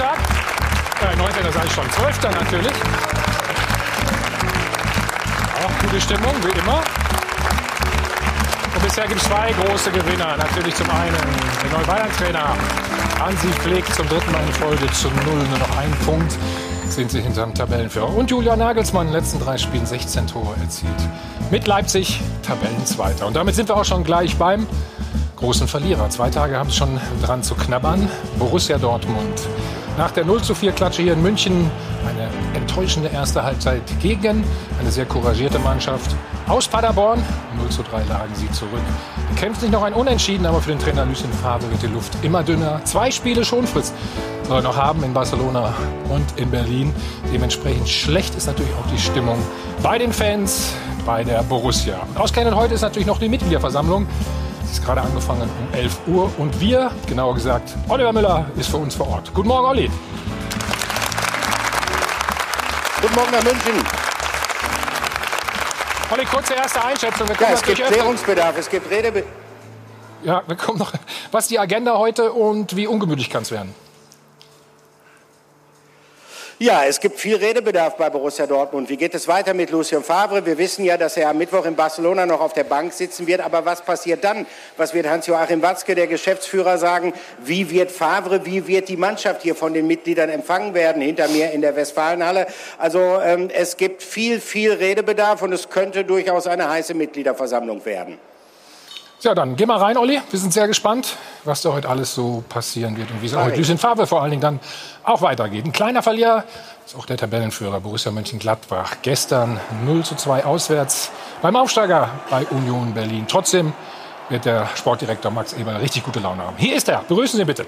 Spieltag. Äh, 19. sage ich schon. 12. natürlich. Auch gute Stimmung, wie immer. Und bisher gibt es zwei große Gewinner. Natürlich zum einen der neue Bayern-Trainer Hansi Flick zum dritten Mal in Folge zu Null. Nur noch ein Punkt sind sie hinterm Tabellenführer. Und Julian Nagelsmann in den letzten drei Spielen 16 Tore erzielt. Mit Leipzig Tabellenzweiter. Und damit sind wir auch schon gleich beim großen Verlierer. Zwei Tage haben es schon dran zu knabbern. Borussia Dortmund. Nach der 0 zu 4 Klatsche hier in München eine enttäuschende erste Halbzeit gegen eine sehr couragierte Mannschaft aus Paderborn. 0 zu 3 lagen sie zurück. Kämpft nicht noch ein Unentschieden, aber für den Trainer Lucien Favre wird die Luft immer dünner. Zwei Spiele Schonfrist soll er noch haben in Barcelona und in Berlin. Dementsprechend schlecht ist natürlich auch die Stimmung bei den Fans, bei der Borussia. Ausgerechnet heute ist natürlich noch die Mitgliederversammlung. Es ist gerade angefangen um 11 Uhr und wir, genauer gesagt, Oliver Müller ist für uns vor Ort. Guten Morgen, Olli. Guten Morgen nach München. Olli, kurze erste Einschätzung. Ja, es gibt Klärungsbedarf, es gibt Redebedarf. Ja, wir kommen noch. Was ist die Agenda heute und wie ungemütlich kann es werden? Ja, es gibt viel Redebedarf bei Borussia Dortmund. Wie geht es weiter mit Lucien Favre? Wir wissen ja, dass er am Mittwoch in Barcelona noch auf der Bank sitzen wird. Aber was passiert dann? Was wird Hans-Joachim Watzke, der Geschäftsführer, sagen? Wie wird Favre, wie wird die Mannschaft hier von den Mitgliedern empfangen werden? Hinter mir in der Westfalenhalle. Also ähm, es gibt viel, viel Redebedarf und es könnte durchaus eine heiße Mitgliederversammlung werden. Ja, dann geh mal rein, Olli. Wir sind sehr gespannt, was da heute alles so passieren wird und wie es auch mit Favre vor allen Dingen dann auch weitergeht. Ein kleiner Verlierer ist auch der Tabellenführer Borussia Mönchengladbach. Gestern 0 zu 2 auswärts beim Aufsteiger bei Union Berlin. Trotzdem wird der Sportdirektor Max Eberl richtig gute Laune haben. Hier ist er. Begrüßen Sie bitte.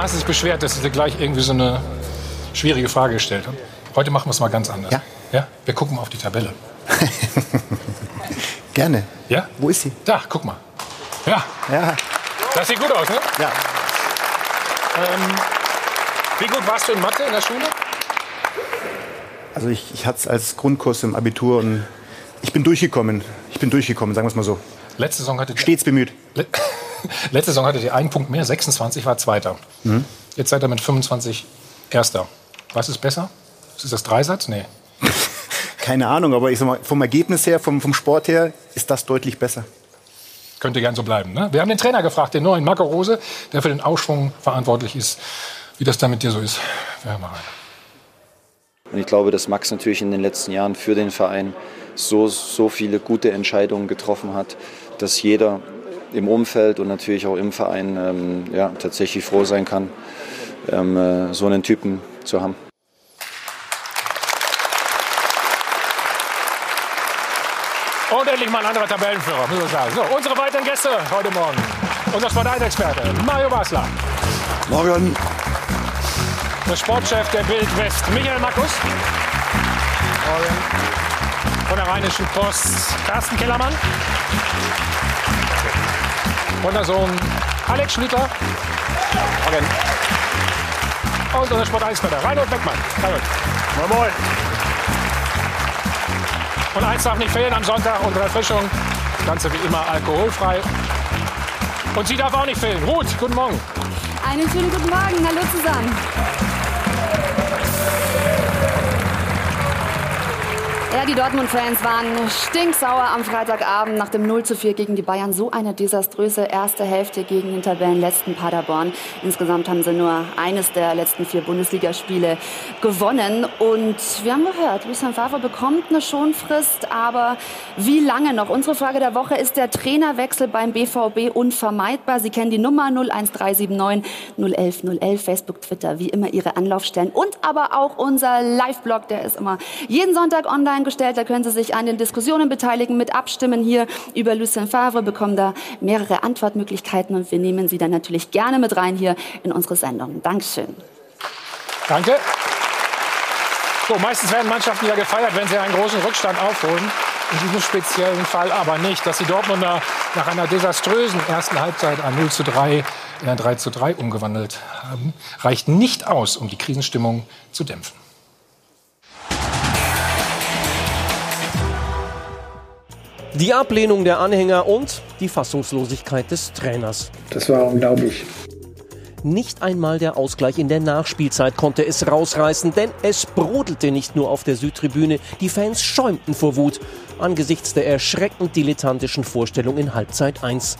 Ich glaube, letztes Mal hast du dich beschwert, dass ich dir gleich irgendwie so eine schwierige Frage gestellt habe. Heute machen wir es mal ganz anders. Ja. ja? Wir gucken mal auf die Tabelle. Gerne. Ja? Wo ist sie? Da, guck mal. Ja, Ja. das sieht gut aus, ne? ja. Ähm, wie gut warst du in Mathe in der Schule? Also ich, ich hatte es als Grundkurs im Abitur und ich bin durchgekommen. Ich bin durchgekommen, sagen wir es mal so. Letzte Saison hattet ihr, Stets bemüht. Le Letzte Saison hattet ihr einen Punkt mehr, 26 war Zweiter. Jetzt seid ihr mit 25 Erster. Was ist besser? Ist das Dreisatz? Nee. Keine Ahnung, aber ich sag mal, vom Ergebnis her, vom, vom Sport her, ist das deutlich besser. Könnte gern so bleiben. Ne? Wir haben den Trainer gefragt, den neuen Marco Rose, der für den Aufschwung verantwortlich ist. Wie das da mit dir so ist. Wir hören mal rein. Und ich glaube, dass Max natürlich in den letzten Jahren für den Verein so, so viele gute Entscheidungen getroffen hat, dass jeder im Umfeld und natürlich auch im Verein ähm, ja, tatsächlich froh sein kann, ähm, äh, so einen Typen zu haben. Und endlich mal ein anderer Tabellenführer, muss ich sagen. So, unsere weiteren Gäste heute Morgen. Unser Sport 1-Experte, Mario Basler. Morgen. Der Sportchef der Bild West, Michael Markus. Von der Rheinischen Post, Carsten Kellermann. Und der Sohn Alex Schlüter. Und unser Sport 1-Experte, Reinhold Beckmann. Reinhold. Moin, moin. Und eins darf nicht fehlen am Sonntag, unsere Erfrischung. Das Ganze wie immer alkoholfrei. Und sie darf auch nicht fehlen. Ruth, guten Morgen. Einen schönen guten Morgen, hallo zusammen. Ja, die Dortmund-Fans waren stinksauer am Freitagabend nach dem 0 zu 4 gegen die Bayern. So eine desaströse erste Hälfte gegen den Tabellenletzten Paderborn. Insgesamt haben sie nur eines der letzten vier Bundesligaspiele gewonnen. Und wir haben gehört, Lucien Favre bekommt eine Schonfrist, aber wie lange noch? Unsere Frage der Woche ist der Trainerwechsel beim BVB unvermeidbar. Sie kennen die Nummer 01379 011 011, Facebook, Twitter, wie immer Ihre Anlaufstellen. Und aber auch unser Live-Blog, der ist immer jeden Sonntag online gestellt. Da können Sie sich an den Diskussionen beteiligen, mit abstimmen hier über Lucien Favre, bekommen da mehrere Antwortmöglichkeiten und wir nehmen Sie dann natürlich gerne mit rein hier in unsere Sendung. Dankeschön. Danke. So, meistens werden Mannschaften ja gefeiert, wenn sie einen großen Rückstand aufholen. In diesem speziellen Fall aber nicht. Dass die Dortmunder nach einer desaströsen ersten Halbzeit ein 0 zu 3 in ein 3 zu 3 umgewandelt haben, reicht nicht aus, um die Krisenstimmung zu dämpfen. Die Ablehnung der Anhänger und die Fassungslosigkeit des Trainers. Das war unglaublich. Nicht einmal der Ausgleich in der Nachspielzeit konnte es rausreißen, denn es brodelte nicht nur auf der Südtribüne, die Fans schäumten vor Wut angesichts der erschreckend dilettantischen Vorstellung in Halbzeit 1.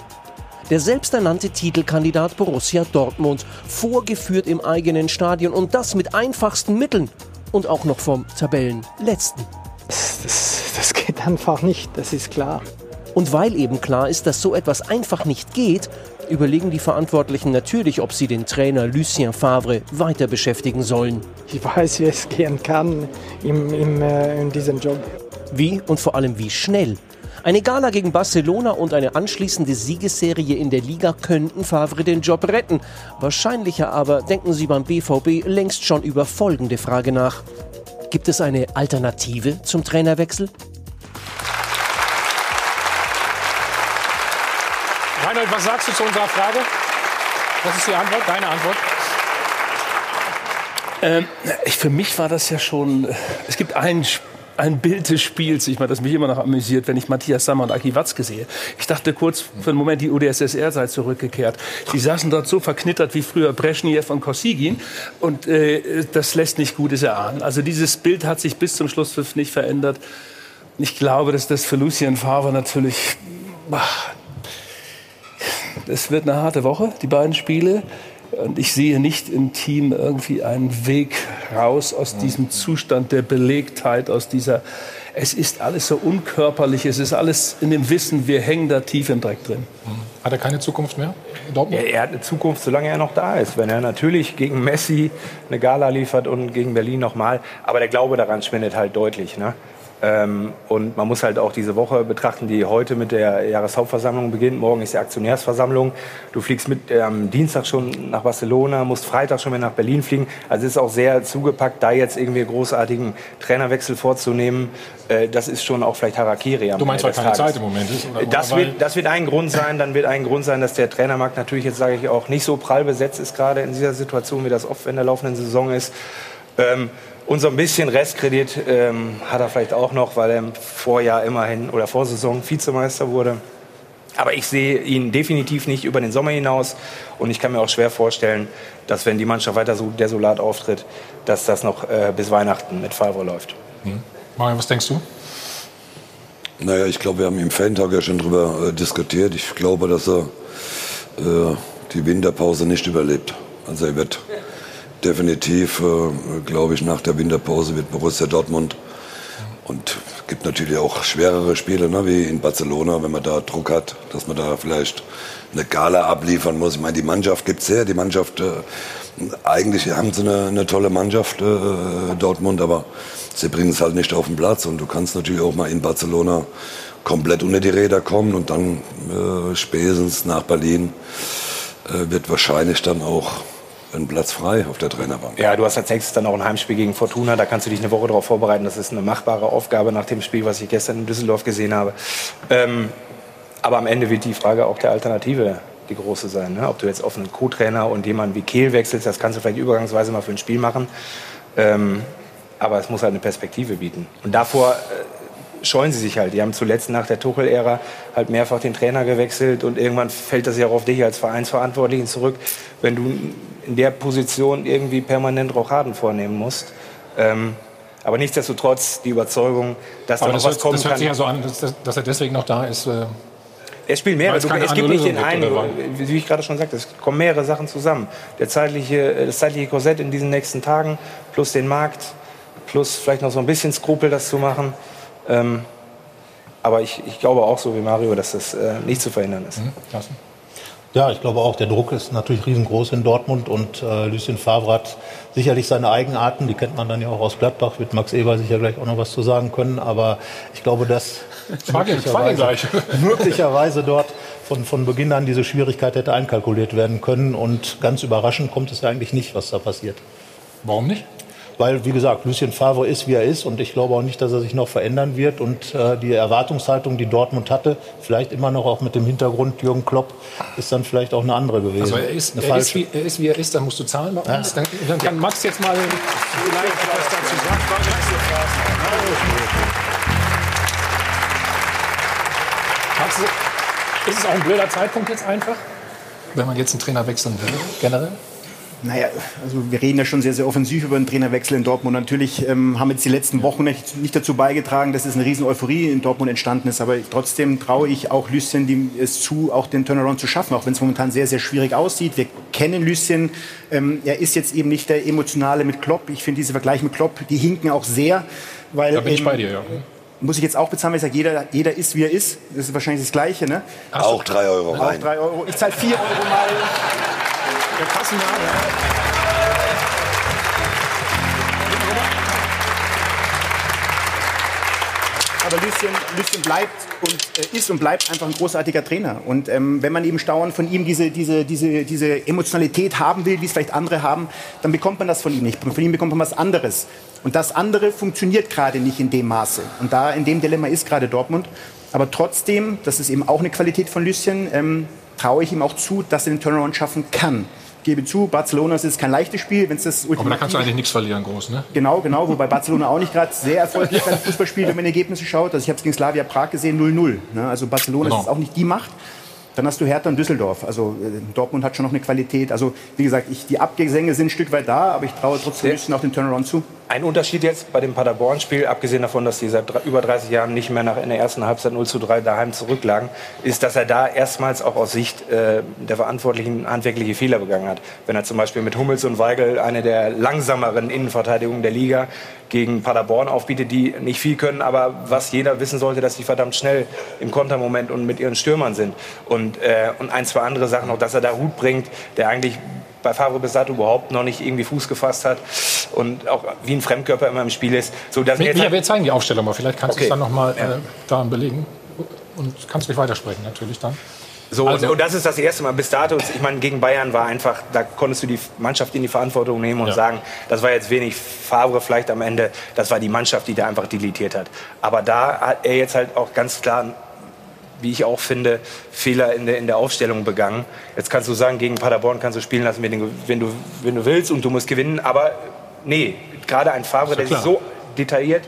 Der selbsternannte Titelkandidat Borussia Dortmund, vorgeführt im eigenen Stadion und das mit einfachsten Mitteln und auch noch vom Tabellenletzten. Das, das, das geht einfach nicht, das ist klar. Und weil eben klar ist, dass so etwas einfach nicht geht, überlegen die Verantwortlichen natürlich, ob sie den Trainer Lucien Favre weiter beschäftigen sollen. Ich weiß, wie es gehen kann im, im, äh, in diesem Job. Wie und vor allem wie schnell. Eine Gala gegen Barcelona und eine anschließende Siegesserie in der Liga könnten Favre den Job retten. Wahrscheinlicher aber denken sie beim BVB längst schon über folgende Frage nach. Gibt es eine Alternative zum Trainerwechsel? Reinhold, was sagst du zu unserer Frage? Was ist die Antwort, deine Antwort? Ähm, ich, für mich war das ja schon. Es gibt ein, ein Bild des Spiels, ich meine, das mich immer noch amüsiert, wenn ich Matthias Sammer und Aki Watzke sehe. Ich dachte kurz für einen Moment, die UdSSR sei zurückgekehrt. Die saßen dort so verknittert wie früher Brezhnev und Kosygin. Und äh, das lässt nicht Gutes erahnen. Also dieses Bild hat sich bis zum Schlusspfiff nicht verändert. Ich glaube, dass das für Lucien Favre natürlich. Es wird eine harte Woche, die beiden Spiele. Und ich sehe nicht im Team irgendwie einen Weg raus aus diesem Zustand der Belegtheit, aus dieser, es ist alles so unkörperlich, es ist alles in dem Wissen, wir hängen da tief im Dreck drin. Hat er keine Zukunft mehr in Dortmund? Ja, er hat eine Zukunft, solange er noch da ist. Wenn er natürlich gegen Messi eine Gala liefert und gegen Berlin nochmal. Aber der Glaube daran schwindet halt deutlich. Ne? Ähm, und man muss halt auch diese Woche betrachten, die heute mit der Jahreshauptversammlung beginnt. Morgen ist die Aktionärsversammlung. Du fliegst mit am ähm, Dienstag schon nach Barcelona, musst Freitag schon wieder nach Berlin fliegen. Also es ist auch sehr zugepackt, da jetzt irgendwie großartigen Trainerwechsel vorzunehmen. Äh, das ist schon auch vielleicht Harakiri. du meinst, weil keine Zeit im Moment ist? Oder, das, oder wird, das wird ein Grund sein. Dann wird ein Grund sein, dass der Trainermarkt natürlich jetzt, sage ich auch, nicht so prall besetzt ist, gerade in dieser Situation, wie das oft in der laufenden Saison ist. Ähm, und so ein bisschen Restkredit ähm, hat er vielleicht auch noch, weil er im Vorjahr immerhin oder Vorsaison Vizemeister wurde. Aber ich sehe ihn definitiv nicht über den Sommer hinaus. Und ich kann mir auch schwer vorstellen, dass wenn die Mannschaft weiter so desolat auftritt, dass das noch äh, bis Weihnachten mit Favre läuft. Hm. Mario, was denkst du? Naja, ich glaube, wir haben im Fan-Tag ja schon darüber äh, diskutiert. Ich glaube, dass er äh, die Winterpause nicht überlebt. Also er wird definitiv, äh, glaube ich, nach der Winterpause wird Borussia Dortmund. Und es gibt natürlich auch schwerere Spiele, ne, wie in Barcelona, wenn man da Druck hat, dass man da vielleicht eine Gala abliefern muss. Ich meine, die Mannschaft gibt es her, die Mannschaft, äh, eigentlich haben sie eine, eine tolle Mannschaft, äh, Dortmund, aber sie bringen es halt nicht auf den Platz. Und du kannst natürlich auch mal in Barcelona komplett unter die Räder kommen und dann äh, spätestens nach Berlin äh, wird wahrscheinlich dann auch einen Platz frei auf der Trainerbank. Ja, du hast als nächstes dann auch ein Heimspiel gegen Fortuna. Da kannst du dich eine Woche darauf vorbereiten. Das ist eine machbare Aufgabe nach dem Spiel, was ich gestern in Düsseldorf gesehen habe. Ähm, aber am Ende wird die Frage auch der Alternative die große sein. Ne? Ob du jetzt auf einen Co-Trainer und jemanden wie Kehl wechselst, das kannst du vielleicht übergangsweise mal für ein Spiel machen. Ähm, aber es muss halt eine Perspektive bieten. Und davor äh, scheuen sie sich halt. Die haben zuletzt nach der Tuchel-Ära halt mehrfach den Trainer gewechselt und irgendwann fällt das ja auch auf dich als Vereinsverantwortlichen zurück, wenn du in der Position irgendwie permanent Rochaden vornehmen musst. Ähm, aber nichtsdestotrotz die Überzeugung, dass aber da noch was hört, kommen das hört kann. sich ja so an, dass, dass, er deswegen noch da ist. Äh es spielen mehrere. Du, es gibt nicht den einen, wie ich gerade schon sagte, es kommen mehrere Sachen zusammen. Der zeitliche, das zeitliche Korsett in diesen nächsten Tagen, plus den Markt, plus vielleicht noch so ein bisschen Skrupel, das zu machen. Ähm, aber ich, ich, glaube auch so wie Mario, dass das äh, nicht zu verhindern ist. Mhm. Ja, ich glaube auch, der Druck ist natürlich riesengroß in Dortmund und äh, Lucien Favre hat sicherlich seine Eigenarten, die kennt man dann ja auch aus Gladbach, wird Max Eber sicher gleich auch noch was zu sagen können, aber ich glaube, dass möglicherweise, möglicherweise dort von, von Beginn an diese Schwierigkeit hätte einkalkuliert werden können und ganz überraschend kommt es ja eigentlich nicht, was da passiert. Warum nicht? Weil, wie gesagt, Lucien Favre ist, wie er ist. Und ich glaube auch nicht, dass er sich noch verändern wird. Und äh, die Erwartungshaltung, die Dortmund hatte, vielleicht immer noch auch mit dem Hintergrund Jürgen Klopp, ist dann vielleicht auch eine andere gewesen. Also er ist, eine er ist, wie, er ist wie er ist, dann musst du zahlen bei uns. Dann, dann kann Max jetzt mal vielleicht etwas dazu sagen. Max, ist es auch ein blöder Zeitpunkt jetzt einfach, wenn man jetzt einen Trainer wechseln will, generell? Naja, also wir reden ja schon sehr, sehr offensiv über den Trainerwechsel in Dortmund. Natürlich ähm, haben jetzt die letzten Wochen nicht, nicht, dazu beigetragen, dass es eine riesen Euphorie in Dortmund entstanden ist. Aber trotzdem traue ich auch Lucien es zu, auch den Turnaround zu schaffen, auch wenn es momentan sehr, sehr schwierig aussieht. Wir kennen Lucien. Ähm, er ist jetzt eben nicht der Emotionale mit Klopp. Ich finde diese Vergleiche mit Klopp, die hinken auch sehr. Weil, da bin ich ähm, bei dir, ja. Muss ich jetzt auch bezahlen, weil ich sage, jeder, jeder ist, wie er ist. Das ist wahrscheinlich das Gleiche, ne? Auch drei Euro Auch rein. drei Euro. Ich zahle vier Euro mal. Der Kassenladen. Aber Lucien, Lucien bleibt und äh, ist und bleibt einfach ein großartiger Trainer. Und ähm, wenn man eben Stauern von ihm diese, diese, diese, diese Emotionalität haben will, wie es vielleicht andere haben, dann bekommt man das von ihm nicht. Von ihm bekommt man was anderes. Und das andere funktioniert gerade nicht in dem Maße. Und da in dem Dilemma ist gerade Dortmund. Aber trotzdem, das ist eben auch eine Qualität von Lucien, ähm, traue ich ihm auch zu, dass er den Turnaround schaffen kann. Gebe zu, Barcelona ist jetzt kein leichtes Spiel, wenn es das Aber da kannst du ultimative eigentlich nichts verlieren, groß, ne? Genau, genau, wobei Barcelona auch nicht gerade sehr erfolgreich beim Fußball spielt, wenn man Ergebnisse schaut. Also ich habe es gegen Slavia Prag gesehen, 0-0. Ne? Also Barcelona Genau. ist auch nicht die Macht. Dann hast du Hertha und Düsseldorf. Also äh, Dortmund hat schon noch eine Qualität. Also wie gesagt, ich, die Abgesänge sind ein Stück weit da, aber ich traue trotzdem ein bisschen auf den Turnaround zu. Ein Unterschied jetzt bei dem Paderborn-Spiel, abgesehen davon, dass die seit über 30 Jahren nicht mehr nach in der ersten Halbzeit 0 zu 3 daheim zurücklagen, ist, dass er da erstmals auch aus Sicht äh, der Verantwortlichen handwerkliche Fehler begangen hat. Wenn er zum Beispiel mit Hummels und Weigel eine der langsameren Innenverteidigungen der Liga gegen Paderborn aufbietet, die nicht viel können, aber was jeder wissen sollte, dass sie verdammt schnell im Kontermoment und mit ihren Stürmern sind. Und, äh, und ein, zwei andere Sachen noch, dass er da Hut bringt, der eigentlich bei Favre bis dato überhaupt noch nicht irgendwie Fuß gefasst hat und auch wie ein Fremdkörper immer im Spiel ist. So, dass jetzt Ja, halt- wir zeigen die Aufstellung mal. Vielleicht kannst du es Okay. dann noch mal Ja. äh, da belegen. Und kannst mich weitersprechen, natürlich dann. So, Also- und, und das ist das erste Mal bis dato. Ich meine, gegen Bayern war einfach, da konntest du die Mannschaft in die Verantwortung nehmen und Ja. sagen, das war jetzt wenig Favre vielleicht am Ende, das war die Mannschaft, die da einfach deletiert hat. Aber da hat er jetzt halt auch ganz klar, wie ich auch finde, Fehler in der, in der Aufstellung begangen. Jetzt kannst du sagen, gegen Paderborn kannst du spielen lassen, wenn du, wenn du, willst und du musst gewinnen, aber nee, gerade ein Favre, der sich so detailliert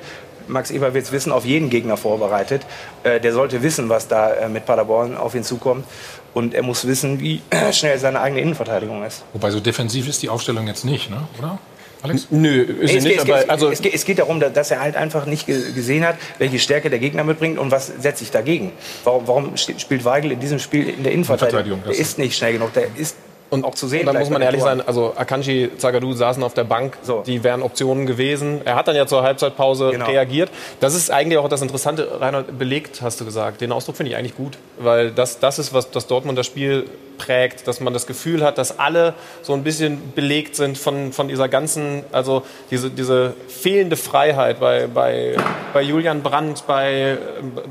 Max Eber wird es wissen, auf jeden Gegner vorbereitet. Äh, der sollte wissen, was da äh, mit Paderborn auf ihn zukommt. Und er muss wissen, wie schnell seine eigene Innenverteidigung ist. Wobei so defensiv ist die Aufstellung jetzt nicht, ne? oder? Alex? Nö, ist es, geht, nicht, es, geht, aber also es, geht, es geht darum, da- dass er halt einfach nicht ge- gesehen hat, welche Stärke der Gegner mitbringt und was setzt sich dagegen. Warum, warum spielt Weigel in diesem Spiel in der Innenverteidigung? Der ist nicht schnell genug, der ist Und auch zu sehen. Und dann muss man ehrlich sein, also Akanji, Zagadou saßen auf der Bank, die wären Optionen gewesen. Er hat dann ja zur Halbzeitpause Genau. reagiert. Das ist eigentlich auch das Interessante, Reinhard, belegt, hast du gesagt. Den Ausdruck finde ich eigentlich gut, weil das, das ist, was das Dortmund das Spiel prägt, dass man das Gefühl hat, dass alle so ein bisschen belegt sind von, von dieser ganzen, also diese, diese fehlende Freiheit bei, bei, bei Julian Brandt, bei,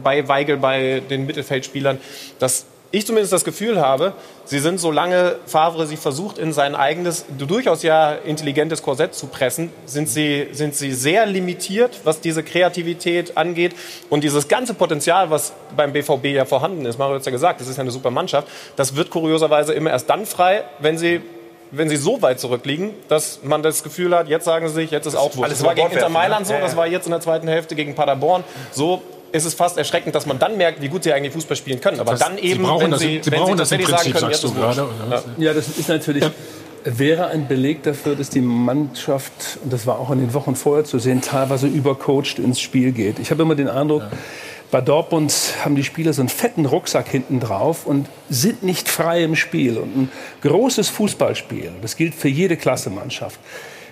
bei Weigel, bei den Mittelfeldspielern, dass ich zumindest das Gefühl habe, sie sind, solange Favre sie versucht, in sein eigenes, durchaus ja intelligentes Korsett zu pressen, sind sie, sind sie sehr limitiert, was diese Kreativität angeht. Und dieses ganze Potenzial, was beim BVB ja vorhanden ist, Mario hat es ja gesagt, das ist ja eine super Mannschaft, das wird kurioserweise immer erst dann frei, wenn sie wenn sie so weit zurückliegen, dass man das Gefühl hat, jetzt sagen sie sich, jetzt ist auch Wurst. alles Das war gegen Inter Mailand so, das war jetzt in der zweiten Hälfte gegen Paderborn. So ist es fast erschreckend, dass man dann merkt, wie gut sie eigentlich Fußball spielen können. Aber Das- dann sie eben, brauchen wenn das- sie, sie wenn brauchen sie das im tatsächlich sagen Prinzip, können, gerade, oder? Ja. Ja, das ist natürlich, wäre ein Beleg dafür, dass die Mannschaft, und das war auch in den Wochen vorher zu sehen, teilweise übercoacht ins Spiel geht. Ich habe immer den Eindruck, bei Dortmund haben die Spieler so einen fetten Rucksack hinten drauf und sind nicht frei im Spiel. Und ein großes Fußballspiel, das gilt für jede Klassemannschaft,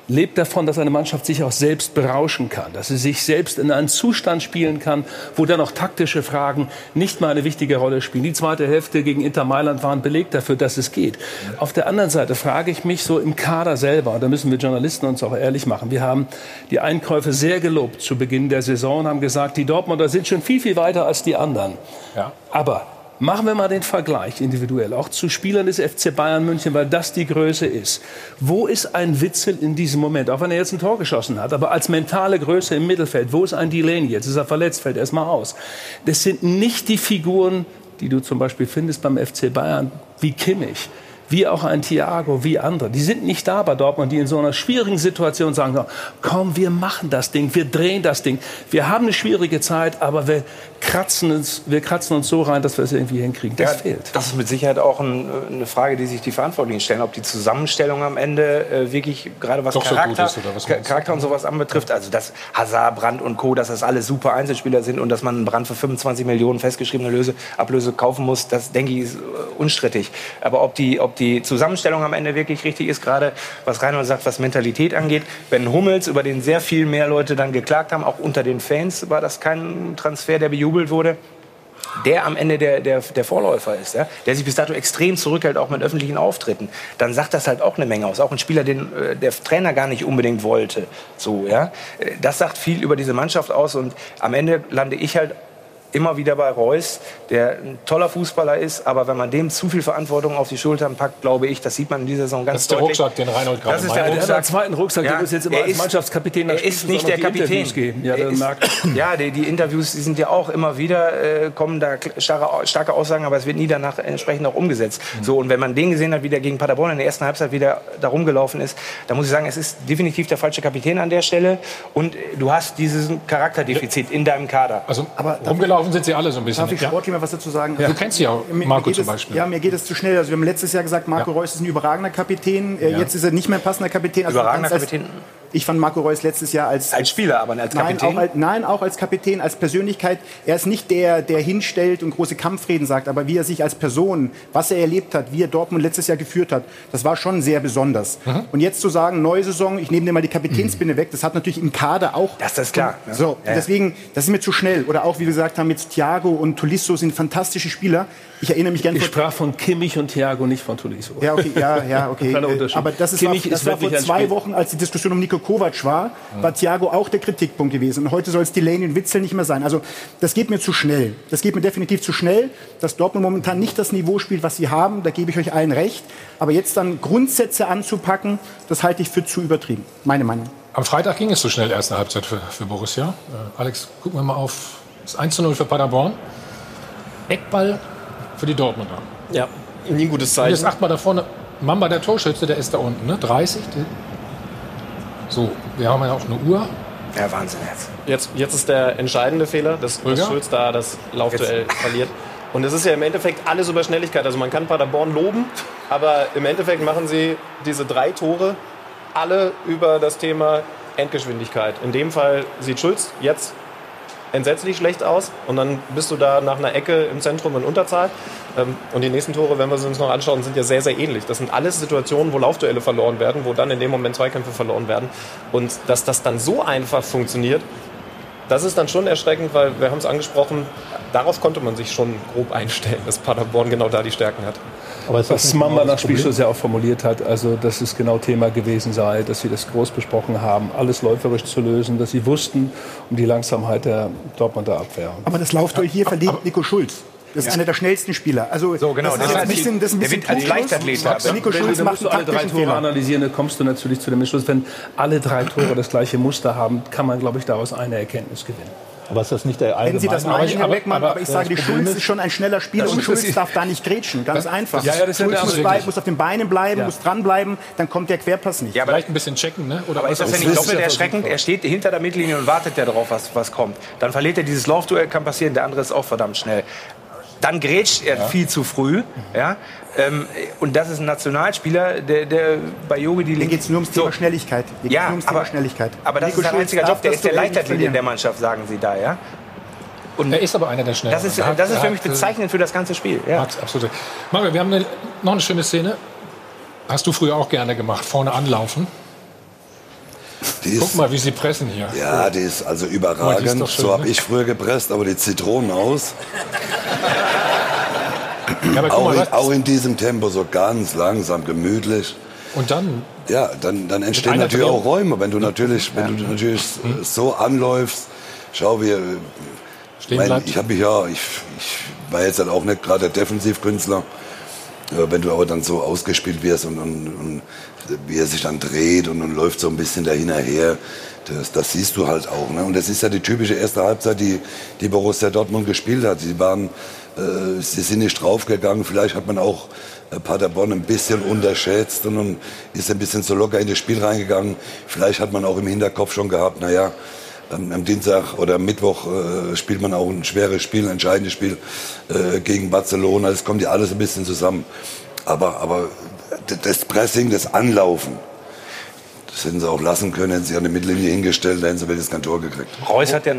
lebt davon, dass eine Mannschaft sich auch selbst berauschen kann, dass sie sich selbst in einen Zustand spielen kann, wo dann auch taktische Fragen nicht mal eine wichtige Rolle spielen. Die zweite Hälfte gegen Inter Mailand war ein Beleg dafür, dass es geht. Auf der anderen Seite frage ich mich so im Kader selber, da müssen wir Journalisten uns auch ehrlich machen, wir haben die Einkäufe sehr gelobt zu Beginn der Saison und haben gesagt, die Dortmunder sind schon viel, viel weiter als die anderen. Ja. Aber Machen wir mal den Vergleich individuell, auch zu Spielern des FC Bayern München, weil das die Größe ist. Wo ist ein Witzel in diesem Moment, auch wenn er jetzt ein Tor geschossen hat, aber als mentale Größe im Mittelfeld, wo ist ein Delaney? Jetzt ist er verletzt, fällt erstmal aus. Das sind nicht die Figuren, die du zum Beispiel findest beim FC Bayern, wie Kimmich wie auch ein Thiago, wie andere. Die sind nicht da bei Dortmund, die in so einer schwierigen Situation sagen, komm, wir machen das Ding, wir drehen das Ding. Wir haben eine schwierige Zeit, aber wir kratzen uns, wir kratzen uns so rein, dass wir es irgendwie hinkriegen. Das ja, fehlt. Das ist mit Sicherheit auch ein, eine Frage, die sich die Verantwortlichen stellen, ob die Zusammenstellung am Ende äh, wirklich gerade was, Charakter, so ist, was Charakter und sowas anbetrifft. Also dass Hazard, Brandt und Co., dass das alles super Einzelspieler sind und dass man einen Brand für 25 Millionen festgeschriebene Löse, Ablöse kaufen muss, das denke ich ist äh, unstrittig. Aber ob die, ob die Zusammenstellung am Ende wirklich richtig ist, gerade was Reinhold sagt, was Mentalität angeht. Ben Hummels, über den sehr viel mehr Leute dann geklagt haben, auch unter den Fans war das kein Transfer, der bejubelt wurde der am Ende der, der, der Vorläufer ist, ja, der sich bis dato extrem zurückhält, auch mit öffentlichen Auftritten, dann sagt das halt auch eine Menge aus. Auch ein Spieler, den äh, der Trainer gar nicht unbedingt wollte. So, ja. Äh, das sagt viel über diese Mannschaft aus und am Ende lande ich halt immer wieder bei Reus, der ein toller Fußballer ist, aber wenn man dem zu viel Verantwortung auf die Schultern packt, glaube ich, das sieht man in dieser Saison ganz deutlich. Das ist der Rucksack, den Reinhold gerade Das ist der. Rucksack. Der zweiten Rucksack, ja, den muss jetzt immer als ist, Mannschaftskapitän Er ist nicht der Kapitän. Geben. Ja, ist, ja die, die, Interviews die sind ja auch immer wieder, äh, kommen da starke, starke, Aussagen, aber es wird nie danach entsprechend auch umgesetzt. Mhm. So, und wenn man den gesehen hat, wie der gegen Paderborn in der ersten Halbzeit wieder da rumgelaufen ist, dann muss ich sagen, es ist definitiv der falsche Kapitän an der Stelle und du hast dieses Charakterdefizit in deinem Kader. Also aber rumgelaufen sind sie alle so ein bisschen. Darf ich sportlich mal was dazu sagen? Ja. Also, du kennst ja auch Marco zum Beispiel. Es, ja, mir geht es zu schnell. Also wir haben letztes Jahr gesagt, Marco ja. Reus ist ein überragender Kapitän. Äh, ja. Jetzt ist er nicht mehr passender Kapitän. Also überragender Kapitän? Ich fand Marco Reus letztes Jahr als... Als Spieler, aber als Kapitän? Nein, auch als, nein, auch als Kapitän, als Persönlichkeit. Er ist nicht der, der hinstellt und große Kampfreden sagt, aber wie er sich als Person, was er erlebt hat, wie er Dortmund letztes Jahr geführt hat, das war schon sehr besonders. Mhm. Und jetzt zu sagen, neue Saison, ich nehme dir mal die Kapitänsbinde mhm. weg, das hat natürlich im Kader auch... Das ist klar. Ne? So, ja, deswegen, das ist mir zu schnell. Oder auch, wie wir gesagt haben, jetzt Thiago und Tolisso sind fantastische Spieler. Ich erinnere mich gerne. Ich sprach von Kimmich und Thiago, nicht von Tolisso. Ja, okay, ja, ja, okay. Aber das, ist Kimmich war, das ist war vor zwei Wochen, als die Diskussion um Nico Kovac war, war Thiago auch der Kritikpunkt gewesen. Und heute soll es Delaney und Witzel nicht mehr sein. Also das geht mir zu schnell. Das geht mir definitiv zu schnell, dass Dortmund momentan nicht das Niveau spielt, was sie haben. Da gebe ich euch allen recht. Aber jetzt dann Grundsätze anzupacken, das halte ich für zu übertrieben. Meine Meinung. Am Freitag ging es so schnell, erste Halbzeit für, für Borussia. Äh, Alex, gucken wir mal auf das 1 zu 0 für Paderborn. Eckball für die Dortmunder. Ja, nie ein gutes Zeichen. Und jetzt acht mal da vorne, Mamba, der Torschütze, der ist da unten, ne? 30. So, wir haben ja auch eine Uhr. Ja, Wahnsinn jetzt. Jetzt, jetzt ist der entscheidende Fehler, dass, dass Schulz da das Laufduell verliert. Und es ist ja im Endeffekt alles über Schnelligkeit. Also man kann Paderborn loben, aber im Endeffekt machen sie diese drei Tore alle über das Thema Endgeschwindigkeit. In dem Fall sieht Schulz jetzt entsetzlich schlecht aus und dann bist du da nach einer Ecke im Zentrum in Unterzahl. Ähm, und die nächsten Tore, wenn wir sie uns noch anschauen, sind ja sehr, sehr ähnlich. Das sind alles Situationen, wo Laufduelle verloren werden, wo dann in dem Moment Zweikämpfe verloren werden. Und dass das dann so einfach funktioniert, das ist dann schon erschreckend, weil wir haben es angesprochen, darauf konnte man sich schon grob einstellen, dass Paderborn genau da die Stärken hat. Aber was Mamba nach Spielschluss ja auch formuliert hat, also dass es genau Thema gewesen sei, dass sie das groß besprochen haben, alles läuferisch zu lösen, dass sie wussten um die Langsamkeit der Dortmunder Abwehr. Aber das Laufduell hier verliert Nico Schulz. Das ist ja. einer der schnellsten Spieler. Also so, genau. das, ist ein bisschen, das ist ein bisschen als Leichtathlet. Nico Schulz wenn du alle drei Tore Fehler. analysieren, dann kommst du natürlich zu dem Entschluss, wenn alle drei Tore das gleiche Muster haben, kann man, glaube ich, daraus eine Erkenntnis gewinnen. Aber ist das nicht der allgemeine? Wenn Sie das meinen, Herr Beckmann, aber, aber, ich sage, die Schulz ist schon ein schneller Spieler und Schulz darf da nicht grätschen. Ganz einfach. Ja, ja, das Schulz muss, bleiben, muss, auf den Beinen bleiben, ja. muss dranbleiben, dann kommt der Querpass nicht. Ja, aber vielleicht ein bisschen checken, ne? Oder aber ist das ja nicht doppelt erschreckend? Er steht hinter der Mittellinie und wartet ja darauf, was, was kommt. Dann verliert er dieses Laufduell, kann passieren, der andere ist auch verdammt schnell. Dann grätscht er ja. viel zu früh. Ja? Ähm, und das ist ein Nationalspieler, der, der bei Yogi die Linke. geht es nur ums Thema so. Schnelligkeit. Ja, ums aber, Schnelligkeit. aber das Nico ist sein einziger Job. Der ist der Leichtathlet in der Mannschaft, sagen Sie da. Ja? Und er ist aber einer der schnellsten. Das ist, das ist für mich bezeichnend für das ganze Spiel. Ja. Absolut. Mario, wir haben eine, noch eine schöne Szene. Hast du früher auch gerne gemacht, vorne anlaufen? Ist, Guck mal, wie sie pressen hier. Ja, die ist also überragend. Oh, ist schön, so habe ne? ich früher gepresst, aber die Zitronen aus. Ja, auch, mal, in, auch, in, diesem Tempo so ganz langsam, gemütlich. Und dann? Ja, dann, dann entstehen natürlich Drehung. auch Räume, wenn du natürlich, wenn du natürlich so anläufst. Schau, wir, Mein, ich habe mich ja, ich, ich war jetzt halt auch nicht gerade der Defensivkünstler. Wenn du aber dann so ausgespielt wirst und, und, und wie er sich dann dreht und, und läuft so ein bisschen dahin her, das, das siehst du halt auch. Ne? Und das ist ja die typische erste Halbzeit, die, die Borussia Dortmund gespielt hat. Sie waren, äh, sie sind nicht draufgegangen. Vielleicht hat man auch äh, Paderborn ein bisschen unterschätzt und, und ist ein bisschen zu locker in das Spiel reingegangen. Vielleicht hat man auch im Hinterkopf schon gehabt, naja, am am Dienstag oder am Mittwoch äh, spielt man auch ein schweres Spiel, ein entscheidendes Spiel äh, gegen Barcelona. Es kommt ja alles ein bisschen zusammen. Aber, aber das Pressing, das Anlaufen, das hätten sie auch lassen können, hätten sie an die Mittellinie hingestellt, da hätten sie wenigstens kein Tor gekriegt. Reus hat ja.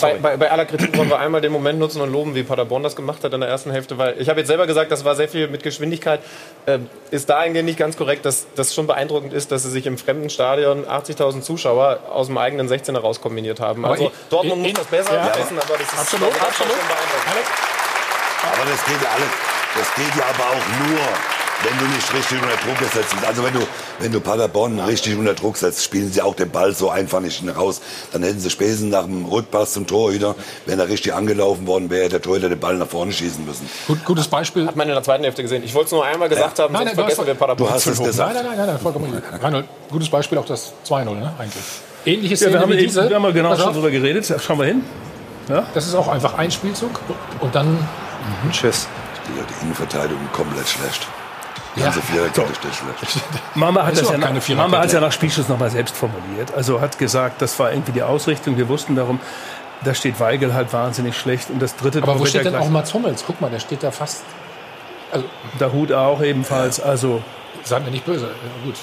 Bei, bei, bei aller Kritik wollen wir einmal den Moment nutzen und loben, wie Paderborn das gemacht hat in der ersten Hälfte, weil ich habe jetzt selber gesagt, das war sehr viel mit Geschwindigkeit. Ähm, ist dahingehend nicht ganz korrekt, dass das schon beeindruckend ist, dass sie sich im fremden Stadion 80.000 Zuschauer aus dem eigenen 16er raus kombiniert haben. Aber Also in- Dortmut in- muss das besser ja. wissen, aber das ist Absolut, absolut. beeindruckend. Aber das geht ja alles. Das geht ja aber auch nur, wenn du nicht richtig unter Druck gesetzt bist. Also wenn du, wenn du Paderborn richtig unter Druck setzt, spielen sie auch den Ball so einfach nicht raus. Dann hätten sie spätestens nach dem Rückpass zum Torhüter, wenn er richtig angelaufen worden wäre, der Torhüter den Ball nach vorne schießen müssen. Gut, gutes Beispiel. Hat man in der zweiten Hälfte gesehen. Ich wollte es nur einmal gesagt haben, Nein, sonst nein, du hast- vergessen wir Paderborn du hast zu es gesagt. Nein, nein, nein, nein, vollkommen richtig. Reinhold, gutes Beispiel auch das 2-0, ne, eigentlich. Ähnliche Ja, Szene wir haben, wie diese. wir haben ja genau schon drüber geredet. Schauen wir hin. Das ist auch einfach ein Spielzug und dann Tschüss. Die, die Innenverteidigung komplett schlecht. Die Ja. schlecht. Mama hat Das das ja, nach. Mama hat ja nach Spielschluss nochmal selbst formuliert. Also hat gesagt, das war irgendwie die Ausrichtung. Wir wussten darum, da steht Weigel halt wahnsinnig schlecht. Und das dritte Aber wo steht denn auch Mats Hummels? Guck mal, der steht da fast. Also, Der Hut auch ebenfalls. Also seid mir nicht böse. Ja, gut.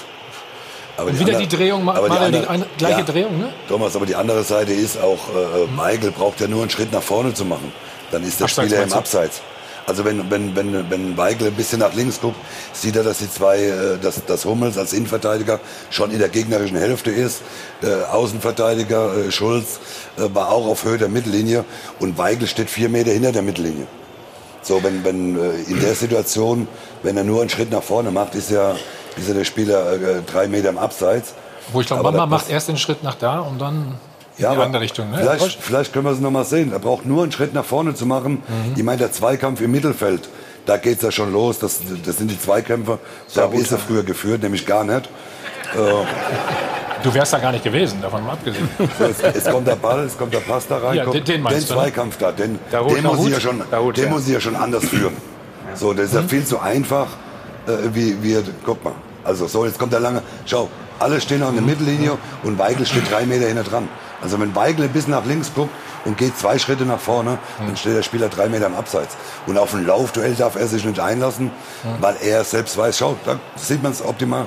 Aber Und wieder andere- die Drehung, Ma- aber die andere- eine- gleiche ja, Drehung, ne? Thomas, aber die andere Seite ist auch, äh, Michael braucht ja nur einen Schritt nach vorne zu machen. Dann ist der Abseits Spieler im? Abseits. Also wenn, wenn, wenn, wenn Weigel ein bisschen nach links guckt, sieht er, dass die zwei, äh, dass, dass Hummels als Innenverteidiger schon in der gegnerischen Hälfte ist. Äh, Außenverteidiger äh, Schulz äh, war auch auf Höhe der Mittellinie und Weigel steht vier Meter hinter der Mittellinie. So, wenn, wenn äh, in der Situation, wenn er nur einen Schritt nach vorne macht, ist ja, ist ja der Spieler äh, drei Meter im Abseits. Wo ich glaube, Mama macht erst den Schritt nach da und dann in Ja, die aber andere Richtung. Ne? vielleicht, vielleicht können wir es noch mal sehen. Er braucht nur einen Schritt nach vorne zu machen. Mhm. Ich meine, der Zweikampf im Mittelfeld, da geht es ja schon los. Das, das sind die Zweikämpfe. So habe ich sie früher geführt, nämlich gar nicht. Du wärst da gar nicht gewesen, davon mal abgesehen. So, es, es kommt der Ball, es kommt der Pass da rein. Ja, kommt, den- den du, ne? Zweikampf da, den, Hut, den, muss ich ja schon, Hut, den ja. muss ich ja schon anders führen. So, das ist Mhm. ja viel zu einfach, äh, wie, wie, guck mal. Also so, jetzt kommt der lange, schau, alle stehen an der. Mittellinie und Weigel steht drei Meter hinter dran. Also wenn Weigel ein bisschen nach links guckt und geht zwei Schritte nach vorne, dann steht der Spieler drei Meter im Abseits. Und auf ein Laufduell darf er sich nicht einlassen, weil er selbst weiß, schau, da sieht man es optimal.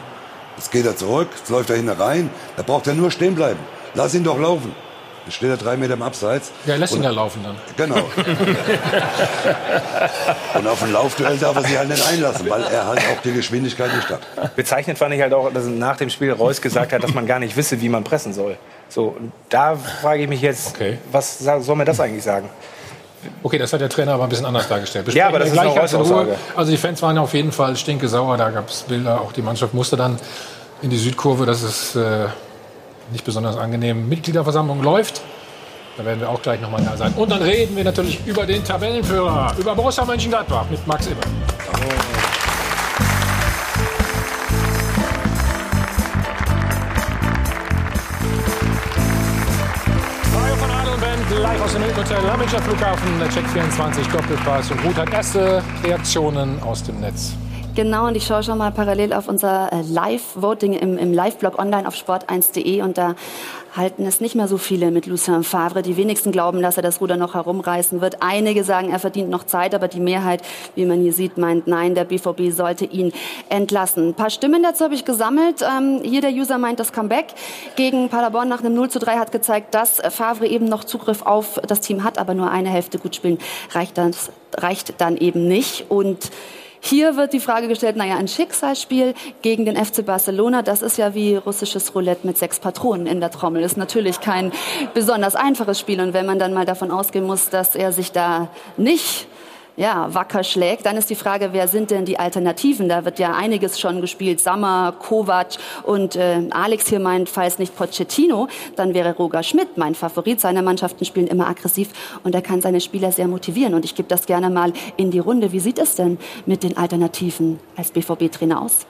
Jetzt geht er zurück, jetzt läuft er hinten rein, da braucht er nur stehen bleiben. Lass ihn doch laufen. Dann steht er drei Meter im Abseits. Ja, lässt ihn ja laufen dann. Genau. Und auf ein Laufduell darf er sich halt nicht einlassen, weil er halt auch die Geschwindigkeit nicht hat. Bezeichnet fand ich halt auch, dass nach dem Spiel Reus gesagt hat, dass man gar nicht wisse, wie man pressen soll. So, und da frage ich mich jetzt, Okay. was soll mir das eigentlich sagen? Okay, das hat der Trainer aber ein bisschen anders dargestellt. Ja, aber das Besprechen ist eine gleich ganz in Ruhe. Aussage. Also die Fans waren auf jeden Fall stinke sauer. Da gab es Bilder. Auch die Mannschaft musste dann in die Südkurve. Das ist äh, nicht besonders angenehm. Mitgliederversammlung läuft. Da werden wir auch gleich nochmal da sein. Und dann reden wir natürlich über den Tabellenführer, über Borussia Mönchengladbach mit Max Band live aus dem Hotel Lamminger Flughafen, der Check 24 Doppelpass. Und Ruth hat erste Reaktionen aus dem Netz. Genau, und ich schaue schon mal parallel auf unser äh, Live-Voting im, im Live-Blog online auf sport1.de und da halten es nicht mehr so viele mit Lucien Favre. Die wenigsten glauben, dass er das Ruder noch herumreißen wird. Einige sagen, er verdient noch Zeit, aber die Mehrheit, wie man hier sieht, meint, nein, der BVB sollte ihn entlassen. Ein paar Stimmen dazu habe ich gesammelt. Ähm, hier der User meint, das Comeback gegen Paderborn nach einem 0 zu 3 hat gezeigt, dass Favre eben noch Zugriff auf das Team hat, aber nur eine Hälfte gut spielen reicht, das, reicht dann eben nicht. Und hier wird die Frage gestellt, naja, ein Schicksalsspiel gegen den FC Barcelona, das ist ja wie russisches Roulette mit sechs Patronen in der Trommel. Ist natürlich kein besonders einfaches Spiel. Und wenn man dann mal davon ausgehen muss, dass er sich da nicht ja, wacker schlägt, dann ist die Frage, wer sind denn die Alternativen? Da wird ja einiges schon gespielt. Sammer, Kovac und äh, Alex hier meint, falls nicht Pochettino, dann wäre Roger Schmidt mein Favorit. Seine Mannschaften spielen immer aggressiv und er kann seine Spieler sehr motivieren. Und ich gebe das gerne mal in die Runde. Wie sieht es denn mit den Alternativen als BVB-Trainer aus?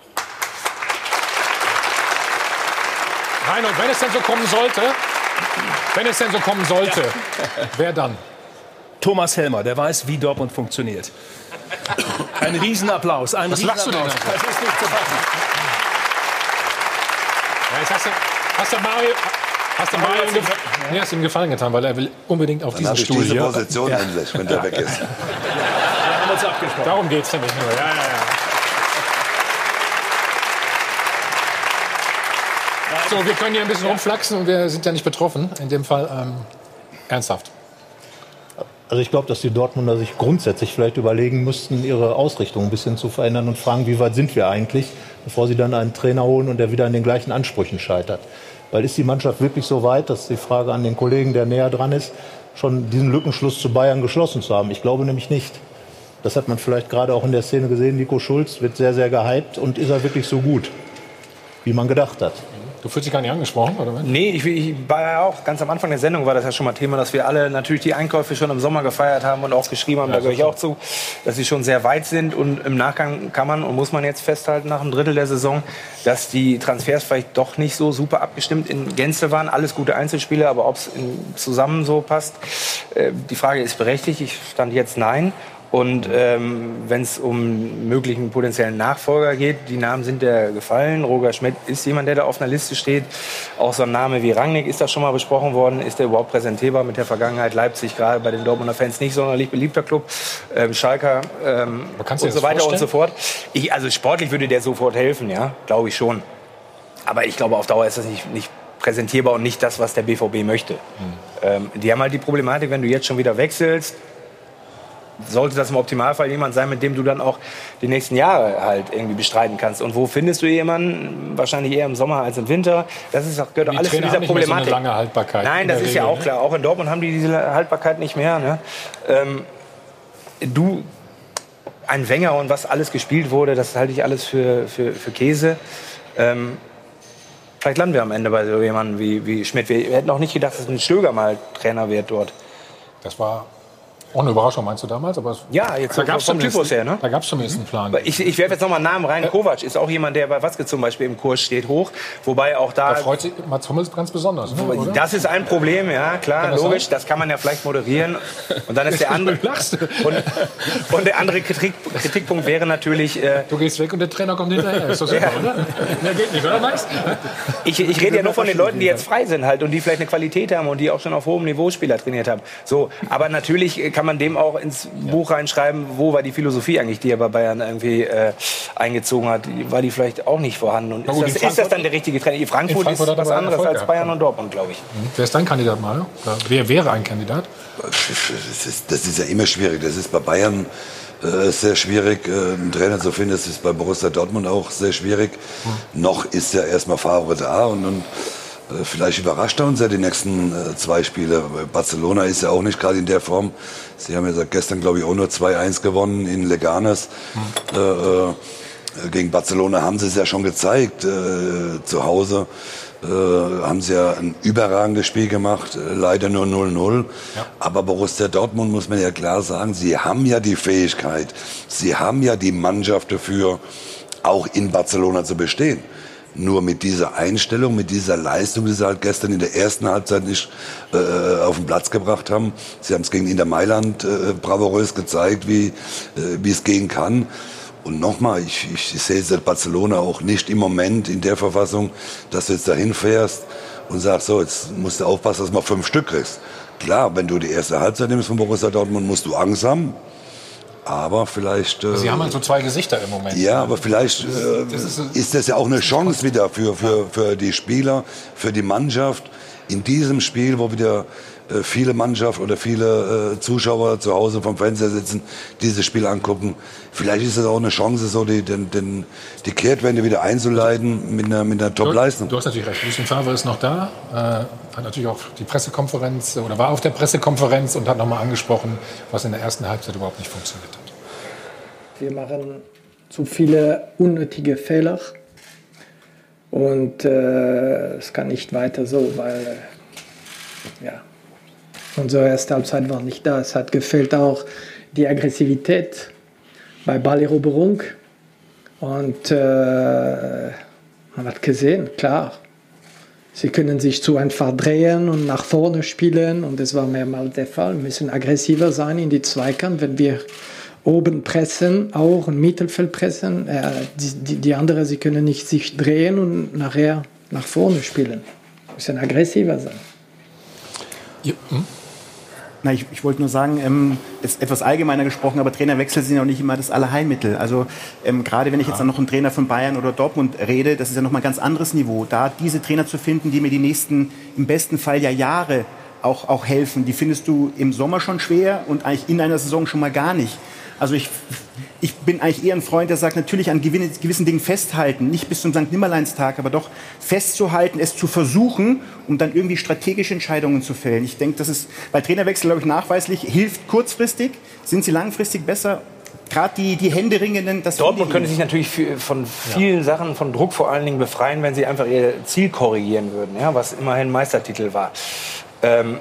Reinhold, wenn es denn so kommen sollte, wenn es denn so kommen sollte, wer dann? Thomas Helmer, der weiß, wie Dortmund funktioniert. Ein Riesenapplaus. Ein Was lachst du denn? Das ist nicht zu fassen. Ja, jetzt hast du, hast du Mario, hast du Mario einen Gef nee, hast ihm Gefallen getan, weil er will unbedingt auf Dann diesen Stuhl diese hier. Position endlich, wenn der weg ist. Wir haben uns abgesprochen. Darum geht's nämlich nur. Ja, ja, ja. So, wir können hier ein bisschen rumflaxen und wir sind ja nicht betroffen. In dem Fall ähm, ernsthaft. Also ich glaube, dass die Dortmunder sich grundsätzlich vielleicht überlegen müssten, ihre Ausrichtung ein bisschen zu verändern und fragen, wie weit sind wir eigentlich, bevor sie dann einen Trainer holen und der wieder an den gleichen Ansprüchen scheitert. Weil ist die Mannschaft wirklich so weit, dass die Frage an den Kollegen, der näher dran ist, schon diesen Lückenschluss zu Bayern geschlossen zu haben? Ich glaube nämlich nicht. Das hat man vielleicht gerade auch in der Szene gesehen. Nico Schulz wird sehr, sehr gehypt und ist er wirklich so gut, wie man gedacht hat? Du fühlst dich gar nicht angesprochen, oder? was? Nee, ich, ich war ja auch ganz am Anfang der Sendung war das ja schon mal Thema, dass wir alle natürlich die Einkäufe schon im Sommer gefeiert haben und auch geschrieben haben, da gehöre ich auch zu, dass sie schon sehr weit sind und im Nachgang kann man und muss man jetzt festhalten nach einem Drittel der Saison, dass die Transfers vielleicht doch nicht so super abgestimmt in Gänze waren. Alles gute Einzelspieler, aber ob es zusammen so passt, äh, die Frage ist berechtigt. Ich stand jetzt nein. Und ähm, wenn es um möglichen potenziellen Nachfolger geht, die Namen sind ja gefallen. Roger Schmidt ist jemand, der da auf einer Liste steht. Auch so ein Name wie Rangnick ist da schon mal besprochen worden. Ist der überhaupt präsentierbar mit der Vergangenheit? Leipzig gerade bei den Dortmunder Fans nicht sonderlich beliebter Club. Ähm, Schalker ähm, und so weiter und so vorstellen? fort. Ich, also sportlich würde der sofort helfen, ja, glaube ich schon. Aber ich glaube, auf Dauer ist das nicht, nicht präsentierbar und nicht das, was der BVB möchte. Ähm, die haben halt die Problematik, wenn du jetzt schon wieder wechselst, sollte das im Optimalfall jemand sein, mit dem du dann auch die nächsten Jahre halt irgendwie bestreiten kannst. Und wo findest du jemanden? Wahrscheinlich eher im Sommer als im Winter. Das ist auch, gehört Die alles zu dieser mehr so Problematik. lange Haltbarkeit. Nein, in das ist ja Regel, auch ne? klar. Auch in Dortmund haben die diese Haltbarkeit nicht mehr. Ne? Ähm, du, ein Wenger und was alles gespielt wurde, das halte ich alles für, für, für Käse. Ähm, vielleicht landen wir am Ende bei so jemandem wie, wie Schmidt. Wir hätten auch nicht gedacht, dass ein Stöger mal Trainer wird dort. Das war auch eine Überraschung, meinst du damals? Aber es- Ja, jetzt da gab's vom Typus her, ne? Da gab es zumindest einen Plan. Ich, ich werfe jetzt noch mal einen Namen rein. Kovac ist auch jemand, der bei Watzke zum Beispiel im Kurs steht, hoch. Wobei auch da. Da freut sich Mats Hummels ganz besonders, ne, oder? Das ist ein Problem, ja, klar, das logisch. sein? Das kann man ja vielleicht moderieren. Und dann ist der andere. Und, und der andere Kritik, Kritikpunkt wäre natürlich. Äh, du gehst weg und der Trainer kommt hinterher. Ist doch super, oder? Mehr geht nicht, oder Max? Ich, ich rede ja nur von den Leuten, die jetzt frei sind halt und die vielleicht eine Qualität haben und die auch schon auf hohem Niveau Spieler trainiert haben. So, aber natürlich kann man dem auch ins Buch reinschreiben, wo war die Philosophie eigentlich, die er bei Bayern irgendwie äh, eingezogen hat. War die vielleicht auch nicht vorhanden? Und Na ist, gut, das, ist das dann der richtige Trainer? In Frankfurt, Frankfurt ist was anderes Erfolg als Bayern ja. und Dortmund, glaube ich. Wer ist dein Kandidat, Mario? Oder Wer wäre ein Kandidat? Das ist, das ist ja immer schwierig. Das ist bei Bayern äh, sehr schwierig, äh, einen Trainer zu finden. Das ist bei Borussia Dortmund auch sehr schwierig. Noch ist ja erstmal Favre da und, und vielleicht überrascht er uns ja die nächsten äh, zwei Spiele. Barcelona ist ja auch nicht gerade in der Form. Sie haben ja gestern, glaube ich, auch nur 2-1 gewonnen in Leganes. Äh, äh, gegen Barcelona haben sie es ja schon gezeigt. Äh, zu Hause äh, haben sie ja ein überragendes Spiel gemacht, äh, leider nur 0-0. Aber Borussia Dortmund muss man ja klar sagen, sie haben ja die Fähigkeit, sie haben ja die Mannschaft dafür, auch in Barcelona zu bestehen. Nur mit dieser Einstellung, mit dieser Leistung, die sie halt gestern in der ersten Halbzeit nicht äh, auf den Platz gebracht haben. Sie haben es gegen Inter Mailand äh, bravourös gezeigt, wie, äh, wie es gehen kann. Und nochmal, ich, ich sehe jetzt Barcelona auch nicht im Moment in der Verfassung, dass du jetzt dahin fährst und sagst, so, jetzt musst du aufpassen, dass du mal fünf Stück kriegst. Klar, wenn du die erste Halbzeit nimmst von Borussia Dortmund, musst du Angst haben. Aber vielleicht... Äh, Sie haben halt so zwei Gesichter im Moment. ja, aber vielleicht äh, das ist so- ist das ja auch eine Chance wieder für, für, für die Spieler, für die Mannschaft, in diesem Spiel, wo wieder äh, viele Mannschaft oder viele äh, Zuschauer zu Hause vom Fernseher sitzen, dieses Spiel angucken. Vielleicht ist es auch eine Chance, so die, den, den, die Kehrtwende wieder einzuleiten mit einer, mit einer Top-Leistung. Du hast natürlich recht. Lucien Favre ist noch da, äh, hat natürlich auch die Pressekonferenz oder war auf der Pressekonferenz und hat nochmal angesprochen, was in der ersten Halbzeit überhaupt nicht funktioniert hat. Wir machen zu viele unnötige Fehler und äh, es kann nicht weiter so, weil äh, ja, unsere erste Halbzeit war nicht da. Es hat gefehlt auch die Aggressivität bei Balleroberung und äh, man hat gesehen, klar, sie können sich zu einfach drehen und nach vorne spielen und das war mehrmals der Fall. Wir müssen aggressiver sein in die Zweikampf, wenn wir oben pressen, auch im Mittelfeld pressen. Äh, die, die, die anderen, sie können nicht sich drehen und nachher nach vorne spielen. Müssen aggressiver sein. Ja. Hm? Na, ich, ich wollte nur sagen, ähm, ist etwas allgemeiner gesprochen, aber Trainerwechsel sind ja auch nicht immer das Allerheilmittel. Also ähm, gerade wenn ich jetzt dann noch einen Trainer von Bayern oder Dortmund rede, das ist ja noch mal ein ganz anderes Niveau. Da diese Trainer zu finden, die mir die nächsten, im besten Fall ja Jahre auch, auch helfen, die findest du im Sommer schon schwer und eigentlich in einer Saison schon mal gar nicht. Also ich, ich bin eigentlich eher ein Freund, der sagt, natürlich an gewissen Dingen festhalten, nicht bis zum St. Nimmerleinstag, aber doch festzuhalten, es zu versuchen, um dann irgendwie strategische Entscheidungen zu fällen. Ich denke, das ist bei Trainerwechsel, glaube ich, nachweislich, hilft kurzfristig. Sind sie langfristig besser? Gerade die, die Händeringenden, das Dortmund könnte sich natürlich von vielen ja. Sachen, von Druck vor allen Dingen befreien, wenn sie einfach ihr Ziel korrigieren würden, ja, was immerhin Meistertitel war. Ähm,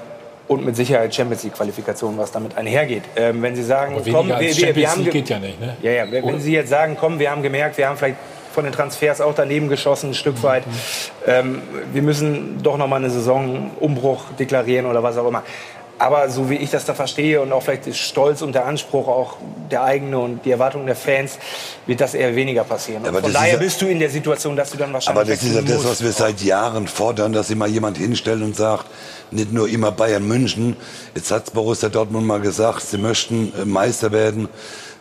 und mit Sicherheit Champions League Qualifikation, was damit einhergeht. Ähm, wenn Sie sagen, komm, wir, wir, wir haben geht ja nicht, ne? Ja, ja, wenn Oder? Sie jetzt sagen, komm, wir haben gemerkt, wir haben vielleicht von den Transfers auch daneben geschossen, ein Stück mhm. weit. Ähm, wir müssen doch noch mal eine Saisonumbruch deklarieren oder was auch immer. Aber so wie ich das da verstehe und auch vielleicht der Stolz und der Anspruch auch der eigene und die Erwartungen der Fans, wird das eher weniger passieren. Ja, von daher bist du in der Situation, dass du dann wahrscheinlich. Aber das ist ja das, was wir seit Jahren fordern, dass immer jemand hinstellt und sagt, nicht nur immer Bayern München. Jetzt hat Borussia Dortmund mal gesagt, sie möchten äh, Meister werden.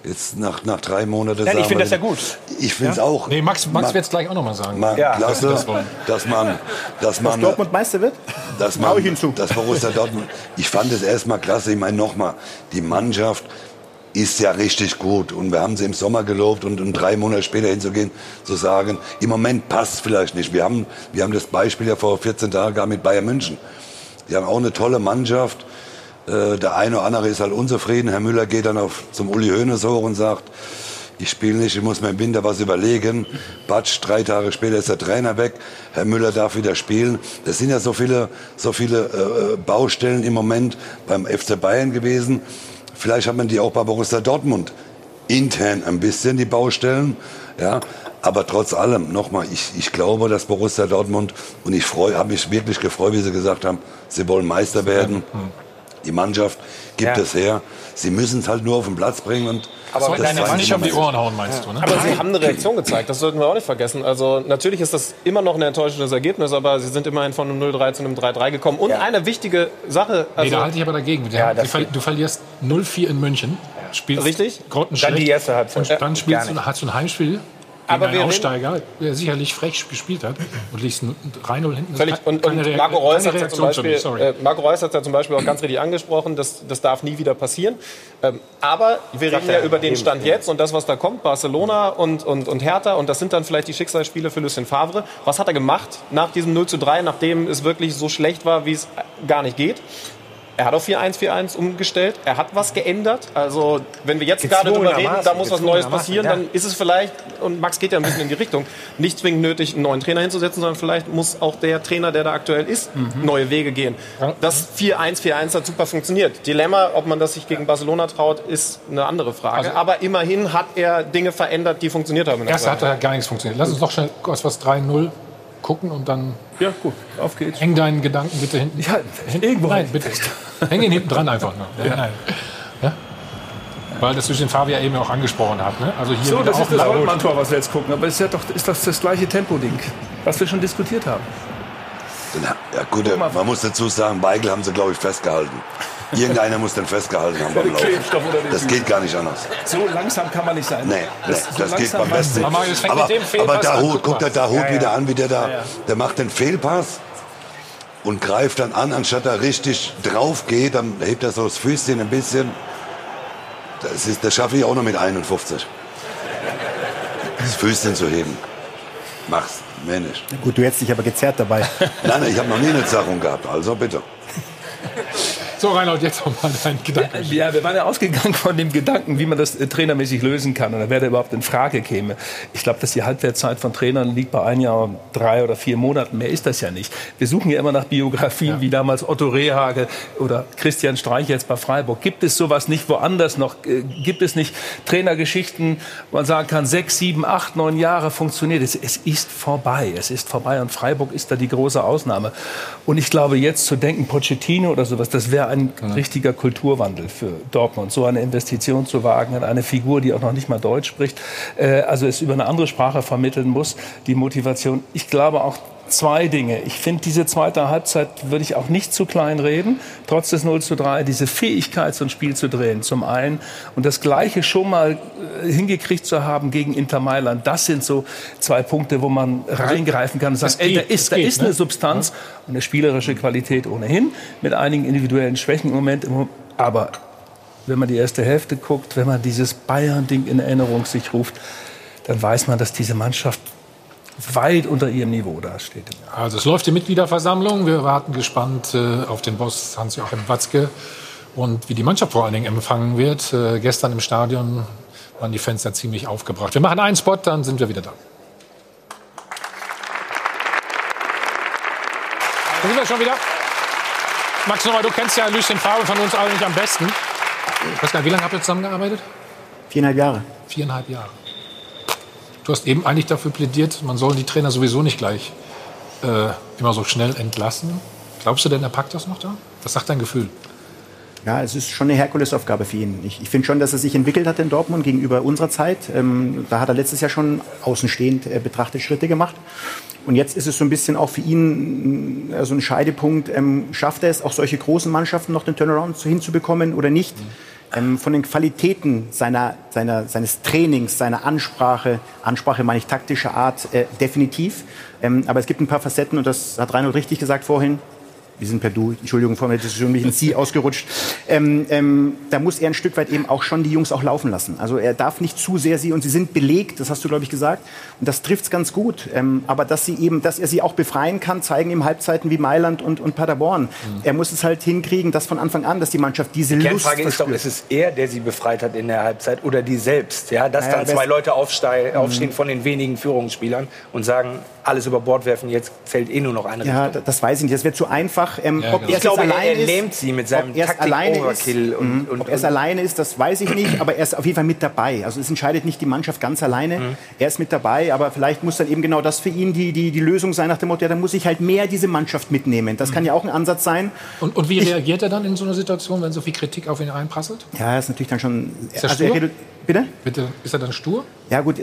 Jetzt nach, nach drei Monaten. Nein, ich finde das ja gut. Ich finde es ja? auch. Nee, Max, Max wird es gleich auch noch mal sagen. Mal ja. Klasse, das dass man, dass man, dass Dortmund Meister wird. Dass man, ich hinzu. Dass Borussia Dortmund. Ich fand es erstmal klasse. Ich meine nochmal, die Mannschaft ist ja richtig gut und wir haben sie im Sommer gelobt und um drei Monate später hinzugehen, zu sagen, im Moment passt vielleicht nicht. Wir haben, wir haben das Beispiel ja vor 14 Tagen gehabt mit Bayern München. Die haben auch eine tolle Mannschaft. Äh, der eine oder andere ist halt unzufrieden. Herr Müller geht dann auf, zum Uli Hoeneß hoch und sagt, ich spiele nicht, ich muss mir im Winter was überlegen. Batsch, drei Tage später ist der Trainer weg. Herr Müller darf wieder spielen. Das sind ja so viele, so viele äh, Baustellen im Moment beim FC Bayern gewesen. Vielleicht hat man die auch bei Borussia Dortmund intern ein bisschen, die Baustellen. Ja, aber trotz allem, nochmal, ich, ich glaube, dass Borussia Dortmund, und ich habe mich wirklich gefreut, wie Sie gesagt haben, sie wollen Meister werden. Die Mannschaft gibt ja. es her. Sie müssen es halt nur auf den Platz bringen und aber das deine nicht um die Ohren hauen, meinst ja. du? Ne? Aber Sie haben eine Reaktion gezeigt, das sollten wir auch nicht vergessen. Also natürlich ist das immer noch ein enttäuschendes Ergebnis, aber Sie sind immerhin von einem 0-3 zu einem 3-3 gekommen. Und ja. eine wichtige Sache. Also nee, da halte ich aber dagegen. Ja, du, du verlierst 0-4 in München. Spielst Richtig? Dann die erste Halbzeit. Und dann spielst du, hast du ein Heimspiel aber wir Aufsteiger, der sicherlich frech gespielt hat und liegt 3-0 hinten. Völlig. Und, und Marco, Reus hat ja zum Beispiel, äh, Marco Reus hat ja zum Beispiel auch ganz richtig angesprochen, das, das darf nie wieder passieren. Ähm, aber wir reden ja über den Stand jetzt und das, was da kommt, Barcelona und, und, und Hertha und das sind dann vielleicht die Schicksalsspiele für Lucien Favre. Was hat er gemacht nach diesem 0 zu 3, nachdem es wirklich so schlecht war, wie es gar nicht geht? Er hat auf 4-1-4-1 umgestellt. Er hat was geändert. Also, wenn wir jetzt gerade darüber reden, da muss was Neues passieren, ja. dann ist es vielleicht, und Max geht ja ein bisschen in die Richtung, nicht zwingend nötig, einen neuen Trainer hinzusetzen, sondern vielleicht muss auch der Trainer, der da aktuell ist, mhm. neue Wege gehen. Das 4-1-4-1 hat super funktioniert. Dilemma, ob man das sich gegen Barcelona traut, ist eine andere Frage. Also, Aber immerhin hat er Dinge verändert, die funktioniert haben. Erst hat er gar nichts funktioniert. Lass uns doch schnell was 3-0 gucken und dann. Ja, gut, auf geht's. Häng deinen Gedanken bitte hinten. Ja, irgendwo. Nein, bitte. Häng ihn hinten dran einfach noch. Ja. Nein. Ja? Weil das durch den Fabian eben auch angesprochen hat. Ne? Also hier so, das ist das Goldmann-Tor, was wir jetzt gucken. Aber ist ja doch ist das, das gleiche Tempo-Ding, was wir schon diskutiert haben. Ja, gut, man muss dazu sagen, Weigel haben sie, glaube ich, festgehalten. Irgendeiner muss den festgehalten haben beim Laufen. Das geht gar nicht anders. So langsam kann man nicht sein. Nee, nee das, so das geht beim besten. Aber, aber Dahut, guck dir Dahut ja, ja. wieder an, wie der da, der macht den Fehlpass. und greift dann an, anstatt er richtig drauf geht, dann hebt er so das Füßchen ein bisschen. Das, ist, das schaffe ich auch noch mit 51. Das Füßchen zu heben. Mach's, mehr nicht. Gut, du hättest dich aber gezerrt dabei. Nein, nein, ich habe noch nie eine Zerrung gehabt, also bitte. So, Reinhold, jetzt nochmal dein Gedanken. Ja, wir waren ja ausgegangen von dem Gedanken, wie man das äh, trainermäßig lösen kann oder wer da überhaupt in Frage käme. Ich glaube, dass die Halbwertzeit von Trainern liegt bei ein Jahr, drei oder vier Monaten. Mehr ist das ja nicht. Wir suchen ja immer nach Biografien, ja. wie damals Otto Rehagel oder Christian Streich jetzt bei Freiburg. Gibt es sowas nicht woanders noch? Äh, gibt es nicht Trainergeschichten, wo man sagen kann, sechs, sieben, acht, neun Jahre funktioniert es? Es ist vorbei. Es ist vorbei und Freiburg ist da die große Ausnahme. Und ich glaube, jetzt zu denken, Pochettino oder sowas, das wäre ein ja. richtiger Kulturwandel für Dortmund, so eine Investition zu wagen in eine Figur, die auch noch nicht mal Deutsch spricht, äh, also es über eine andere Sprache vermitteln muss, die Motivation. Ich glaube auch, zwei Dinge. Ich finde, diese zweite Halbzeit würde ich auch nicht zu klein reden, trotz des 0 zu 3, diese Fähigkeit, so ein Spiel zu drehen, zum einen. Und das Gleiche schon mal äh, hingekriegt zu haben gegen Inter Mailand, das sind so zwei Punkte, wo man reingreifen kann und sagt, ey, da ist, da geht, ist eine ne? Substanz und eine spielerische Qualität ohnehin, mit einigen individuellen Schwächen im Moment. Aber wenn man die erste Hälfte guckt, wenn man dieses Bayern-Ding in Erinnerung sich ruft, dann weiß man, dass diese Mannschaft weit unter ihrem Niveau dasteht. Also es läuft die Mitgliederversammlung. Wir warten gespannt äh, auf den Boss Hans-Joachim Watzke und wie die Mannschaft vor allen Dingen empfangen wird. Äh, gestern im Stadion waren die Fans ja ziemlich aufgebracht. Wir machen einen Spot, dann sind wir wieder da. Da sind wir schon wieder. Max Nochmal, du kennst ja Lucien Favre von uns allen nicht am besten. Ich weiß gar nicht, wie lange habt ihr zusammengearbeitet? Viereinhalb Jahre. Viereinhalb Jahre. Du hast eben eigentlich dafür plädiert, man soll die Trainer sowieso nicht gleich äh, immer so schnell entlassen. Glaubst du denn, er packt das noch da? Was sagt dein Gefühl? Ja, es ist schon eine Herkulesaufgabe für ihn. Ich, ich finde schon, dass er sich entwickelt hat in Dortmund gegenüber unserer Zeit. Ähm, da hat er letztes Jahr schon außenstehend äh, betrachtet Schritte gemacht. Und jetzt ist es so ein bisschen auch für ihn äh, so ein Scheidepunkt. Ähm, schafft er es, auch solche großen Mannschaften noch den Turnaround hinzubekommen oder nicht? Mhm ähm, von den Qualitäten seiner, seiner, seines Trainings, seiner Ansprache, Ansprache meine ich taktischer Art, äh, definitiv. Ähm, aber es gibt ein paar Facetten, und das hat Reinhold richtig gesagt vorhin, wir sind per Du, Entschuldigung, vorhin ist schon mich in Sie ausgerutscht. Ähm, ähm, da muss er ein Stück weit eben auch schon die Jungs auch laufen lassen. Also er darf nicht zu sehr sie, und sie sind belegt, das hast du, glaube ich, gesagt, und das trifft es ganz gut. Ähm, aber dass sie eben, dass er sie auch befreien kann, zeigen ihm Halbzeiten wie Mailand und, und Paderborn. Mhm. Er muss es halt hinkriegen, dass von Anfang an, dass die Mannschaft diese die Lust Kernfrage ist doch, ist es er, der sie befreit hat in der Halbzeit oder die selbst? Ja, dass naja, dann zwei Leute aufstehen, mhm. aufstehen von den wenigen Führungsspielern und sagen, alles über Bord werfen, jetzt fällt eh nur noch eine Ja, Richtung. das weiß ich nicht. Das wird zu einfach. Ähm, ja, ob genau. er ich glaube, er, lähmt sie mit seinem Taktik-Overkill. Und, und, ob er es alleine ist, das weiß ich nicht, aber er ist auf jeden Fall mit dabei. Also es entscheidet nicht die Mannschaft ganz alleine. Mhm. Er ist mit dabei, aber vielleicht muss dann eben genau das für ihn die, die, die Lösung sein nach dem Motto, ja, dann muss ich halt mehr diese Mannschaft mitnehmen. Das mhm. kann ja auch ein Ansatz sein. Und, und wie ich, reagiert er dann in so einer Situation, wenn so viel Kritik auf ihn einprasselt? Ja, ist natürlich dann schon... Ist also er Bitte? Bitte? Ist er dann stur? Ja gut,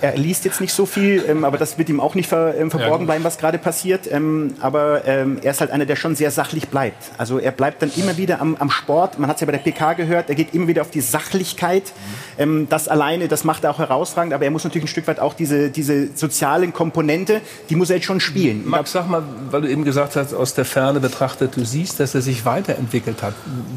er liest jetzt nicht so viel, ähm, aber das wird ihm auch nicht ver, ähm, verborgen ja, bleiben, was gerade passiert. Ähm, aber ähm, er ist halt einer, der schon sehr sachlich bleibt. Also er bleibt dann immer wieder am, am Sport. Man hat es ja bei der PK gehört, er geht immer wieder auf die Sachlichkeit. Mhm. das alleine, das macht er auch herausragend, aber er muss natürlich ein Stück weit auch diese, diese sozialen Komponente, die muss er jetzt schon spielen. Max, sag mal, weil du eben gesagt hast, aus der Ferne betrachtet, du siehst, dass er sich weiterentwickelt hat.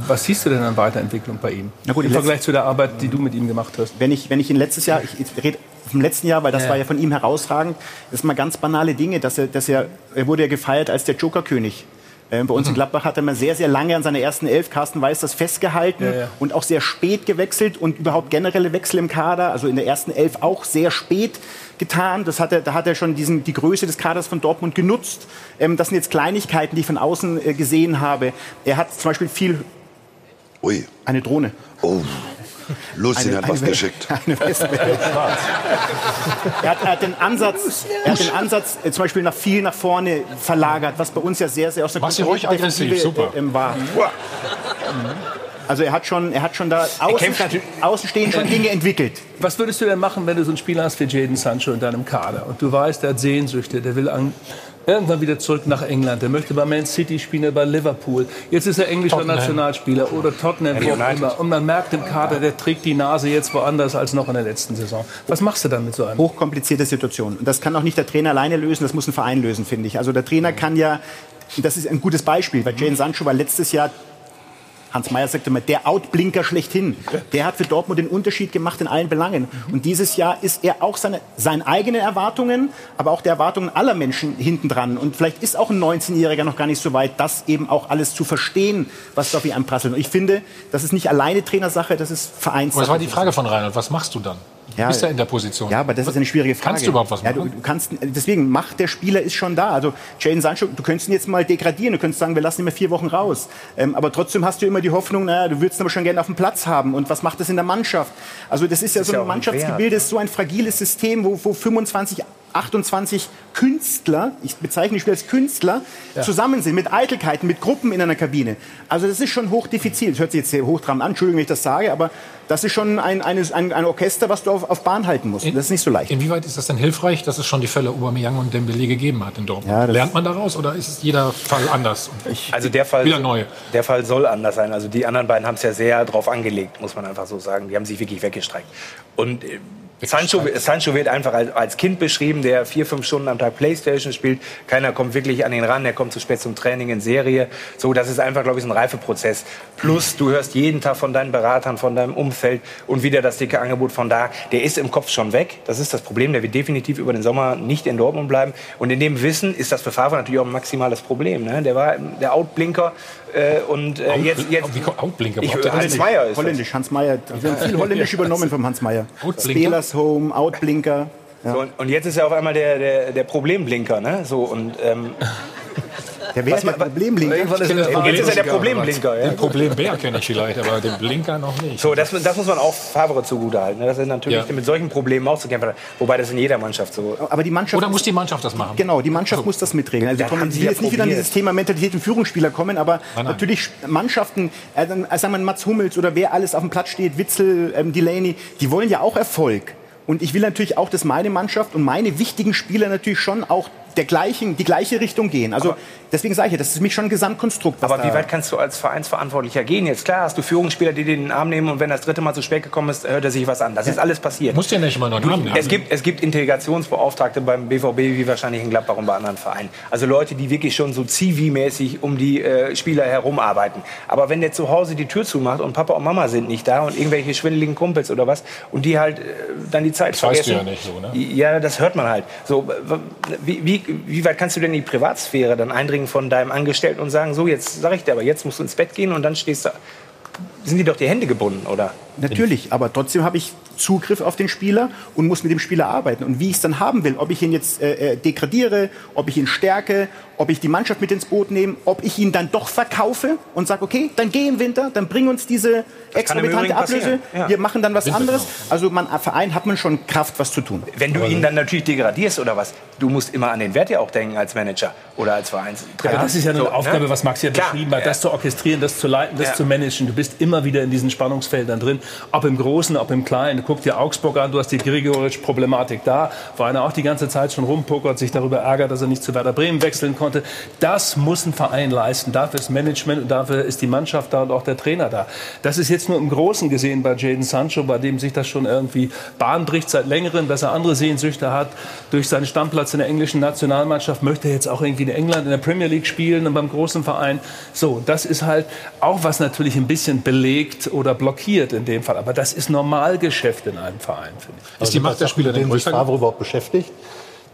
Was siehst du denn an Weiterentwicklung bei ihm? Na gut, Im Vergleich zu der Arbeit, die du mit ihm gemacht hast. Wenn ich, wenn ich ihn letztes Jahr, ich, ich rede vom letzten Jahr, weil das ja. war ja von ihm herausragend, das sind mal ganz banale Dinge, dass er, dass er, er wurde ja gefeiert als der Jokerkönig. Äh, bei uns mhm. in Gladbach hat er mal sehr, sehr lange an seiner ersten Elf, Carsten Weiß, das festgehalten ja, ja. und auch sehr spät gewechselt und überhaupt generelle Wechsel im Kader, also in der ersten Elf auch sehr spät getan. Das hat er, da hat er schon diesen, die Größe des Kaders von Dortmund genutzt. Ähm, das sind jetzt Kleinigkeiten, die ich von außen äh, gesehen habe. Er hat zum Beispiel viel... Ui. Eine Drohne. Oh. Lucien eine, hat was geschickt. Eine er, hat, er hat den Ansatz, er hat den Ansatz äh, zum Beispiel nach viel nach vorne verlagert, was bei uns ja sehr, sehr aus der Machst ruhig aggressiv, super. Äh, war. Also er hat schon, er hat schon da außen, außenstehend schon Dinge entwickelt. Was würdest du denn machen, wenn du so einen Spieler hast wie Jaden Sancho in deinem Kader und du weißt, der hat Sehnsüchte, der will an, irgendwann wieder zurück nach England. Er möchte bei Man City spielen, bei Liverpool. Jetzt ist er englischer Tottenham. Nationalspieler oder Tottenham, wo auch immer. Und man merkt im Kader, der trägt die Nase jetzt woanders als noch in der letzten Saison. Was machst du dann mit so einem? Hochkomplizierte Situation. Und das kann auch nicht der Trainer alleine lösen, das muss ein Verein lösen, finde ich. Also der Trainer kann ja das ist ein gutes Beispiel, weil Jadon Sancho war letztes Jahr Hans Meyer sagte immer, der Outblinker schlechthin. Der hat für Dortmund den Unterschied gemacht in allen Belangen. Und dieses Jahr ist er auch seine, seine eigenen Erwartungen, aber auch der Erwartungen aller Menschen hinten dran. Und vielleicht ist auch ein 19-Jähriger noch gar nicht so weit, das eben auch alles zu verstehen, was da anprasselt. Und ich finde, das ist nicht alleine Trainersache, das ist Vereinssache. Aber das war die Frage von Reinhold. Was machst du dann? Du Ja, bist ja in der Position. Ja, aber das ist eine schwierige Frage. Kannst du überhaupt was Ja, machen? du, du kannst, deswegen, Macht der Spieler ist schon da. Also Jadon Sancho, du könntest ihn jetzt mal degradieren, du könntest sagen, wir lassen ihn mal vier Wochen raus. Ähm, aber trotzdem hast du immer die Hoffnung, naja, du würdest ihn aber schon gerne auf dem Platz haben. Und was macht das in der Mannschaft? Also das ist ja ist so ja ein ein Mannschaftsgebilde, ist so ein fragiles System, wo, wo 25 28 Künstler, ich bezeichne die Spieler als Künstler, zusammen sind, mit Eitelkeiten, mit Gruppen in einer Kabine. Also das ist schon hochdifizil. Das hört sich jetzt sehr hochtrabend an, Entschuldigung, wenn ich das sage, aber das ist schon ein, eine, ein, ein Orchester, was du auf, auf Bahn halten musst. Das ist nicht so leicht. Inwieweit ist das denn hilfreich, dass es schon die Fälle Aubameyang und Dembele gegeben hat in Dortmund? Ja, Lernt man daraus oder ist jeder Fall anders? Also der Fall, Wieder neu. der Fall soll anders sein. Also die anderen beiden haben es ja sehr drauf angelegt, muss man einfach so sagen. Die haben sich wirklich weggestreckt. Und äh, Sancho, Sancho wird einfach als, Kind beschrieben, der vier, fünf Stunden am Tag Playstation spielt. Keiner kommt wirklich an ihn ran. Er kommt zu spät zum Training in Serie. So, das ist einfach, glaube ich, ein Reifeprozess. Plus, du hörst jeden Tag von deinen Beratern, von deinem Umfeld und wieder das dicke Angebot von da. Der ist im Kopf schon weg. Das ist das Problem. Der wird definitiv über den Sommer nicht in Dortmund bleiben. Und in dem Wissen ist das für Favre natürlich auch ein maximales Problem. Ne? Der war der Outblinker äh, und äh, jetzt, jetzt Wie kommt Outblinker? ich, Hans? Meyer ist das. Holländisch, Hans Meyer. Wir haben viel Holländisch übernommen vom Hans Meyer. Spelers Home, Outblinker. So, und, und jetzt ist er auf einmal der, der, der Problemblinker, ne? So, und, ähm, Der wäre der Problemblinker. jetzt ist er der Problemblinker, ja? Den Problembär kenne ich vielleicht, aber den Blinker noch nicht. So, das, das muss man auch Favre zugutehalten, ne? dass er natürlich Ja. mit solchen Problemen auch zu kämpfen. Wobei das in jeder Mannschaft so Aber die Mannschaft Oder muss die Mannschaft das machen? Genau, die Mannschaft muss das mitregeln. Also Das kommen, sie jetzt nicht wieder an dieses Thema Mentalität und Führungsspieler kommen, aber nein. natürlich Mannschaften, äh, äh, sagen wir Mats Hummels oder wer alles auf dem Platz steht, Witzel, ähm, Delaney, die wollen ja auch Erfolg. Und ich will natürlich auch, dass meine Mannschaft und meine wichtigen Spieler natürlich schon auch der gleichen, die gleiche Richtung gehen. Also deswegen sage ich, das ist für mich schon ein Gesamtkonstrukt. Aber wie weit kannst du als Vereinsverantwortlicher gehen? Jetzt klar hast du Führungsspieler, die dir den Arm nehmen und wenn das dritte Mal zu spät gekommen ist, hört er sich was an. Das ist alles passiert. Muss ja nicht immer noch einen nehmen. Es gibt, es gibt Integrationsbeauftragte beim BVB wie wahrscheinlich in Gladbach und bei anderen Vereinen. Also Leute, die wirklich schon so Zivi-mäßig um die äh, Spieler herum arbeiten. Aber wenn der zu Hause die Tür zumacht und Papa und Mama sind nicht da und irgendwelche schwindeligen Kumpels oder was und die halt äh, dann die Zeit Das weißt du vergessen. ja nicht so, ne? Ja, das hört man halt. So, wie, wie, wie weit kannst du denn in die Privatsphäre dann eindringen von deinem Angestellten und sagen, so jetzt sag ich dir, aber jetzt musst du ins Bett gehen und dann stehst du. Sind die doch die Hände gebunden, oder? Natürlich, aber trotzdem habe ich Zugriff auf den Spieler und muss mit dem Spieler arbeiten. Und wie ich es dann haben will, ob ich ihn jetzt äh, äh, degradiere, ob ich ihn stärke, ob ich die Mannschaft mit ins Boot nehme, ob ich ihn dann doch verkaufe und sage, okay, dann geh im Winter, dann bring uns diese im exorbitante Ablöse, ja. wir machen dann was Winter, anderes. Also man, als Verein hat man schon Kraft, was zu tun. Wenn du ihn dann natürlich degradierst oder was, du musst immer an den Wert ja auch denken als Manager oder als Vereinstrainer. Aber das ist ja eine So, Aufgabe, ne? was Max hier Klar. beschrieben hat, das zu orchestrieren, das zu leiten, das Ja. zu managen. Du bist immer wieder in diesen Spannungsfeldern drin, ob im Großen, ob im Kleinen. Guck dir Augsburg an, du hast die Grigoric-Problematik da, wo einer auch die ganze Zeit schon rumpokert, sich darüber ärgert, dass er nicht zu Werder Bremen wechseln konnte. Das muss ein Verein leisten. Dafür ist Management und dafür ist die Mannschaft da und auch der Trainer da. Das ist jetzt nur im Großen gesehen bei Jaden Sancho, bei dem sich das schon irgendwie Bahn bricht seit längerem, dass er andere Sehnsüchte hat. Durch seinen Stammplatz in der englischen Nationalmannschaft möchte er jetzt auch irgendwie in England in der Premier League spielen und beim großen Verein. So, das ist halt auch was natürlich ein bisschen belegt oder blockiert in dem Fall. Aber das ist Normalgeschäft in einem Verein, finde ich. Ist die Macht der Spieler denn sich größer? Favre überhaupt beschäftigt?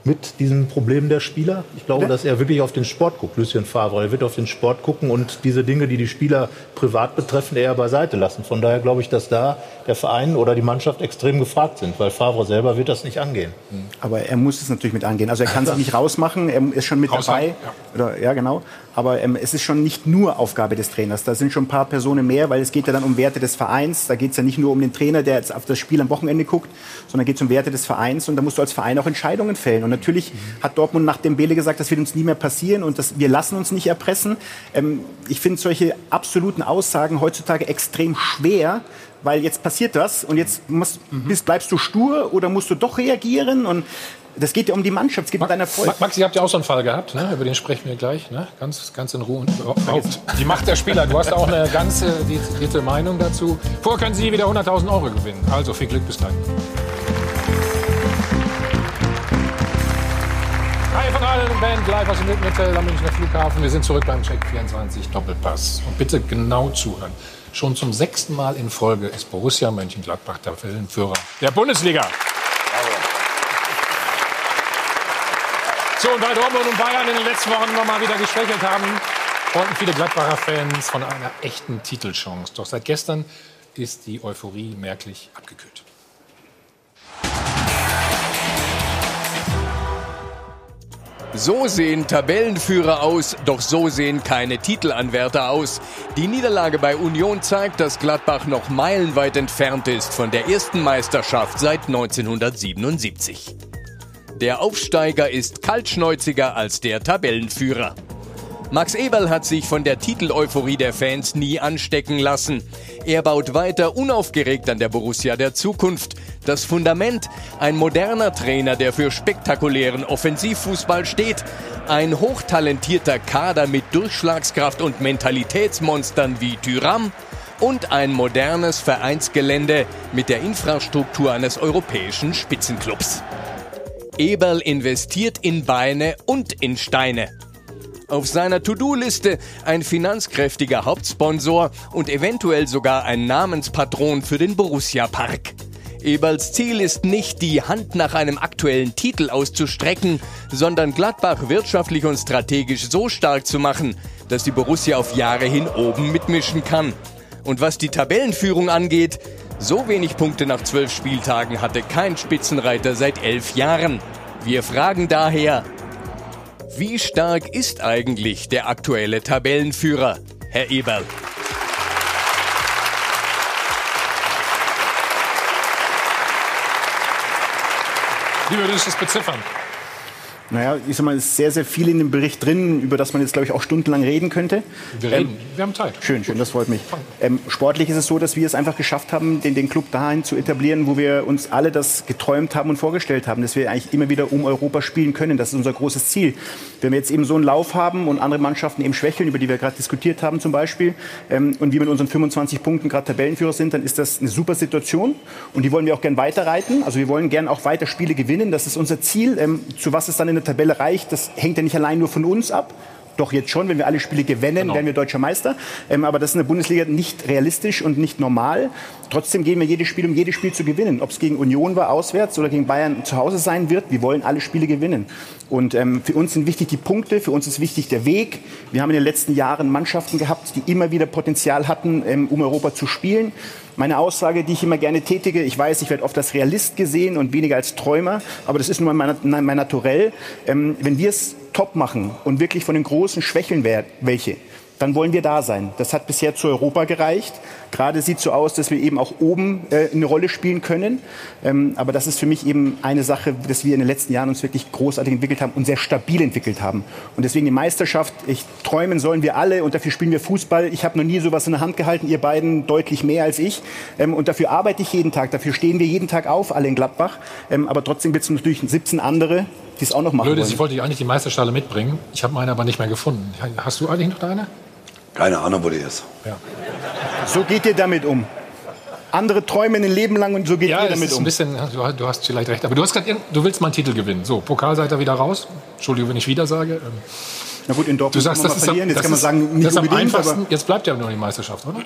Mit diesen Problemen der Spieler? Ich glaube, dass er wirklich auf den Sport guckt, Lucien Favre. Er wird auf den Sport gucken und diese Dinge, die die Spieler privat betreffen, eher beiseite lassen. Von daher glaube ich, dass da der Verein oder die Mannschaft extrem gefragt sind, weil Favre selber wird das nicht angehen. Aber er muss es natürlich mit angehen. Also er kann sich nicht rausmachen, er ist schon mit Raushalten, dabei. Oder, ja, genau. Aber ähm, es ist schon nicht nur Aufgabe des Trainers. Da sind schon ein paar Personen mehr, weil es geht ja dann um Werte des Vereins. Da geht es ja nicht nur um den Trainer, der jetzt auf das Spiel am Wochenende guckt, sondern geht es um Werte des Vereins. Und da musst du als Verein auch Entscheidungen fällen. Und natürlich hat Dortmund nach dem Bele gesagt, das wird uns nie mehr passieren und das, wir lassen uns nicht erpressen. Ähm, ich finde solche absoluten Aussagen heutzutage extrem schwer, weil jetzt passiert das und jetzt musst, bist, bleibst du stur oder musst du doch reagieren und das geht ja um die Mannschaft, es geht um deinen Erfolg. Ma- Max, ihr habt ja auch so einen Fall gehabt, ne? über den sprechen wir gleich, ne? ganz, ganz in Ruhe. Und überhaupt die Macht der Spieler, du hast auch eine ganz dezidierte Meinung dazu. Vorher können Sie wieder 100.000 Euro gewinnen. Also viel Glück bis gleich. Hi von allen Band live aus dem Mittel am Münchner Flughafen. Wir sind zurück beim Check 24 Doppelpass. Und bitte genau zuhören. Schon zum sechsten Mal in Folge ist Borussia Mönchengladbach der Tabellenführer der Bundesliga. So, und weil Dortmund und Bayern in den letzten Wochen noch mal wieder geschwächelt haben, wollten viele Gladbacher Fans von einer echten Titelchance. Doch seit gestern ist die Euphorie merklich abgekühlt. So sehen Tabellenführer aus, doch so sehen keine Titelanwärter aus. Die Niederlage bei Union zeigt, dass Gladbach noch meilenweit entfernt ist von der ersten Meisterschaft seit 1977. Der Aufsteiger ist kaltschnäuziger als der Tabellenführer. Max Eberl hat sich von der Titeleuphorie der Fans nie anstecken lassen. Er baut weiter unaufgeregt an der Borussia der Zukunft. Das Fundament, ein moderner Trainer, der für spektakulären Offensivfußball steht, ein hochtalentierter Kader mit Durchschlagskraft und Mentalitätsmonstern wie Tyram und ein modernes Vereinsgelände mit der Infrastruktur eines europäischen Spitzenclubs. Eberl investiert in Beine und in Steine. Auf seiner To-Do-Liste ein finanzkräftiger Hauptsponsor und eventuell sogar ein Namenspatron für den Borussia Park. Eberls Ziel ist nicht, die Hand nach einem aktuellen Titel auszustrecken, sondern Gladbach wirtschaftlich und strategisch so stark zu machen, dass die Borussia auf Jahre hin oben mitmischen kann. Und was die Tabellenführung angeht, so wenig Punkte nach zwölf Spieltagen hatte kein Spitzenreiter seit elf Jahren. Wir fragen daher, wie stark ist eigentlich der aktuelle Tabellenführer, Herr Eberl? Wie würdest du es beziffern? Naja, ich sag mal, es ist sehr, sehr viel in dem Bericht drin, über das man jetzt, glaube ich, auch stundenlang reden könnte. Wir reden, wir haben Zeit. Schön, schön, das freut mich. Ähm, sportlich ist es so, dass wir es einfach geschafft haben, den, den Club dahin zu etablieren, wo wir uns alle das geträumt haben und vorgestellt haben, dass wir eigentlich immer wieder um Europa spielen können. Das ist unser großes Ziel. Wenn wir jetzt eben so einen Lauf haben und andere Mannschaften eben schwächeln, über die wir gerade diskutiert haben zum Beispiel, ähm, und wir mit unseren 25 Punkten gerade Tabellenführer sind, dann ist das eine super Situation und die wollen wir auch gern weiterreiten. Also wir wollen gern auch weiter Spiele gewinnen. Das ist unser Ziel. Ähm, zu was es dann in der Tabelle reicht, das hängt ja nicht allein nur von uns ab. Doch jetzt schon, wenn wir alle Spiele gewinnen, Genau. werden wir deutscher Meister. Ähm, aber das ist in der Bundesliga nicht realistisch und nicht normal. Trotzdem gehen wir jedes Spiel, um jedes Spiel zu gewinnen. Ob es gegen Union war, auswärts oder gegen Bayern zu Hause sein wird, wir wollen alle Spiele gewinnen. Und ähm, für uns sind wichtig die Punkte, für uns ist wichtig der Weg. Wir haben in den letzten Jahren Mannschaften gehabt, die immer wieder Potenzial hatten, ähm, um Europa zu spielen. Meine Aussage, die ich immer gerne tätige, ich weiß, ich werde oft als Realist gesehen und weniger als Träumer, aber das ist nun mal mein, mein Naturell. Ähm, wenn wir es top machen und wirklich von den Großen schwächeln wer- welche, dann wollen wir da sein. Das hat bisher zu Europa gereicht. Gerade sieht so aus, dass wir eben auch oben äh, eine Rolle spielen können. Ähm, aber das ist für mich eben eine Sache, dass wir in den letzten Jahren uns wirklich großartig entwickelt haben und sehr stabil entwickelt haben. Und deswegen die Meisterschaft, ich träumen sollen wir alle und dafür spielen wir Fußball. Ich habe noch nie sowas in der Hand gehalten, ihr beiden deutlich mehr als ich. Ähm, und dafür arbeite ich jeden Tag, dafür stehen wir jeden Tag auf, alle in Gladbach. Ähm, aber trotzdem gibt es natürlich 17 andere, die es auch noch machen Blöd ist, wollen. ich wollte eigentlich die Meisterschale mitbringen. Ich habe meine aber nicht mehr gefunden. Hast du eigentlich noch deine? Keine Ahnung, wo die ist. So geht ihr damit um. Andere träumen ein Leben lang und so geht Ja, ihr damit ist ein um. bisschen, du hast- du hast vielleicht recht. Aber du hast gerade, du willst mal einen Titel gewinnen. So, Pokal seid ihr wieder raus. Entschuldigung, wenn ich wieder sage. Ähm, Na gut, in Dortmund Du sagst, kann man das mal ist, am- verlieren. Jetzt das kann man sagen, nicht das ist am unbedingt, einfachsten. aber Jetzt bleibt ja nur die Meisterschaft, oder?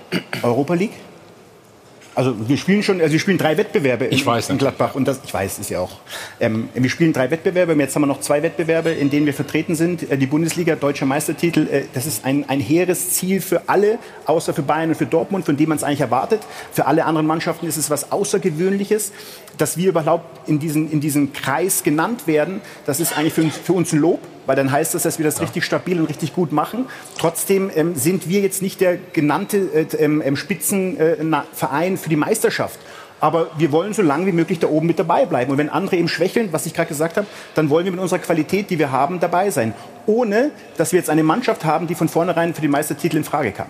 Europa League? Also wir spielen schon, also wir spielen drei Wettbewerbe in, Ich weiß in Gladbach und das, ich weiß, ist ja auch. Ähm, wir spielen drei Wettbewerbe. Jetzt haben wir noch zwei Wettbewerbe, in denen wir vertreten sind. Äh, die Bundesliga, deutscher Meistertitel. Äh, das ist ein, ein hehres Ziel für alle, außer für Bayern und für Dortmund, von dem man es eigentlich erwartet. Für alle anderen Mannschaften ist es was Außergewöhnliches, dass wir überhaupt in diesen, in diesen Kreis genannt werden. Das ist eigentlich für uns, für uns ein Lob weil dann heißt das, dass wir das richtig stabil und richtig gut machen. Trotzdem ähm, sind wir jetzt nicht der genannte äh, ähm, ähm, Spitzenverein für die Meisterschaft. Aber wir wollen so lange wie möglich da oben mit dabei bleiben. Und wenn andere eben schwächeln, was ich gerade gesagt habe, dann wollen wir mit unserer Qualität, die wir haben, dabei sein. Ohne, dass wir jetzt eine Mannschaft haben, die von vornherein für die Meistertitel in Frage kam.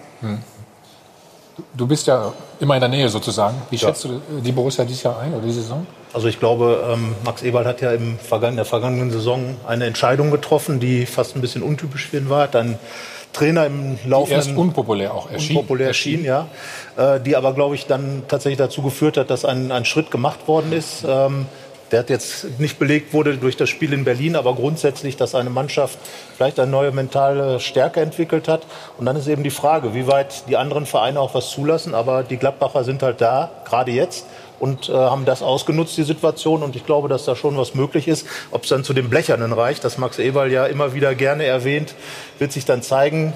Du bist ja immer in der Nähe sozusagen. Wie Ja. schätzt du die Borussia dieses Jahr ein oder die Saison? Also ich glaube, ähm, Max Eberl hat ja im in der vergangenen Saison eine Entscheidung getroffen, die fast ein bisschen untypisch für ihn war. Einen Trainer im laufenden erst unpopulär auch erschien. unpopulär erschien, ja, äh, die aber glaube ich dann tatsächlich dazu geführt hat, dass ein, ein Schritt gemacht worden ist, ähm, der hat jetzt nicht belegt wurde durch das Spiel in Berlin, aber grundsätzlich, dass eine Mannschaft vielleicht eine neue mentale Stärke entwickelt hat. Und dann ist eben die Frage, wie weit die anderen Vereine auch was zulassen. Aber die Gladbacher sind halt da, gerade jetzt und äh, haben das ausgenutzt, die Situation. Und ich glaube, dass da schon was möglich ist. Ob es dann zu den Blechernen reicht, das Max Eberl ja immer wieder gerne erwähnt, wird sich dann zeigen.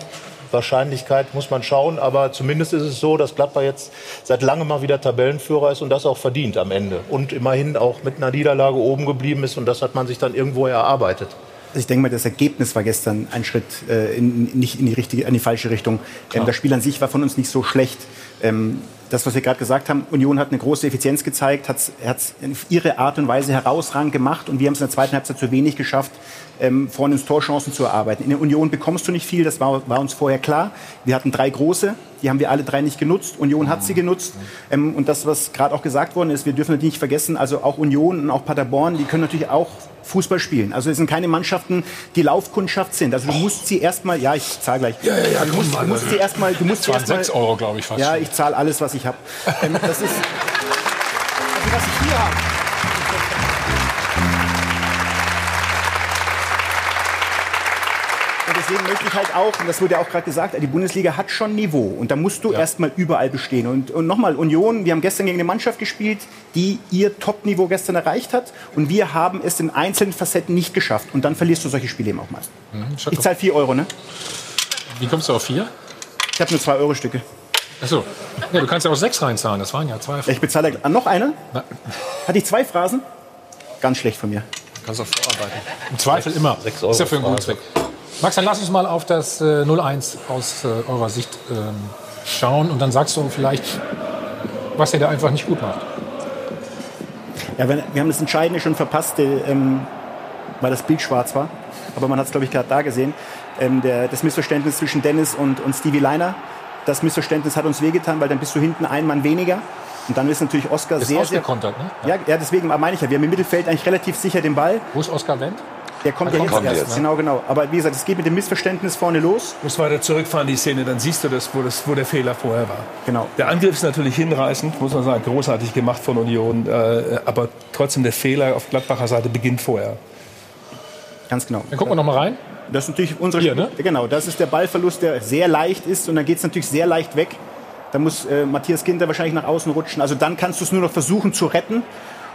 Wahrscheinlichkeit muss man schauen, aber zumindest ist es so, dass Gladbach jetzt seit langem mal wieder Tabellenführer ist und das auch verdient am Ende. Und immerhin auch mit einer Niederlage oben geblieben ist und das hat man sich dann irgendwo erarbeitet. Also ich denke mal, das Ergebnis war gestern ein Schritt äh, in, nicht in die, richtige, in die falsche Richtung. Ähm, das Spiel an sich war von uns nicht so schlecht. Ähm, das, was wir gerade gesagt haben, Union hat eine große Effizienz gezeigt, hat es ihre Art und Weise herausragend gemacht und wir haben es in der zweiten Halbzeit zu wenig geschafft, ähm, vorne ins Torchancen zu erarbeiten. In der Union bekommst du nicht viel, das war, war, uns vorher klar. Wir hatten drei große, die haben wir alle drei nicht genutzt. Union hat sie genutzt. Ähm, und das, was gerade auch gesagt worden ist, wir dürfen natürlich nicht vergessen, also auch Union und auch Paderborn, die können natürlich auch Fußball spielen. Also es sind keine Mannschaften, die Laufkundschaft sind. Also du musst sie erstmal, ja, ich zahle gleich. Ja, ja, ja, du musst, du musst sie erstmal, du musst sie erstmal. 6 Euro, glaube ich, fast. Ja, ich zahle alles, was ich habe. Ähm, das ist, also was ich hier habe. Deswegen möchte ich halt auch, und das wurde ja auch gerade gesagt, die Bundesliga hat schon Niveau. Und da musst du ja. erstmal überall bestehen. Und, und nochmal, Union, wir haben gestern gegen eine Mannschaft gespielt, die ihr Top-Niveau gestern erreicht hat. Und wir haben es in einzelnen Facetten nicht geschafft. Und dann verlierst du solche Spiele eben auch mal. Mhm, ich zahle 4 Euro, ne? Wie kommst du auf 4? Ich habe nur 2 Euro Stücke. Achso. Ja, du kannst ja auch 6 reinzahlen. Das waren ja zwei. Ich bezahle ah, noch eine. Na. Hatte ich zwei Phrasen? Ganz schlecht von mir. Kannst du auch vorarbeiten. Im Zweifel immer. 6 Euro. Ist ja für einen guten Zweck. Max, dann lass uns mal auf das äh, 0-1 aus äh, eurer Sicht ähm, schauen und dann sagst du vielleicht, was ihr da einfach nicht gut macht. Ja, wir, wir haben das Entscheidende schon verpasst, ähm, weil das Bild schwarz war. Aber man hat es, glaube ich, gerade da gesehen. Ähm, der, das Missverständnis zwischen Dennis und, und Stevie Leiner. Das Missverständnis hat uns wehgetan, weil dann bist du hinten ein Mann weniger. Und dann ist natürlich Oscar ist sehr, sehr... Ne? Ja. ja, deswegen meine ich ja, wir haben im Mittelfeld eigentlich relativ sicher den Ball. Wo ist Oscar Wendt? Der kommt ja jetzt erst. Ne? Genau, genau. Aber wie gesagt, es geht mit dem Missverständnis vorne los. Muss weiter zurückfahren, die Szene, dann siehst du das, wo, das, wo der Fehler vorher war. Genau. Der Angriff ist natürlich hinreißend, muss man sagen, großartig gemacht von Union. Äh, aber trotzdem, der Fehler auf Gladbacher Seite beginnt vorher. Ganz genau. Dann gucken wir noch mal rein. Das ist natürlich unsere Hier, ne? Genau, das ist der Ballverlust, der sehr leicht ist und dann geht es natürlich sehr leicht weg. Da muss äh, Matthias Ginter wahrscheinlich nach außen rutschen. Also dann kannst du es nur noch versuchen zu retten.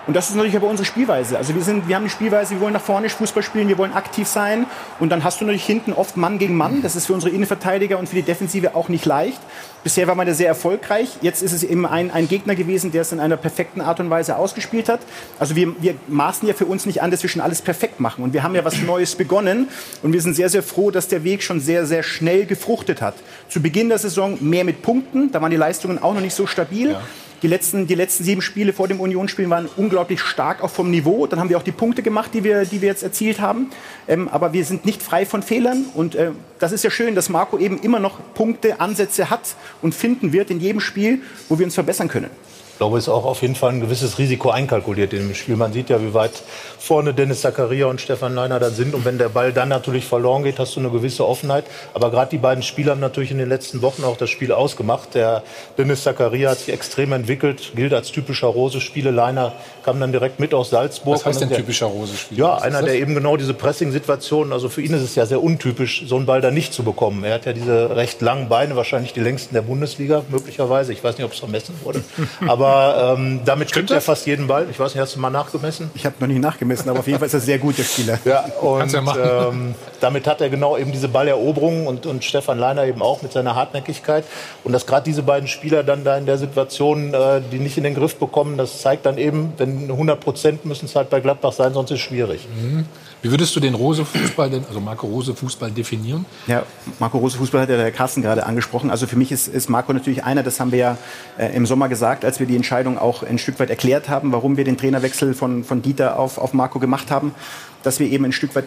Und das ist natürlich aber unsere Spielweise. Also wir, sind, wir haben eine Spielweise, wir wollen nach vorne Fußball spielen, wir wollen aktiv sein. Und dann hast du natürlich hinten oft Mann gegen Mann. Das ist für unsere Innenverteidiger und für die Defensive auch nicht leicht. Bisher war man da sehr erfolgreich. Jetzt ist es eben ein, ein Gegner gewesen, der es in einer perfekten Art und Weise ausgespielt hat. Also wir, wir maßen ja für uns nicht an, dass wir schon alles perfekt machen. Und wir haben ja was Neues begonnen. Und wir sind sehr, sehr froh, dass der Weg schon sehr, sehr schnell gefruchtet hat. Zu Beginn der Saison mehr mit Punkten. Da waren die Leistungen auch noch nicht so stabil. Ja. Die letzten, die letzten sieben Spiele vor dem Unionsspiel waren unglaublich stark auch vom Niveau. Dann haben wir auch die Punkte gemacht, die wir, die wir jetzt erzielt haben. Ähm, aber wir sind nicht frei von Fehlern. Und äh, das ist ja schön, dass Marco eben immer noch Punkte, Ansätze hat und finden wird in jedem Spiel, wo wir uns verbessern können. Ich glaube, es ist auch auf jeden Fall ein gewisses Risiko einkalkuliert in dem Spiel. Man sieht ja, wie weit vorne Dennis Zakaria und Stefan Leiner dann sind. Und wenn der Ball dann natürlich verloren geht, hast du eine gewisse Offenheit. Aber gerade die beiden Spieler haben natürlich in den letzten Wochen auch das Spiel ausgemacht. Der Dennis Zakaria hat sich extrem entwickelt, gilt als typischer Rose-Spieler. Leiner kam dann direkt mit aus Salzburg. Was heißt denn typischer Rose-Spieler? Ja, einer, der eben genau diese Pressing-Situationen, also für ihn ist es ja sehr untypisch, so einen Ball da nicht zu bekommen. Er hat ja diese recht langen Beine, wahrscheinlich die längsten der Bundesliga, möglicherweise. Ich weiß nicht, ob es vermessen wurde. Aber ähm, damit Stimmt er fast jeden Ball. Ich weiß nicht, hast du mal nachgemessen? Ich habe noch nicht nachgemessen, aber auf jeden Fall ist er sehr gut, der Spieler. Ja, und ja ähm, damit hat er genau eben diese Balleroberung und, und Stefan Leiner eben auch mit seiner Hartnäckigkeit. Und dass gerade diese beiden Spieler dann da in der Situation, äh, die nicht in den Griff bekommen, das zeigt dann eben, wenn 100 Prozent müssen es halt bei Gladbach sein, sonst ist es schwierig. Mhm. Wie würdest du den Rose-Fußball, also Marco Rose-Fußball definieren? Ja, Marco Rose-Fußball hat ja der Carsten gerade angesprochen. Also für mich ist, ist Marco natürlich einer, das haben wir ja äh, im Sommer gesagt, als wir die Entscheidung auch ein Stück weit erklärt haben, warum wir den Trainerwechsel von, von Dieter auf, auf Marco gemacht haben dass wir eben ein Stück weit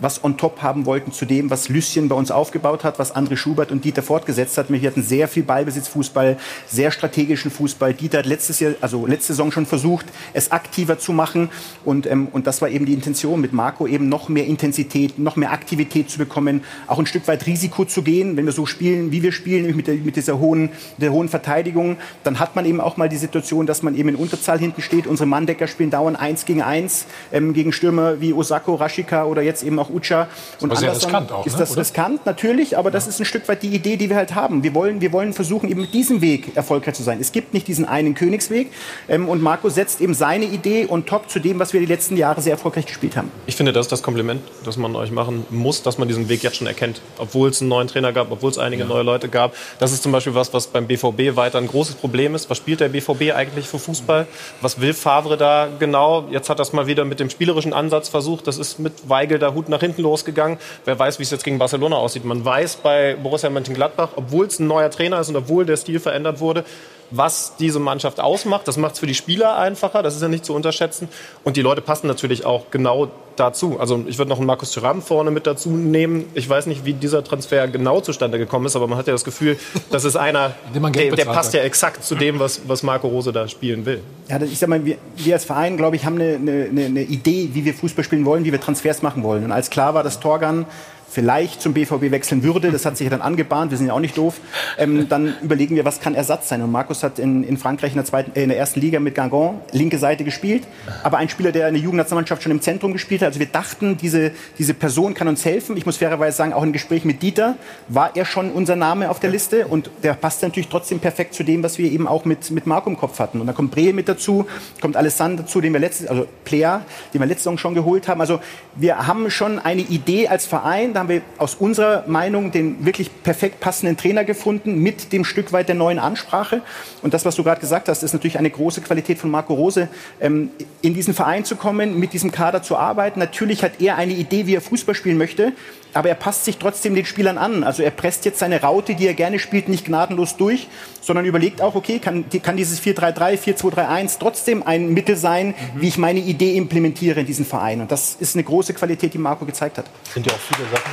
was on top haben wollten zu dem, was Lüsschen bei uns aufgebaut hat, was André Schubert und Dieter fortgesetzt hat. Wir hatten sehr viel Ballbesitzfußball, sehr strategischen Fußball. Dieter hat letztes Jahr, also letzte Saison schon versucht, es aktiver zu machen. Und, ähm, und das war eben die Intention mit Marco eben noch mehr Intensität, noch mehr Aktivität zu bekommen, auch ein Stück weit Risiko zu gehen. Wenn wir so spielen, wie wir spielen, mit, der, mit dieser hohen, der hohen Verteidigung, dann hat man eben auch mal die Situation, dass man eben in Unterzahl hinten steht. Unsere Manndecker spielen dauernd eins gegen eins ähm, gegen Stürmer wie Osako, Rashika oder jetzt eben auch Ucha. Und aber sehr Anderson riskant auch, ist ne, das oder? riskant, natürlich, aber das ist ein Stück weit die Idee, die wir halt haben. Wir wollen, wir wollen versuchen, eben mit diesem Weg erfolgreich zu sein. Es gibt nicht diesen einen Königsweg. Ähm, und Marco setzt eben seine Idee und top zu dem, was wir die letzten Jahre sehr erfolgreich gespielt haben. Ich finde, das ist das Kompliment, das man euch machen muss, dass man diesen Weg jetzt schon erkennt. Obwohl es einen neuen Trainer gab, obwohl es einige neue Leute gab. Das ist zum Beispiel was, was beim BVB weiter ein großes Problem ist. Was spielt der BVB eigentlich für Fußball? Was will Favre da genau? Jetzt hat er es mal wieder mit dem spielerischen Ansatz versucht. Das ist mit Weigel der Hut nach hinten losgegangen. Wer weiß, wie es jetzt gegen Barcelona aussieht. Man weiß bei Borussia Mönchengladbach, obwohl es ein neuer Trainer ist und obwohl der Stil verändert wurde, was diese Mannschaft ausmacht. Das macht es für die Spieler einfacher, das ist ja nicht zu unterschätzen. Und die Leute passen natürlich auch genau dazu. Also ich würde noch einen Markus Thuram vorne mit dazu nehmen. Ich weiß nicht, wie dieser Transfer genau zustande gekommen ist, aber man hat ja das Gefühl, das ist einer, der, der passt ja exakt zu dem, was, was Marco Rose da spielen will. Ja, ich sag mal, wir, wir als Verein, glaube ich, haben eine, eine, eine Idee, wie wir Fußball spielen wollen, wie wir Transfers machen wollen. Und als klar war, dass Torgan vielleicht zum BVB wechseln würde, das hat sich ja dann angebahnt, wir sind ja auch nicht doof, ähm, dann überlegen wir, was kann Ersatz sein. Und Markus hat in, in Frankreich in der, zweiten, äh, in der ersten Liga mit Gangon linke Seite gespielt, aber ein Spieler, der in der Jugendnationalmannschaft schon im Zentrum gespielt hat. Also wir dachten, diese, diese Person kann uns helfen. Ich muss fairerweise sagen, auch im Gespräch mit Dieter war er schon unser Name auf der Liste und der passt natürlich trotzdem perfekt zu dem, was wir eben auch mit, mit Marco im Kopf hatten. Und dann kommt Breel mit dazu, kommt Alessandro dazu, den wir letztes, also Player, den wir letzte Saison schon geholt haben. Also wir haben schon eine Idee als Verein, da haben wir aus unserer Meinung den wirklich perfekt passenden Trainer gefunden mit dem Stück weit der neuen Ansprache. Und das, was du gerade gesagt hast, ist natürlich eine große Qualität von Marco Rose, ähm, in diesen Verein zu kommen, mit diesem Kader zu arbeiten. Natürlich hat er eine Idee, wie er Fußball spielen möchte, aber er passt sich trotzdem den Spielern an. Also er presst jetzt seine Raute, die er gerne spielt, nicht gnadenlos durch, sondern überlegt auch, okay, kann, kann dieses 4-3-3, 4-2-3-1 trotzdem ein Mittel sein, wie ich meine Idee implementiere in diesen Verein. Und das ist eine große Qualität, die Marco gezeigt hat. Sind ja auch viele Sachen.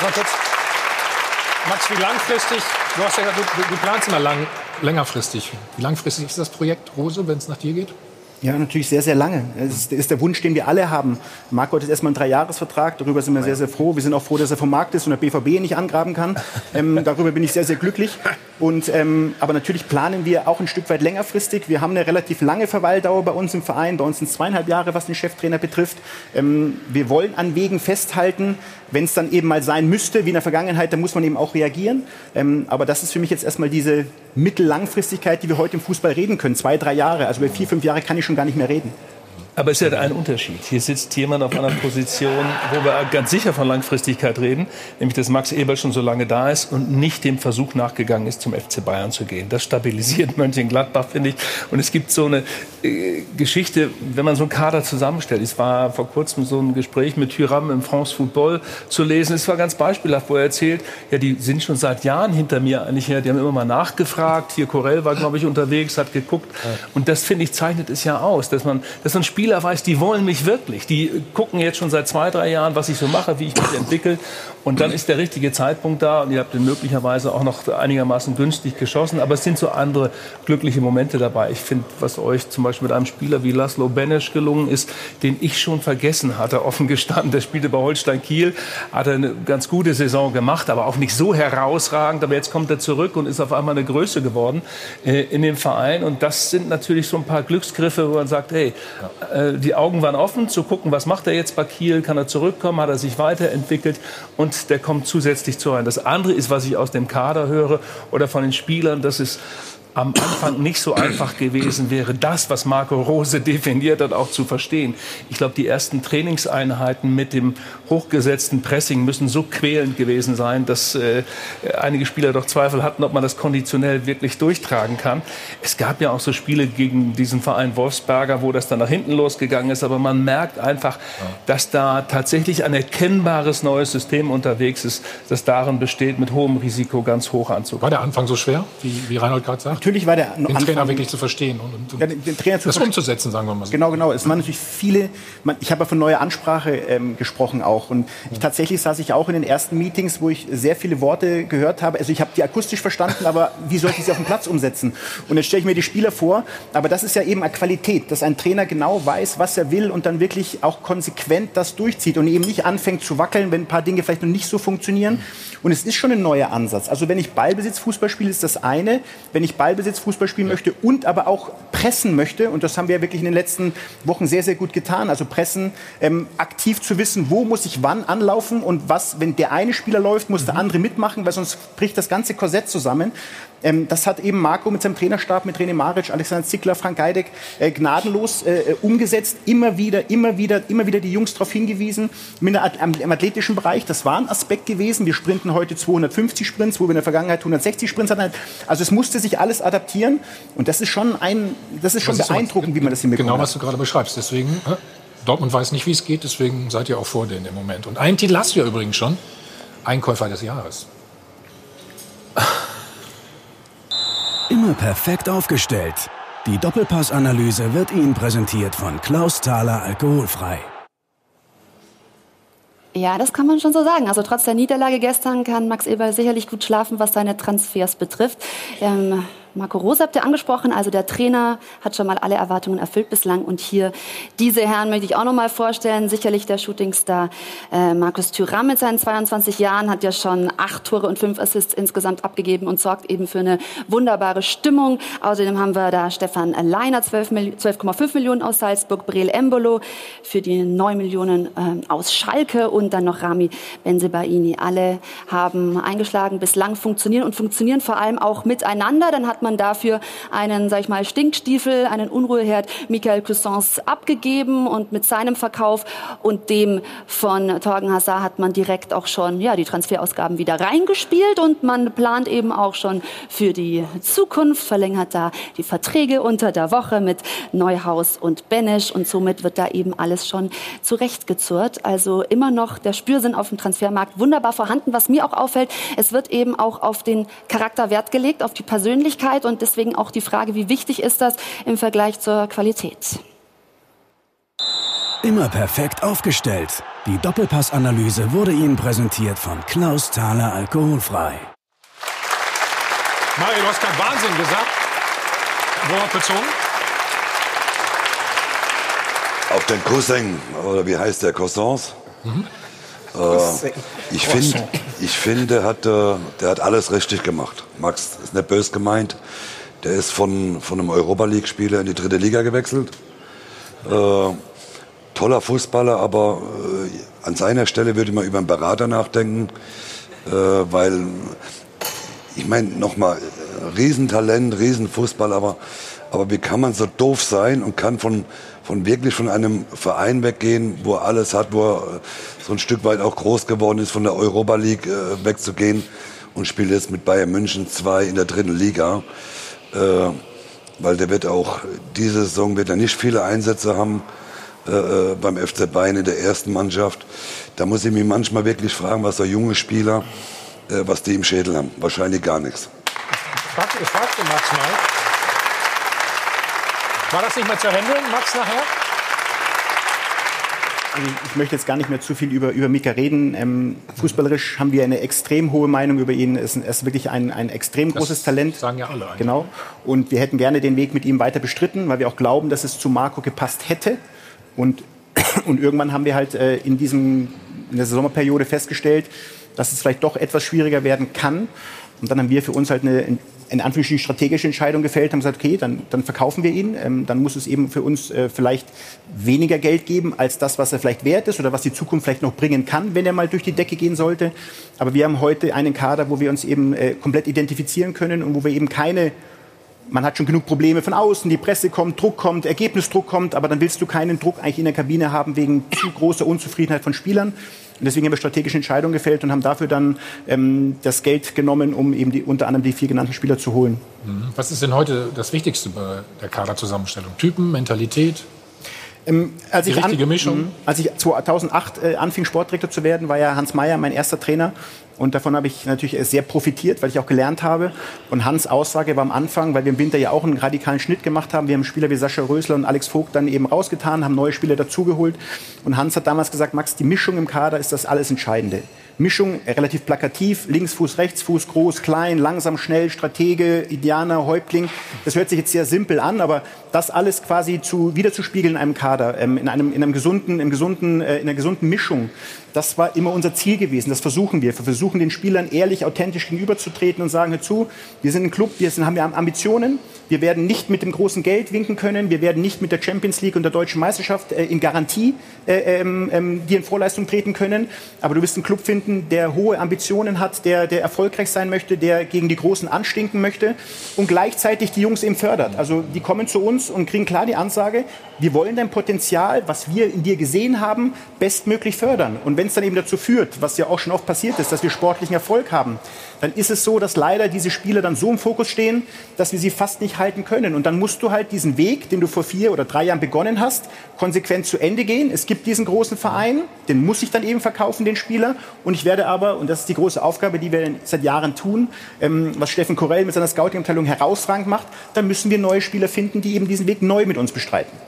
Kurz. Max, wie langfristig, du hast ja gesagt, du, du planst immer lang, längerfristig. Wie langfristig ist das Projekt Rose, wenn es nach dir geht? Ja, natürlich sehr, sehr lange. Das ist, der Wunsch, den wir alle haben. Marco hat jetzt erstmal einen Dreijahresvertrag. Darüber sind wir sehr, sehr froh. Wir sind auch froh, dass er vom Markt ist und der BVB nicht angraben kann. Ähm, darüber bin ich sehr, sehr glücklich. Und, ähm, aber natürlich planen wir auch ein Stück weit längerfristig. Wir haben eine relativ lange Verweildauer bei uns im Verein. Bei uns sind zweieinhalb Jahre, was den Cheftrainer betrifft. Ähm, wir wollen an Wegen festhalten. Wenn es dann eben mal sein müsste, wie in der Vergangenheit, dann muss man eben auch reagieren. Ähm, aber das ist für mich jetzt erstmal diese Mittellangfristigkeit, die wir heute im Fußball reden können. Zwei, drei Jahre. Also über vier, fünf Jahre kann ich schon gar nicht mehr reden. Aber es ist ja ein Unterschied. Hier sitzt jemand auf einer Position, wo wir ganz sicher von Langfristigkeit reden, nämlich dass Max Eberl schon so lange da ist und nicht dem Versuch nachgegangen ist, zum FC Bayern zu gehen. Das stabilisiert Mönchengladbach, finde ich. Und es gibt so eine äh, Geschichte, wenn man so einen Kader zusammenstellt. Es war vor kurzem so ein Gespräch mit Thuram im France Football zu lesen. Es war ganz beispielhaft, wo er erzählt, ja, die sind schon seit Jahren hinter mir eigentlich her. Die haben immer mal nachgefragt. Hier Corell war, glaube ich, unterwegs, hat geguckt. Und das, finde ich, zeichnet es ja aus, dass man, dass so ein Spieler weiß, die wollen mich wirklich. Die gucken jetzt schon seit zwei, drei Jahren, was ich so mache, wie ich mich entwickle. Und dann ist der richtige Zeitpunkt da und ihr habt den möglicherweise auch noch einigermaßen günstig geschossen. Aber es sind so andere glückliche Momente dabei. Ich finde, was euch zum Beispiel mit einem Spieler wie Laszlo Benesch gelungen ist, den ich schon vergessen hatte, offen gestanden. Der spielte bei Holstein Kiel, hat eine ganz gute Saison gemacht, aber auch nicht so herausragend. Aber jetzt kommt er zurück und ist auf einmal eine Größe geworden äh, in dem Verein. Und das sind natürlich so ein paar Glücksgriffe, wo man sagt, hey, äh, die Augen waren offen, zu gucken, was macht er jetzt bei Kiel, kann er zurückkommen, hat er sich weiterentwickelt und der kommt zusätzlich zu rein. Das andere ist, was ich aus dem Kader höre oder von den Spielern, dass es am Anfang nicht so einfach gewesen wäre, das, was Marco Rose definiert hat, auch zu verstehen. Ich glaube, die ersten Trainingseinheiten mit dem hochgesetzten Pressing müssen so quälend gewesen sein, dass äh, einige Spieler doch Zweifel hatten, ob man das konditionell wirklich durchtragen kann. Es gab ja auch so Spiele gegen diesen Verein Wolfsberger, wo das dann nach hinten losgegangen ist, aber man merkt einfach, dass da tatsächlich ein erkennbares neues System unterwegs ist, das darin besteht, mit hohem Risiko ganz hoch anzugehen. War der Anfang so schwer, wie, wie Reinhold gerade sagt? natürlich war der den Anfang, Trainer wirklich zu verstehen und, und ja, den, den Trainer zu das umzusetzen, sagen wir mal so. Genau, genau. Es waren natürlich viele. Man, ich habe ja von neuer Ansprache ähm, gesprochen auch. Und ich, tatsächlich saß ich auch in den ersten Meetings, wo ich sehr viele Worte gehört habe. Also ich habe die akustisch verstanden, aber wie sollte ich sie auf dem Platz umsetzen? Und jetzt stelle ich mir die Spieler vor. Aber das ist ja eben eine Qualität, dass ein Trainer genau weiß, was er will und dann wirklich auch konsequent das durchzieht und eben nicht anfängt zu wackeln, wenn ein paar Dinge vielleicht noch nicht so funktionieren. Und es ist schon ein neuer Ansatz. Also wenn ich Ballbesitz Fußball spiele, ist das eine. Wenn ich Ballbesitz Fußball spielen möchte und aber auch pressen möchte, und das haben wir ja wirklich in den letzten Wochen sehr, sehr gut getan. Also pressen, ähm, aktiv zu wissen, wo muss ich wann anlaufen und was, wenn der eine Spieler läuft, muss der andere mitmachen, weil sonst bricht das ganze Korsett zusammen. Ähm, das hat eben Marco mit seinem Trainerstab, mit René Maric, Alexander Zickler, Frank Geidek äh, gnadenlos äh, umgesetzt. Immer wieder, immer wieder, immer wieder die Jungs darauf hingewiesen. Mit der, am, Im athletischen Bereich, das war ein Aspekt gewesen. Wir sprinten heute 250 Sprints, wo wir in der Vergangenheit 160 Sprints hatten. Also es musste sich alles adaptieren. Und das ist schon, ein, das ist schon Das ist so- beeindruckend, wie man das hinbekommen Genau, was du gerade beschreibst. Deswegen, äh, Dortmund weiß nicht, wie es geht, deswegen seid ihr auch vor denen im Moment. Und einen Titel hast du ja übrigens schon. Einkäufer des Jahres. Immer perfekt aufgestellt. Die Doppelpassanalyse wird Ihnen präsentiert von Klaus Thaler Alkoholfrei. Ja, das kann man schon so sagen. Also trotz der Niederlage gestern kann Max Eberl sicherlich gut schlafen, was seine Transfers betrifft. Ähm, Marco Rose habt ihr angesprochen, also der Trainer hat schon mal alle Erwartungen erfüllt bislang und hier diese Herren möchte ich auch noch mal vorstellen. Sicherlich der Shootingstar äh, Markus Thüram mit seinen 22 Jahren hat ja schon acht Tore und fünf Assists insgesamt abgegeben und sorgt eben für eine wunderbare Stimmung. Außerdem haben wir da Stefan Leiner, 12 Mil- 12,5 Millionen aus Salzburg, Breel Embolo für die 9 Millionen ähm, aus Schalke und dann noch Rami Benzebaini. Alle haben eingeschlagen, bislang funktionieren und funktionieren vor allem auch miteinander. Dann hat man dafür einen, sag ich mal, Stinkstiefel, einen Unruheherd Michael Cousins abgegeben und mit seinem Verkauf und dem von Torgen Hazard hat man direkt auch schon ja, die Transferausgaben wieder reingespielt und man plant eben auch schon für die Zukunft, verlängert da die Verträge unter der Woche mit Neuhaus und Benesch und somit wird da eben alles schon zurechtgezurrt. Also immer noch der Spürsinn auf dem Transfermarkt wunderbar vorhanden. Was mir auch auffällt, es wird eben auch auf den Charakter Wert gelegt, auf die Persönlichkeit und deswegen auch die Frage, wie wichtig ist das im Vergleich zur Qualität? Immer perfekt aufgestellt. Die Doppelpassanalyse wurde Ihnen präsentiert von Klaus Thaler Alkoholfrei. Mario, du hast gerade Wahnsinn gesagt. Worauf bezogen? Auf den Cousin, oder wie heißt der, Cousins? Äh, ich finde, ich find, der, hat, äh, der hat alles richtig gemacht. Max ist nicht böse gemeint. Der ist von, von einem Europa League-Spieler in die dritte Liga gewechselt. Äh, toller Fußballer, aber äh, an seiner Stelle würde mal über einen Berater nachdenken, äh, weil ich meine, nochmal, Riesentalent, Riesenfußball, aber, aber wie kann man so doof sein und kann von, von wirklich von einem Verein weggehen, wo er alles hat, wo er äh, so ein Stück weit auch groß geworden ist, von der Europa League äh, wegzugehen und spielt jetzt mit Bayern München 2 in der dritten Liga. Äh, weil der wird auch, diese Saison wird er nicht viele Einsätze haben äh, äh, beim FC Bayern in der ersten Mannschaft. Da muss ich mich manchmal wirklich fragen, was so junge Spieler, äh, was die im Schädel haben. Wahrscheinlich gar nichts. Ich frag- Ich fragte Max mal. War das nicht mehr zu handeln, Max, nachher? Also ich möchte jetzt gar nicht mehr zu viel über, über Mika reden. Ähm, fußballerisch haben wir eine extrem hohe Meinung über ihn. Er ist, ist wirklich ein, ein extrem großes Talent. Sagen ja alle eigentlich. Genau. Und wir hätten gerne den Weg mit ihm weiter bestritten, weil wir auch glauben, dass es zu Marco gepasst hätte. Und, und irgendwann haben wir halt äh, in, diesem, in der Sommerperiode festgestellt, dass es vielleicht doch etwas schwieriger werden kann. Und dann haben wir für uns halt eine, in Anführungsstrichen strategische Entscheidung gefällt, haben gesagt, okay, dann, dann verkaufen wir ihn. Ähm, dann muss es eben für uns äh, vielleicht weniger Geld geben als das, was er vielleicht wert ist oder was die Zukunft vielleicht noch bringen kann, wenn er mal durch die Decke gehen sollte. Aber wir haben heute einen Kader, wo wir uns eben äh, komplett identifizieren können und wo wir eben keine man hat schon genug Probleme von außen, die Presse kommt, Druck kommt, Ergebnisdruck kommt, aber dann willst du keinen Druck eigentlich in der Kabine haben wegen zu großer Unzufriedenheit von Spielern. Und deswegen haben wir strategische Entscheidungen gefällt und haben dafür dann ähm, das Geld genommen, um eben die, unter anderem die vier genannten Spieler zu holen. Mhm. Was ist denn heute das Wichtigste bei der Kaderzusammenstellung? Typen, Mentalität? Ähm, als Die ich richtige an, Mischung? Mhm. Als ich 2008 äh, anfing, Sportdirektor zu werden, war ja Hans Meyer mein erster Trainer. Und davon habe ich natürlich sehr profitiert, weil ich auch gelernt habe. Und Hans' Aussage war am Anfang, weil wir im Winter ja auch einen radikalen Schnitt gemacht haben. Wir haben Spieler wie Sascha Rösler und Alex Vogt dann eben rausgetan, haben neue Spieler dazugeholt. Und Hans hat damals gesagt, Max, die Mischung im Kader ist das alles Entscheidende. Mischung äh, relativ plakativ, Linksfuß, Rechtsfuß, groß, klein, langsam, schnell, Stratege, Indianer, Häuptling. Das hört sich jetzt sehr simpel an, aber das alles quasi zu, wiederzuspiegeln in einem Kader, ähm, in, einem, in, einem gesunden, im gesunden, äh, in einer gesunden Mischung, das war immer unser Ziel gewesen. Das versuchen wir. Wir versuchen den Spielern ehrlich, authentisch gegenüberzutreten und sagen, hör zu, wir sind ein Club, wir sind, haben wir Ambitionen. Wir werden nicht mit dem großen Geld winken können. Wir werden nicht mit der Champions League und der deutschen Meisterschaft äh, in Garantie äh, ähm, ähm, dir in Vorleistung treten können. Aber du wirst einen Club finden, der hohe Ambitionen hat, der, der erfolgreich sein möchte, der gegen die Großen anstinken möchte und gleichzeitig die Jungs eben fördert. Also die kommen zu uns und kriegen klar die Ansage, wir wollen dein Potenzial, was wir in dir gesehen haben, bestmöglich fördern. Und wenn es dann eben dazu führt, was ja auch schon oft passiert ist, dass wir sportlichen Erfolg haben, dann ist es so, dass leider diese Spieler dann so im Fokus stehen, dass wir sie fast nicht halten können. Und dann musst du halt diesen Weg, den du vor vier oder drei Jahren begonnen hast, konsequent zu Ende gehen. Es gibt diesen großen Verein, den muss ich dann eben verkaufen, den Spieler. Und ich werde aber, und das ist die große Aufgabe, die wir seit Jahren tun, ähm, was Steffen Korell mit seiner Scouting-Abteilung herausragend macht, dann müssen wir neue Spieler finden, die eben diesen Weg neu mit uns bestreiten.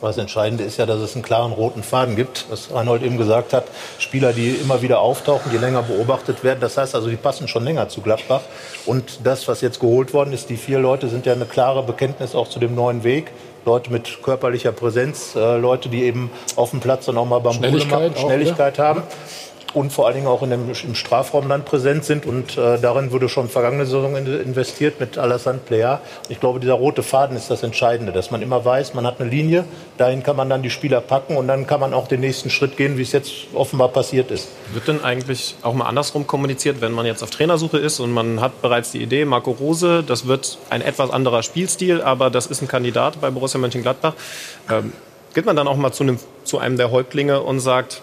Das Entscheidende ist ja, dass es einen klaren roten Faden gibt, was Reinhold eben gesagt hat. Spieler, die immer wieder auftauchen, die länger beobachtet werden. Das heißt also, die passen schon länger zu Gladbach. Und das, was jetzt geholt worden ist, die vier Leute, sind ja eine klare Bekenntnis auch zu dem neuen Weg. Leute mit körperlicher Präsenz, äh, Leute, die eben auf dem Platz dann auch mal beim Schnelligkeit machen, auch, Schnelligkeit haben und vor allen Dingen auch in dem, im Strafraum dann präsent sind. Und äh, darin wurde schon vergangene Saison in, investiert mit Alassane Plea. Ich glaube, dieser rote Faden ist das Entscheidende, dass man immer weiß, man hat eine Linie, dahin kann man dann die Spieler packen und dann kann man auch den nächsten Schritt gehen, wie es jetzt offenbar passiert ist. Wird denn eigentlich auch mal andersrum kommuniziert, wenn man jetzt auf Trainersuche ist und man hat bereits die Idee, Marco Rose, das wird ein etwas anderer Spielstil, aber das ist ein Kandidat bei Borussia Mönchengladbach. Ähm, geht man dann auch mal zu einem, zu einem der Häuptlinge und sagt,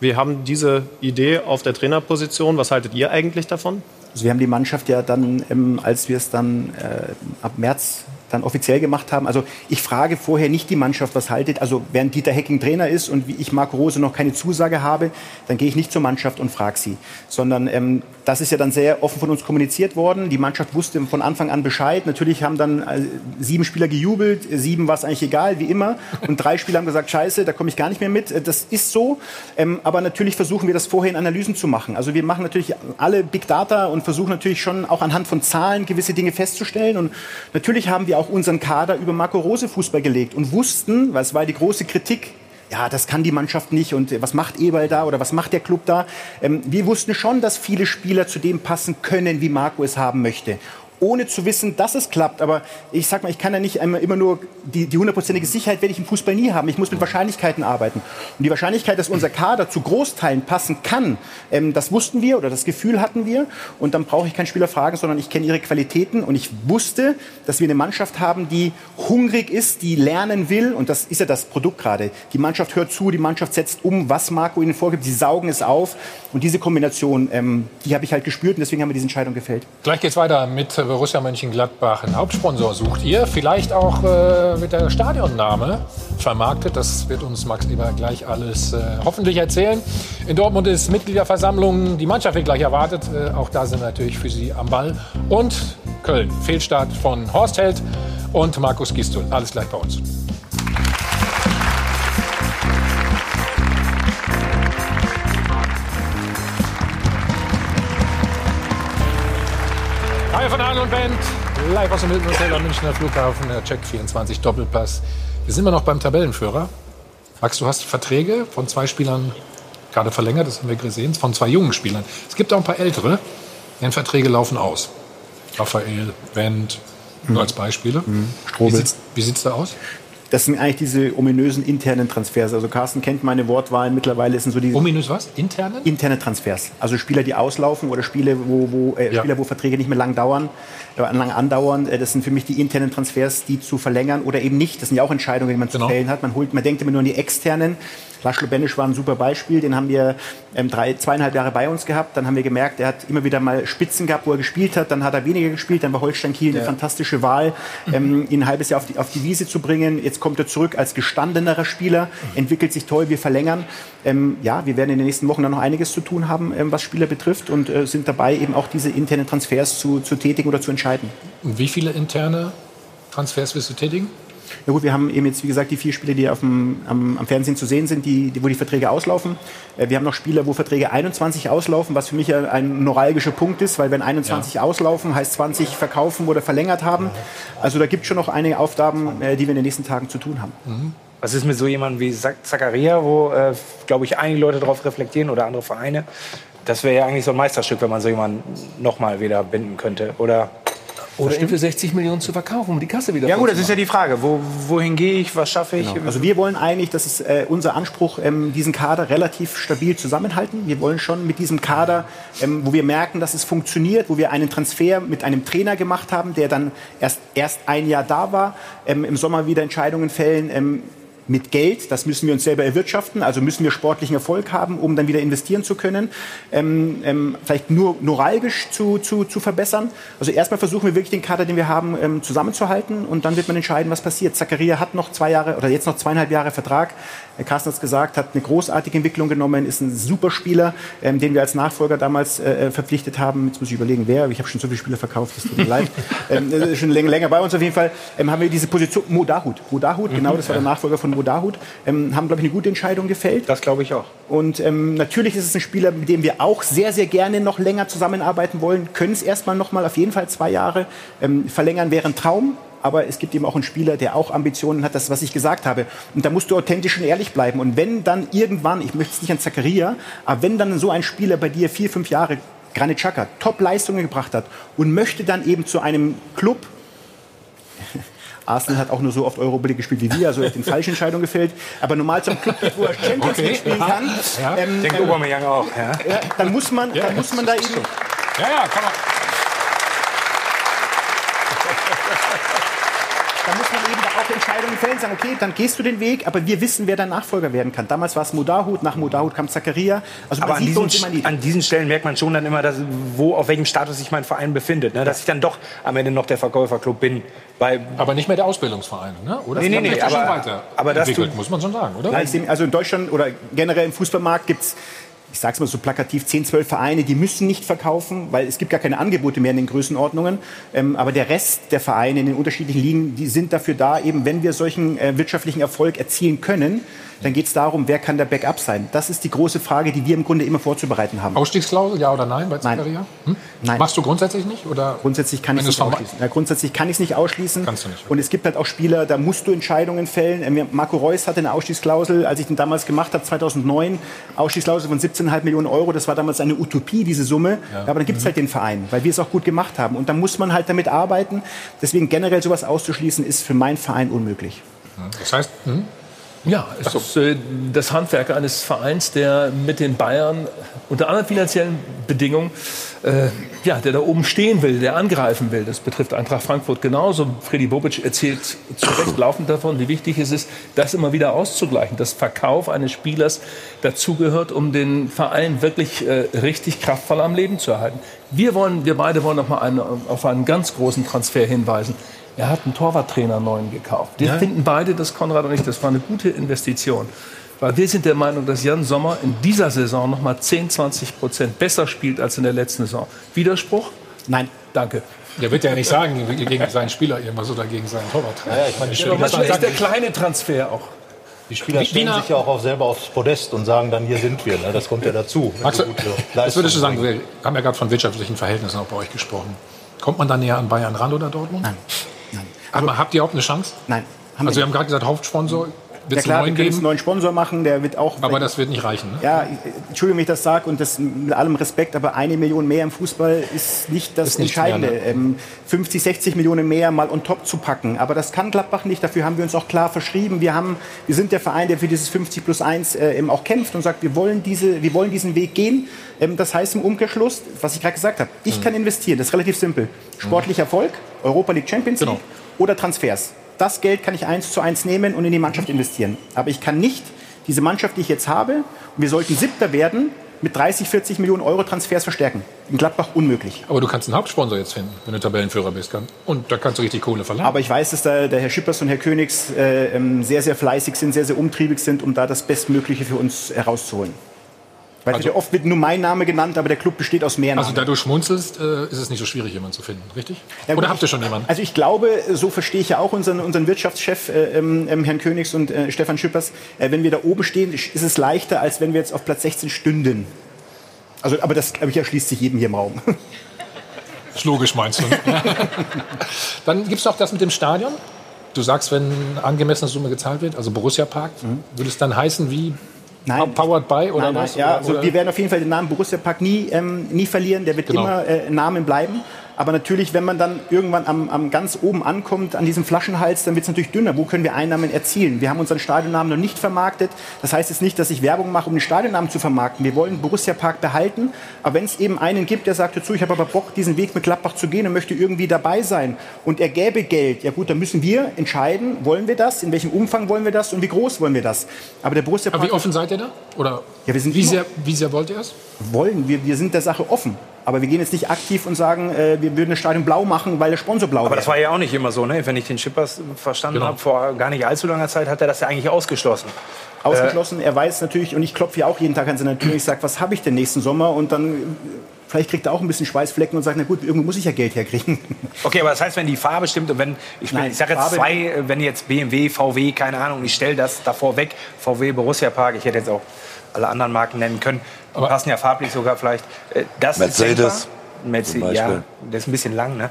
wir haben diese Idee auf der Trainerposition. Was haltet ihr eigentlich davon? Also wir haben die Mannschaft ja dann, ähm, als wir es dann äh, ab März dann offiziell gemacht haben. Also ich frage vorher nicht die Mannschaft, was haltet. Also während Dieter Hecking Trainer ist und wie ich Marco Rose noch keine Zusage habe, dann gehe ich nicht zur Mannschaft und frage sie. Sondern ähm, das ist ja dann sehr offen von uns kommuniziert worden. Die Mannschaft wusste von Anfang an Bescheid. Natürlich haben dann äh, sieben Spieler gejubelt, sieben war es eigentlich egal, wie immer. Und drei Spieler haben gesagt, scheiße, da komme ich gar nicht mehr mit. Äh, Das ist so. Ähm, aber natürlich versuchen wir das vorher in Analysen zu machen. Also wir machen natürlich alle Big Data und versuchen natürlich schon auch anhand von Zahlen gewisse Dinge festzustellen. Und natürlich haben wir auch unseren Kader über Marco Rose Fußball gelegt und wussten, weil es war die große Kritik, ja, das kann die Mannschaft nicht und äh, was macht Eberl da oder was macht der Club da? Ähm, wir wussten schon, dass viele Spieler zu dem passen können, wie Marco es haben möchte. Ohne zu wissen, dass es klappt. Aber ich sag mal, ich kann ja nicht einmal immer nur die, die hundertprozentige Sicherheit werde ich im Fußball nie haben. Ich muss mit Wahrscheinlichkeiten arbeiten. Und die Wahrscheinlichkeit, dass unser Kader zu Großteilen passen kann, ähm, das wussten wir oder das Gefühl hatten wir. Und dann brauche ich keinen Spieler fragen, sondern ich kenne ihre Qualitäten. Und ich wusste, dass wir eine Mannschaft haben, die hungrig ist, die lernen will. Und das ist ja das Produkt gerade. Die Mannschaft hört zu, die Mannschaft setzt um, was Marco ihnen vorgibt. Sie saugen es auf. Und diese Kombination, ähm, die habe ich halt gespürt. Und deswegen haben wir diese Entscheidung gefällt. Gleich geht's weiter mit Borussia Mönchengladbach. Einen Hauptsponsor sucht ihr. Vielleicht auch äh, mit der Stadionname vermarktet. Das wird uns Max Lieber gleich alles äh, hoffentlich erzählen. In Dortmund ist Mitgliederversammlung. Die Mannschaft wird gleich erwartet. Äh, auch da sind wir natürlich für Sie am Ball. Und Köln. Fehlstart von Horst Held und Markus Gistul. Alles gleich bei uns. Und Band, live aus dem Hilton Hotel am Münchner Flughafen, der Check 24 Doppelpass. Wir sind immer noch beim Tabellenführer. Max, du hast Verträge von zwei Spielern gerade verlängert, das haben wir gesehen, von zwei jungen Spielern. Es gibt auch ein paar ältere, deren Verträge laufen aus. Raphael, Wendt, nur als Beispiele. Wie sieht's, wie sieht's da aus? Das sind eigentlich diese ominösen internen Transfers. Also Carsten kennt meine Wortwahlen. Mittlerweile sind so die Ominös was? Interne? interne Transfers. Also Spieler, die auslaufen oder Spiele, wo, wo, äh, Ja. Spieler, wo Verträge nicht mehr lang dauern, äh, lang andauern. Äh, das sind für mich die internen Transfers, die zu verlängern oder eben nicht. Das sind ja auch Entscheidungen, die man zu Genau. fällen hat. Man holt, man denkt immer nur an die externen. Laszlo Benisch war ein super Beispiel, den haben wir ähm, drei, zweieinhalb Jahre bei uns gehabt. Dann haben wir gemerkt, er hat immer wieder mal Spitzen gehabt, wo er gespielt hat. Dann hat er weniger gespielt. Dann war Holstein Kiel eine Ja. fantastische Wahl, ähm, ihn ein halbes Jahr auf die, auf die Wiese zu bringen. Jetzt kommt er zurück als gestandenerer Spieler, entwickelt sich toll, wir verlängern. Ähm, ja, wir werden in den nächsten Wochen dann noch einiges zu tun haben, ähm, was Spieler betrifft und äh, sind dabei, eben auch diese internen Transfers zu, zu tätigen oder zu entscheiden. Und wie viele interne Transfers wirst du tätigen? Na gut, wir haben eben jetzt, wie gesagt, die vier Spieler, die auf dem, am, am Fernsehen zu sehen sind, die, die, wo die Verträge auslaufen. Äh, wir haben noch Spieler, wo Verträge 21 auslaufen, was für mich ja ein neuralgischer Punkt ist, weil wenn 21 auslaufen, heißt 20 verkaufen oder verlängert haben. Also da gibt es schon noch einige Aufgaben, äh, die wir in den nächsten Tagen zu tun haben. Was ist mit so jemandem wie Zach- Zakaria, wo, äh, glaube ich, einige Leute darauf reflektieren oder andere Vereine? Das wäre ja eigentlich so ein Meisterstück, wenn man so jemanden nochmal wieder binden könnte. Oder, Oder ihn für 60 Millionen zu verkaufen, um die Kasse wieder Ja gut, das ist ja die Frage. Wo, wohin gehe ich, was schaffe ich? Genau. Also wir wollen eigentlich, das ist äh, unser Anspruch, ähm, diesen Kader relativ stabil zusammenhalten. Wir wollen schon mit diesem Kader, ähm, wo wir merken, dass es funktioniert, wo wir einen Transfer mit einem Trainer gemacht haben, der dann erst, erst ein Jahr da war, ähm, im Sommer wieder Entscheidungen fällen. Mit Geld, das müssen wir uns selber erwirtschaften, also müssen wir sportlichen Erfolg haben, um dann wieder investieren zu können, ähm, ähm, vielleicht nur neuralgisch zu, zu, zu verbessern. Also erstmal versuchen wir wirklich den Kader, den wir haben, ähm, zusammenzuhalten und dann wird man entscheiden, was passiert. Zakaria hat noch zwei Jahre oder jetzt noch zweieinhalb Jahre Vertrag. Carsten hat es gesagt, hat eine großartige Entwicklung genommen, ist ein super Spieler, ähm, den wir als Nachfolger damals äh, verpflichtet haben. Jetzt muss ich überlegen, wer. Ich habe schon so viele Spieler verkauft, das tut mir leid. Ähm, äh, schon länger, länger bei uns auf jeden Fall. Ähm, haben wir diese Position, Mo Dahut. Mo Dahut, genau, das war der Nachfolger von Mo Dahut. Ähm, haben, glaube ich, eine gute Entscheidung gefällt. Das glaube ich auch. Und ähm, natürlich ist es ein Spieler, mit dem wir auch sehr, sehr gerne noch länger zusammenarbeiten wollen. Können es erstmal noch mal auf jeden Fall zwei Jahre ähm, verlängern, wäre ein Traum. Aber es gibt eben auch einen Spieler, der auch Ambitionen hat, das, was ich gesagt habe. Und da musst du authentisch und ehrlich bleiben. Und wenn dann irgendwann, ich möchte es nicht an Zakaria, aber wenn dann so ein Spieler bei dir vier, fünf Jahre Granit Xhaka Top-Leistungen gebracht hat und möchte dann eben zu einem Club, Arsenal hat auch nur so oft League gespielt wie wir, also hat den falschen Entscheidung gefällt. Aber normal zum Club, wo er Champions League spielen kann, Ja. ähm, Denkt ähm, auch. Ja. ja, dann muss man, dann muss man da eben, Ja, ja, kann man. Dann muss man eben da auch Entscheidungen fällen, sagen, okay, dann gehst du den Weg, aber wir wissen, wer dein Nachfolger werden kann. Damals war es Modahut, nach Modahut kam Zakaria. Also Aber an diesen, immer die an diesen Stellen merkt man schon dann immer, dass, wo, auf welchem Status sich mein Verein befindet. Ne? Dass ich dann doch am Ende noch der Verkäuferclub bin. Weil Aber nicht mehr der Ausbildungsverein, ne? oder? Nee, nee, Das nee, ja aber- weiter aber das muss man schon sagen, oder? Nein, ich sehe- also in Deutschland oder generell im Fußballmarkt gibt es, ich sage es mal so plakativ, 10, 12 Vereine, die müssen nicht verkaufen, weil es gibt gar keine Angebote mehr in den Größenordnungen. Ähm, aber der Rest der Vereine in den unterschiedlichen Ligen, die sind dafür da, eben wenn wir solchen äh, wirtschaftlichen Erfolg erzielen können, dann geht es darum, wer kann der Backup sein. Das ist die große Frage, die wir im Grunde immer vorzubereiten haben. Ausstiegsklausel, ja oder nein bei Nein. Zakaria? Hm? Nein. Machst du grundsätzlich nicht? Oder Grundsätzlich kann ich es nicht ausschließen. Ja, grundsätzlich kann ich es nicht ausschließen. Kannst du nicht, Und es gibt halt auch Spieler, da musst du Entscheidungen fällen. Ähm, Marco Reus hatte eine Ausstiegsklausel, als ich den damals gemacht habe, 2009, Ausstiegsklausel von 17,5 Millionen Euro. Das war damals eine Utopie, diese Summe. Ja. Aber dann gibt es halt den Verein, weil wir es auch gut gemacht haben. Und da muss man halt damit arbeiten. Deswegen generell sowas auszuschließen, ist für meinen Verein unmöglich. Das heißt, hm? Ja, es ist äh, das Handwerk eines Vereins, der mit den Bayern unter anderen finanziellen Bedingungen, äh, ja, der da oben stehen will, der angreifen will. Das betrifft Eintracht Frankfurt genauso. Freddy Bobic erzählt zu Recht laufend davon, wie wichtig es ist, das immer wieder auszugleichen. Das Verkauf eines Spielers dazugehört, um den Verein wirklich äh, richtig kraftvoll am Leben zu erhalten. Wir wollen, wir beide wollen noch mal einen, auf einen ganz großen Transfer hinweisen. Er hat einen Torwarttrainer neuen gekauft. Wir Ja. finden beide, das Konrad und ich, das war eine gute Investition. Weil wir sind der Meinung, dass Jan Sommer in dieser Saison noch mal 10, 20 Prozent besser spielt als in der letzten Saison. Widerspruch? Nein. Danke. Der wird ja nicht sagen gegen seinen Spieler irgendwas oder gegen seinen Torwart. Ja, ich meine, Spieler, manchmal ist der kleine Transfer auch. die Spieler stellen Wiener- sich ja auch auf selber aufs Podest und sagen dann, hier sind wir. Ne? Das kommt ja dazu. Max, Leistungen würdest du sagen? Wir haben ja gerade von wirtschaftlichen Verhältnissen auch bei euch gesprochen. Kommt man da näher an Bayern ran oder Dortmund? Nein. Aber habt ihr auch eine Chance? Nein. Haben Also wir haben gerade gesagt, Hauptsponsor. Ja Wird es klar, wir können einen neuen Sponsor machen, der wird auch... Aber das wird nicht reichen. Ne? Ja, Entschuldigung, wenn ich das sage und das mit allem Respekt, aber eine Million mehr im Fußball ist nicht das Ist nichts mehr, Entscheidende. ne? ähm, 50, 60 Millionen mehr mal on top zu packen. Aber das kann Gladbach nicht. Dafür haben wir uns auch klar verschrieben. Wir, haben, wir sind der Verein, der für dieses 50 plus 1 äh, eben auch kämpft und sagt, wir wollen, diese, wir wollen diesen Weg gehen. Ähm, das heißt im Umkehrschluss, was ich gerade gesagt habe, ich Mhm. kann investieren. Das ist relativ simpel. Sportlicher Erfolg, Europa League Champions Genau. Oder Transfers. Das Geld kann ich eins zu eins nehmen und in die Mannschaft investieren. Aber ich kann nicht diese Mannschaft, die ich jetzt habe, und wir sollten Siebter werden, mit 30, 40 Millionen Euro Transfers verstärken. In Gladbach unmöglich. Aber du kannst einen Hauptsponsor jetzt finden, wenn du Tabellenführer bist. Und da kannst du richtig Kohle verlangen. Aber ich weiß, dass da der Herr Schippers und Herr Königs äh, ähm, sehr, sehr fleißig sind, sehr, sehr umtriebig sind, um da das Bestmögliche für uns herauszuholen. Weil Also- oft wird nur mein Name genannt, aber der Club besteht aus mehr Namen. also da du schmunzelst, äh, ist es nicht so schwierig, jemanden zu finden, richtig? Ja, Oder habt ihr ich- schon jemanden? Also ich glaube, so verstehe ich ja auch unseren, unseren Wirtschaftschef, äh, ähm, ähm, Herrn Königs und äh, Stefan Schippers. Äh, wenn wir da oben stehen, ist es leichter, als wenn wir jetzt auf Platz 16 stünden. Also, aber das, glaube ich, erschließt sich jedem hier im Raum. Ist logisch, meinst du? ne? Dann gibt es noch das mit dem Stadion. Du sagst, wenn angemessene Summe gezahlt wird, also Borussia Park, würde es dann heißen wie Nein. Powered by oder nein, nein, was? ja, also oder- wir werden auf jeden Fall den Namen Borussia Park nie, ähm, nie verlieren. Der wird Genau. immer äh, Namen bleiben. Aber natürlich, wenn man dann irgendwann am, am ganz oben ankommt, an diesem Flaschenhals, dann wird es natürlich dünner. Wo können wir Einnahmen erzielen? Wir haben unseren Stadionnamen noch nicht vermarktet. Das heißt jetzt nicht, dass ich Werbung mache, um den Stadionnamen zu vermarkten. Wir wollen Borussia Park behalten. Aber wenn es eben einen gibt, der sagt dazu, ich habe aber Bock, diesen Weg mit Gladbach zu gehen und möchte irgendwie dabei sein und er gäbe Geld, ja gut, dann müssen wir entscheiden, wollen wir das, in welchem Umfang wollen wir das und wie groß wollen wir das. Aber der Borussia Aber Park wie offen seid ihr da? Oder Ja, wir sind wie, sehr, wie sehr wollt ihr es? wollen. Wir, wir sind der Sache offen. Aber wir gehen jetzt nicht aktiv und sagen, äh, wir würden das Stadion blau machen, weil der Sponsor blau Aber wäre. das war ja auch nicht immer so, ne? Wenn ich den Schippers verstanden Genau. habe, vor gar nicht allzu langer Zeit hat er das ja eigentlich ausgeschlossen. Ausgeschlossen. Er weiß natürlich, und ich klopfe ja auch jeden Tag an seine Tür, ich sage, was habe ich denn nächsten Sommer? Und dann, äh, vielleicht kriegt er auch ein bisschen Schweißflecken und sagt, na gut, irgendwo muss ich ja Geld herkriegen. Okay, aber das heißt, wenn die Farbe stimmt und wenn, ich, Nein, ich sage jetzt Farbe- zwei, äh, wenn jetzt BMW, VW, keine Ahnung, ich stelle das davor weg, VW, Borussia Park, ich hätte jetzt auch alle anderen Marken nennen können, die passen ja farblich sogar vielleicht. Äh, Das Mercedes Mercedes, ja, der ist ein bisschen lang, ne?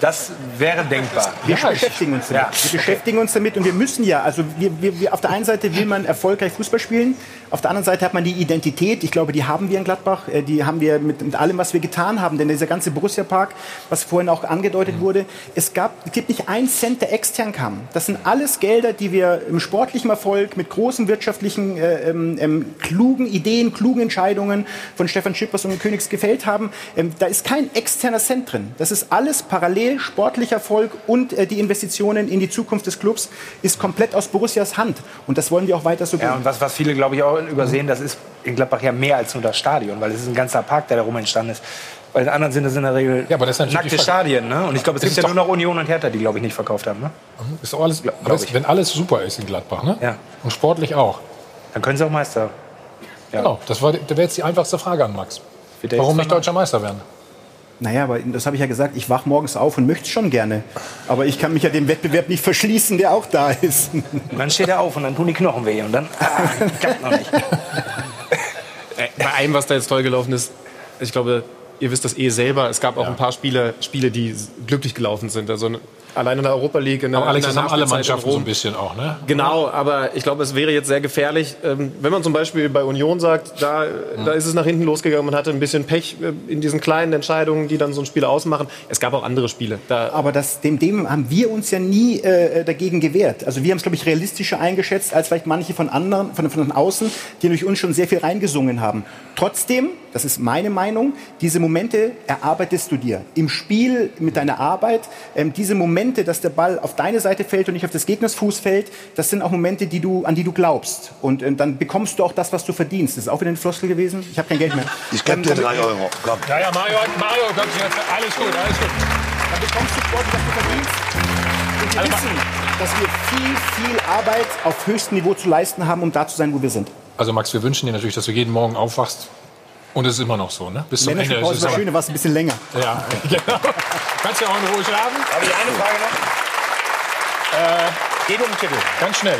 Das wäre denkbar. Wir beschäftigen uns damit. Ja. Wir beschäftigen uns damit und wir müssen ja, also wir, wir, wir, auf der einen Seite will man erfolgreich Fußball spielen, auf der anderen Seite hat man die Identität, ich glaube, die haben wir in Gladbach, äh, die haben wir mit, mit allem, was wir getan haben, denn dieser ganze Borussia Park, was vorhin auch angedeutet wurde, es, gab, es gibt nicht einen Cent, der extern kam. Das sind alles Gelder, die wir im sportlichen Erfolg mit großen wirtschaftlichen, äh, ähm, ähm, klugen Ideen, klugen Entscheidungen von Stefan Schippers und Königs gefällt haben. Ähm, da ist kein externer Cent drin. Das ist alles parallel, sportlicher Erfolg und äh, die Investitionen in die Zukunft des Clubs ist komplett aus Borussias Hand. Und das wollen wir auch weiter so Ja, tun. und was, was viele, glaube ich, auch übersehen, das ist in Gladbach ja mehr als nur das Stadion, weil es ist ein ganzer Park, der darum entstanden ist. Weil in anderen sind es in der Regel Ja, das nackte. Stadien. Ne? Und ich glaube, es Das gibt ja nur noch Union und Hertha, die, glaube ich, nicht verkauft haben. Ne? Ist doch alles, glaub aber es- ich. wenn alles super ist in Gladbach, ne? Ja. Und sportlich auch. Dann können sie auch Meister. Ja. Genau, das war- das wäre jetzt die einfachste Frage an Max. Warum nicht deutscher Meister werden? Naja, aber das habe ich ja gesagt, ich wach morgens auf und möchte es schon gerne. Aber ich kann mich ja dem Wettbewerb nicht verschließen, der auch da ist. Und dann steht er auf und dann tun die Knochen weh. Und dann ah, klappt noch nicht. Äh, Bei allem, was da jetzt toll gelaufen ist, ich glaube, ihr wisst das eh selber, es gab auch ein paar Spiele, Spiele, die glücklich gelaufen sind. Also allein in der Europa League. In der, Aber Alex, in das der haben alle Mannschaften so ein bisschen auch, ne? Genau, aber ich glaube, es wäre jetzt sehr gefährlich, ähm, wenn man zum Beispiel bei Union sagt, da, da ist es nach hinten losgegangen, man hatte ein bisschen Pech äh, in diesen kleinen Entscheidungen, die dann so ein Spiel ausmachen. Es gab auch andere Spiele. Da, Aber das, dem, dem haben wir uns ja nie äh, dagegen gewehrt. Also wir haben es, glaube ich, realistischer eingeschätzt als vielleicht manche von anderen, von, von außen, die durch uns schon sehr viel reingesungen haben. Trotzdem, das ist meine Meinung, diese Momente erarbeitest du dir. Im Spiel, mit deiner Arbeit, ähm, diese Momente, dass der Ball auf deine Seite fällt und nicht auf des Gegners Fuß fällt, das sind auch Momente, die du, an die du glaubst. Und ähm, dann bekommst du auch das, was du verdienst. Das ist auch wieder ein Floskel gewesen. Ich habe kein Geld mehr. Ich gebe dir drei Euro. Komm. Ja, ja, Mario, Mario, jetzt. Alles gut, alles gut. Dann bekommst du Sport, was du verdienst. Und wir wissen, dass wir viel, viel Arbeit auf höchstem Niveau zu leisten haben, um da zu sein, wo wir sind. Also Max, wir wünschen dir natürlich, dass du jeden Morgen aufwachst. Und es ist immer noch so, ne? Bis zum Ende. Ist war aber- schön, war es ein bisschen länger. Ja, genau. Kannst ja auch in Ruhe schlafen. Habe ich eine Frage noch? Äh, geht um den Titel. Ganz schnell.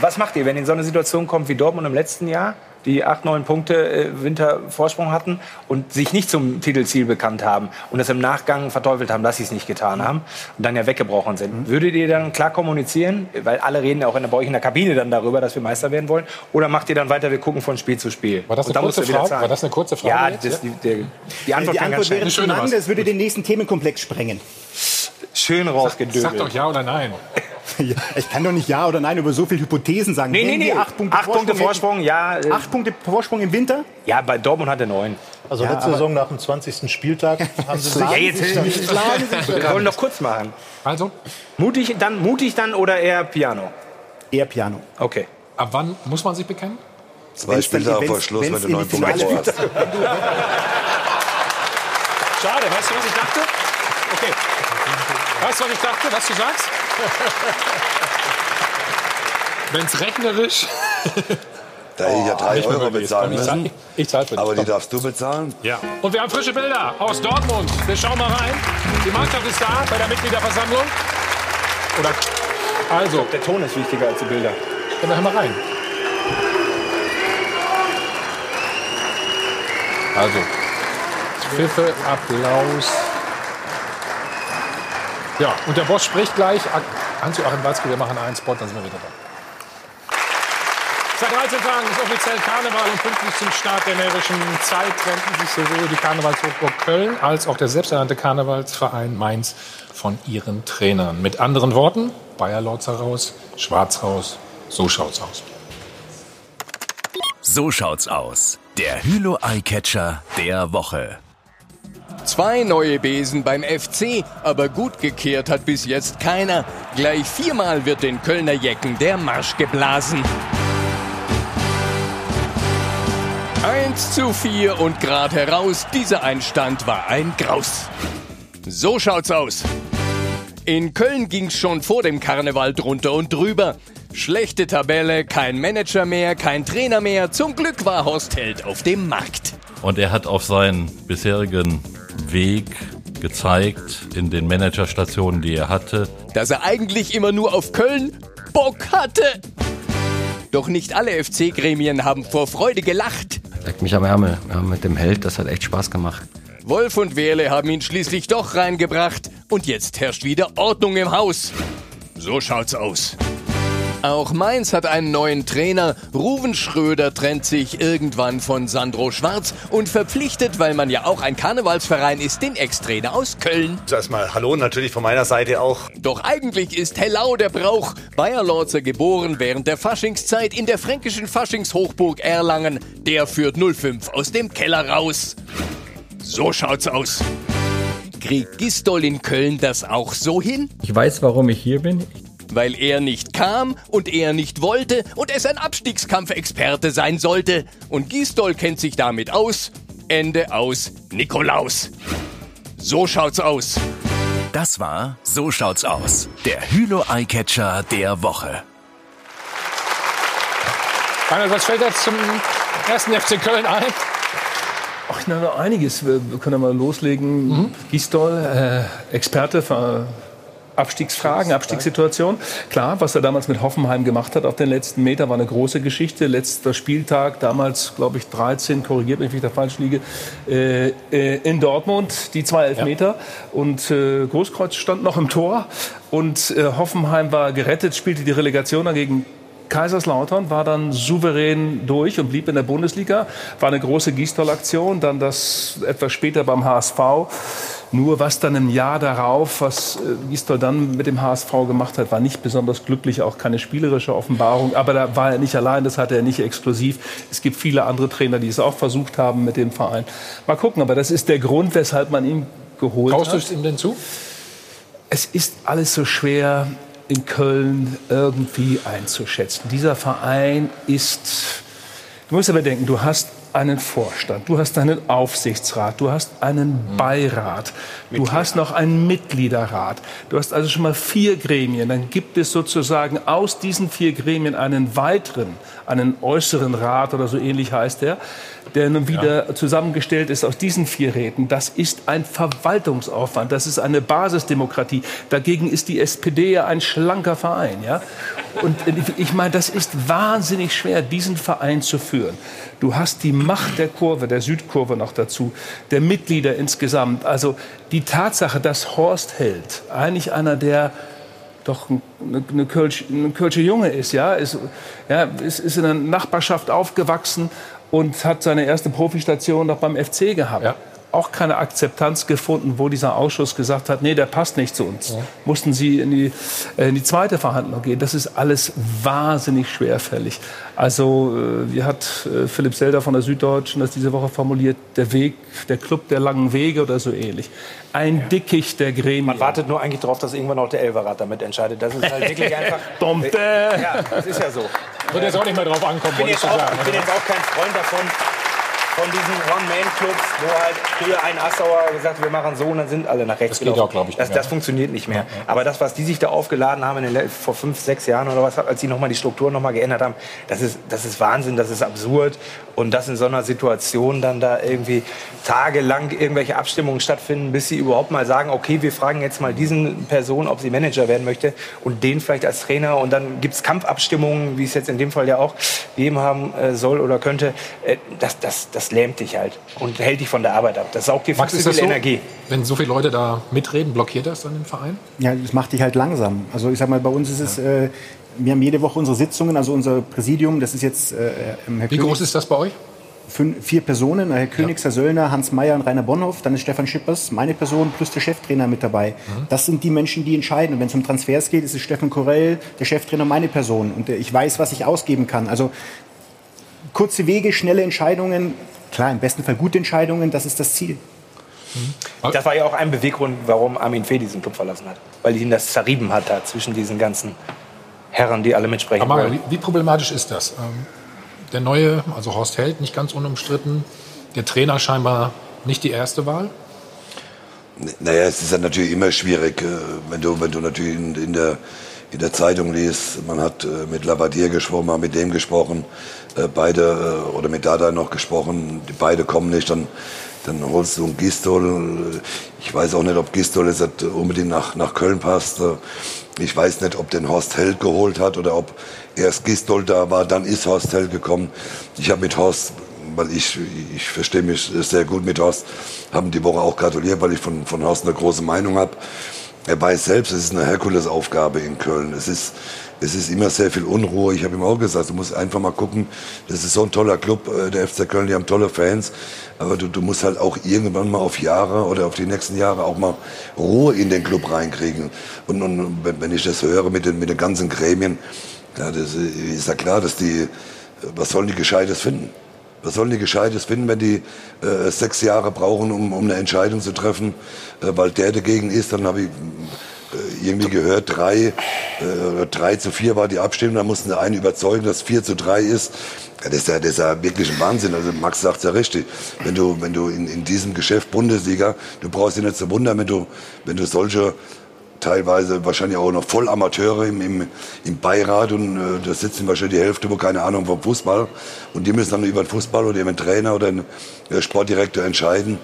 Was macht ihr, wenn in so eine Situation kommt wie Dortmund im letzten Jahr, die acht, neun Punkte äh, Wintervorsprung hatten und sich nicht zum Titelziel bekannt haben und das im Nachgang verteufelt haben, dass sie es nicht getan haben und dann ja weggebrochen sind? Würdet ihr dann klar kommunizieren, weil alle reden ja auch in der, bei euch in der Kabine dann darüber, dass wir Meister werden wollen, oder macht ihr dann weiter, wir gucken von Spiel zu Spiel? War das eine kurze Frage? War das eine kurze Frage Ja, das, die, der, die Antwort die kann Antwort wäre zu lang, das würde den nächsten Themenkomplex sprengen. Schön rausgedöbelt. Sag doch ja oder nein. Ja, ich kann doch nicht Ja oder Nein über so viele Hypothesen sagen. Nee, nee, Wenn nee. wir acht Punkte Acht Punkte Vorsprung, Vorsprung, ja. äh, acht Punkte Vorsprung im Winter? Ja, bei Dortmund hat er neun. Also Ja, letzte Saison nach dem 20. Spieltag haben sie Ja, sich jetzt, wir wollen doch kurz machen. Also, Mutig dann, mutig dann oder eher Piano? Eher Piano. Okay. Ab wann muss man sich bekennen? Zwei Spieltage vor Schluss, wenn du neun Punkte hast. Schade, weißt du, was ich dachte? Weißt du, was ich dachte, was du sagst? Wenn es rechnerisch. Da hätte ich ja drei mehr Euro bezahlen müssen. Ich zahle für dich. Aber die darfst du bezahlen? Ja. Und wir haben frische Bilder aus Dortmund. Wir schauen mal rein. Die Mannschaft ist da bei der Mitgliederversammlung. Oder also. Der Ton ist wichtiger als die Bilder. Dann hören wir mal rein. Also. Pfiffe, Applaus. Ja, und der Boss spricht gleich. Hans-Joachim Watzke, wir machen einen Spot, dann sind wir wieder da. Seit 13 Tagen ist offiziell Karneval und pünktlich zum Start der närrischen Zeit trennten sich sowohl die Karnevalshochburg Köln als auch der selbsternannte Karnevalsverein Mainz von ihren Trainern. Mit anderen Worten, Bayer Lorz heraus, Schwarz raus, so schaut's aus. So schaut's aus. Der Hülo Eyecatcher der Woche. Zwei neue Besen beim FC, aber gut gekehrt hat bis jetzt keiner. Gleich viermal wird den Kölner Jecken der Marsch geblasen. 1 zu 4 und grad heraus, dieser Einstand war ein Graus. So schaut's aus. In Köln ging's schon vor dem Karneval drunter und drüber. Schlechte Tabelle, kein Manager mehr, kein Trainer mehr. Zum Glück war Horst Held auf dem Markt. Und er hat auf seinen bisherigen Weg gezeigt in den Managerstationen, die er hatte. dass er eigentlich immer nur auf Köln Bock hatte. Doch nicht alle FC-Gremien haben vor Freude gelacht. Leckt mich am Ärmel. Ja, mit dem Held, das hat echt Spaß gemacht. Wolf und Wehrle haben ihn schließlich doch reingebracht und jetzt herrscht wieder Ordnung im Haus. So schaut's aus. Auch Mainz hat einen neuen Trainer. Ruven Schröder trennt sich irgendwann von Sandro Schwarz und verpflichtet, weil man ja auch ein Karnevalsverein ist, den Ex-Trainer aus Köln. Erstmal Hallo natürlich von meiner Seite auch. Doch eigentlich ist Hellau der Brauch. Bayer Lorzer geboren während der Faschingszeit in der fränkischen Faschingshochburg Erlangen. Der führt 05 aus dem Keller raus. So schaut's aus. Kriegt Gistol in Köln das auch so hin? Ich weiß, warum ich hier bin. Weil er nicht kam und er nicht wollte und es ein Abstiegskampfexperte sein sollte. Und Gistol kennt sich damit aus. Ende aus Nikolaus. So schaut's aus. Das war So schaut's aus. Der Hülo Eyecatcher der Woche. Rainer, was fällt jetzt zum ersten FC Köln ein? Ach, na, noch einiges. Wir wir können ja mal loslegen. Mhm. Gisdol, äh, Experte für Abstiegsfragen, Abstiegssituation. Klar, was er damals mit Hoffenheim gemacht hat auf den letzten Meter, war eine große Geschichte. Letzter Spieltag, damals, glaube ich, 13, korrigiert mich, wenn ich da falsch liege, äh, äh, in Dortmund, die zwei Elfmeter. Und äh, Großkreuz stand noch im Tor. Und äh, Hoffenheim war gerettet, spielte die Relegation dagegen Kaiserslautern war dann souverän durch und blieb in der Bundesliga. War eine große Gießdoll-Aktion. Dann das etwas später beim HSV. Nur was dann im Jahr darauf, was äh, Gießdoll dann mit dem HSV gemacht hat, war nicht besonders glücklich, auch keine spielerische Offenbarung. Aber da war er nicht allein, das hatte er nicht exklusiv. Es gibt viele andere Trainer, die es auch versucht haben mit dem Verein. Mal gucken, aber das ist der Grund, weshalb man ihn geholt Traust du hat. es ihm denn zu? Es ist alles so schwer in Köln irgendwie einzuschätzen. Dieser Verein ist, du musst aber denken, du hast einen Vorstand, du hast einen Aufsichtsrat, du hast einen Beirat, du hast noch einen Mitgliederrat. Du hast also schon mal vier Gremien. Dann gibt es sozusagen aus diesen vier Gremien einen weiteren, einen äußeren Rat oder so ähnlich heißt der, der nun wieder zusammengestellt ist aus diesen vier Räten. Das ist ein Verwaltungsaufwand, das ist eine Basisdemokratie. Dagegen ist die SPD ja ein schlanker Verein. Ja? Und ich- ich meine, das ist wahnsinnig schwer, diesen Verein zu führen. Du hast die Macht der Kurve, der Südkurve noch dazu, der Mitglieder insgesamt. Also die Tatsache, dass Horst Held eigentlich einer der doch ein, eine, eine, Kölsch, ein Kölsche Junge ist, ja, ist, ja ist, ist in der Nachbarschaft aufgewachsen und hat seine erste Profistation noch beim FC gehabt. Auch keine Akzeptanz gefunden, wo dieser Ausschuss gesagt hat, nee, der passt nicht zu uns. Mussten sie in die, äh, in die zweite Verhandlung gehen. Das ist alles wahnsinnig schwerfällig. Also, äh, wie hat äh, Philipp Selder von der Süddeutschen das diese Woche formuliert? Der Weg, der Club der langen Wege oder so ähnlich. Ein Dickicht der Gremien. Man wartet nur eigentlich darauf, dass irgendwann auch der Elferrat damit entscheidet. Das ist halt wirklich einfach. Dompe. Ja, das ist ja so. Wird jetzt auch nicht mehr drauf ankommen, Ich bin, jetzt ich auch, sagen. ich bin jetzt auch kein Freund davon, von diesen One-Man-Clubs, wo halt früher ein Assauer gesagt, wir machen so und dann sind alle nach rechts Das geht gelaufen. auch, glaub ich, Das, das funktioniert nicht mehr. Aber das, was die sich da aufgeladen haben in den, vor fünf, sechs Jahren oder was, als sie nochmal die Strukturen nochmal geändert haben, das ist, das ist Wahnsinn, das ist absurd. Und dass in so einer Situation dann da irgendwie tagelang irgendwelche Abstimmungen stattfinden, bis sie überhaupt mal sagen, okay, wir fragen jetzt mal diesen Person, ob sie Manager werden möchte und den vielleicht als Trainer. Und dann gibt es Kampfabstimmungen, wie es jetzt in dem Fall ja auch gegeben haben äh, soll oder könnte. Äh, das, das, das lähmt dich halt und hält dich von der Arbeit ab. Das saugt dir Max, viel so, Energie. wenn so viele Leute da mitreden, blockiert das dann den Verein? Ja, das macht dich halt langsam. Also ich sag mal, bei uns ist es, äh, wir haben jede Woche unsere Sitzungen, also unser Präsidium, das ist jetzt äh, Herr Wie groß ist das bei euch? Fünf, vier Personen, Herr Königs, Herr Söllner, Hans Meyer und Rainer Bonhoff, dann ist Stefan Schippers, meine Person plus der Cheftrainer mit dabei. Mhm. Das sind die Menschen, die entscheiden. Und wenn es um Transfers geht, ist es Steffen Korell, der Cheftrainer, meine Person. Und äh, ich weiß, was ich ausgeben kann. Also kurze Wege, schnelle Entscheidungen, klar, im besten Fall gute Entscheidungen, das ist das Ziel. Das war ja auch ein Beweggrund, warum Armin Fee diesen Club verlassen hat. Weil ihn das zerrieben hat da zwischen diesen ganzen Herren, die alle mitsprechen Aber wollen. wie, wie problematisch ist das? Ähm, der neue, also Horst Held, nicht ganz unumstritten. Der Trainer scheinbar nicht die erste Wahl. Naja, es ist ja natürlich immer schwierig, äh, wenn du, wenn du natürlich in, in, der, in der Zeitung liest, man hat äh, mit Labadier gesprochen, man hat mit dem gesprochen, äh, beide, äh, oder mit Dada noch gesprochen, die beide kommen nicht, dann, dann holst du einen Gistol. Ich weiß auch nicht, ob Gistol jetzt unbedingt nach, nach Köln passt. Äh, Ich weiß nicht, ob den Horst Held geholt hat oder ob erst Gistol da war, dann ist Horst Held gekommen. Ich habe mit Horst weil ich, ich verstehe mich sehr gut mit Horst, haben die Woche auch gratuliert, weil ich von, von Horst eine große Meinung habe. Er weiß selbst, es ist eine Herkulesaufgabe in Köln. Es ist, es ist immer sehr viel Unruhe. Ich habe ihm auch gesagt, du musst einfach mal gucken, das ist so ein toller Club, äh, der FC Köln, die haben tolle Fans. Aber du, du musst halt auch irgendwann mal auf Jahre oder auf die nächsten Jahre auch mal Ruhe in den Club reinkriegen. Und, und wenn ich das höre mit den, mit den ganzen Gremien, ja, das ist ja klar, dass die, was sollen die Gescheites finden? Was sollen die Gescheites finden, wenn die äh, sechs Jahre brauchen, um, um eine Entscheidung zu treffen, äh, weil der dagegen ist? Dann habe ich irgendwie gehört, drei, äh, drei zu vier war die Abstimmung, dann mussten sie einen überzeugen, dass vier zu drei ist. Ja, das, ist ja, das ist ja wirklich ein Wahnsinn. Also Max sagt ja richtig. Wenn du, wenn du in, in diesem Geschäft Bundesliga, du brauchst dich nicht zu wundern, wenn du, wenn du solche teilweise wahrscheinlich auch noch voll Amateure im, im, im Beirat und äh, da sitzen wahrscheinlich die Hälfte, wo keine Ahnung vom Fußball und die müssen dann über den Fußball oder über den Trainer oder den äh, Sportdirektor entscheiden.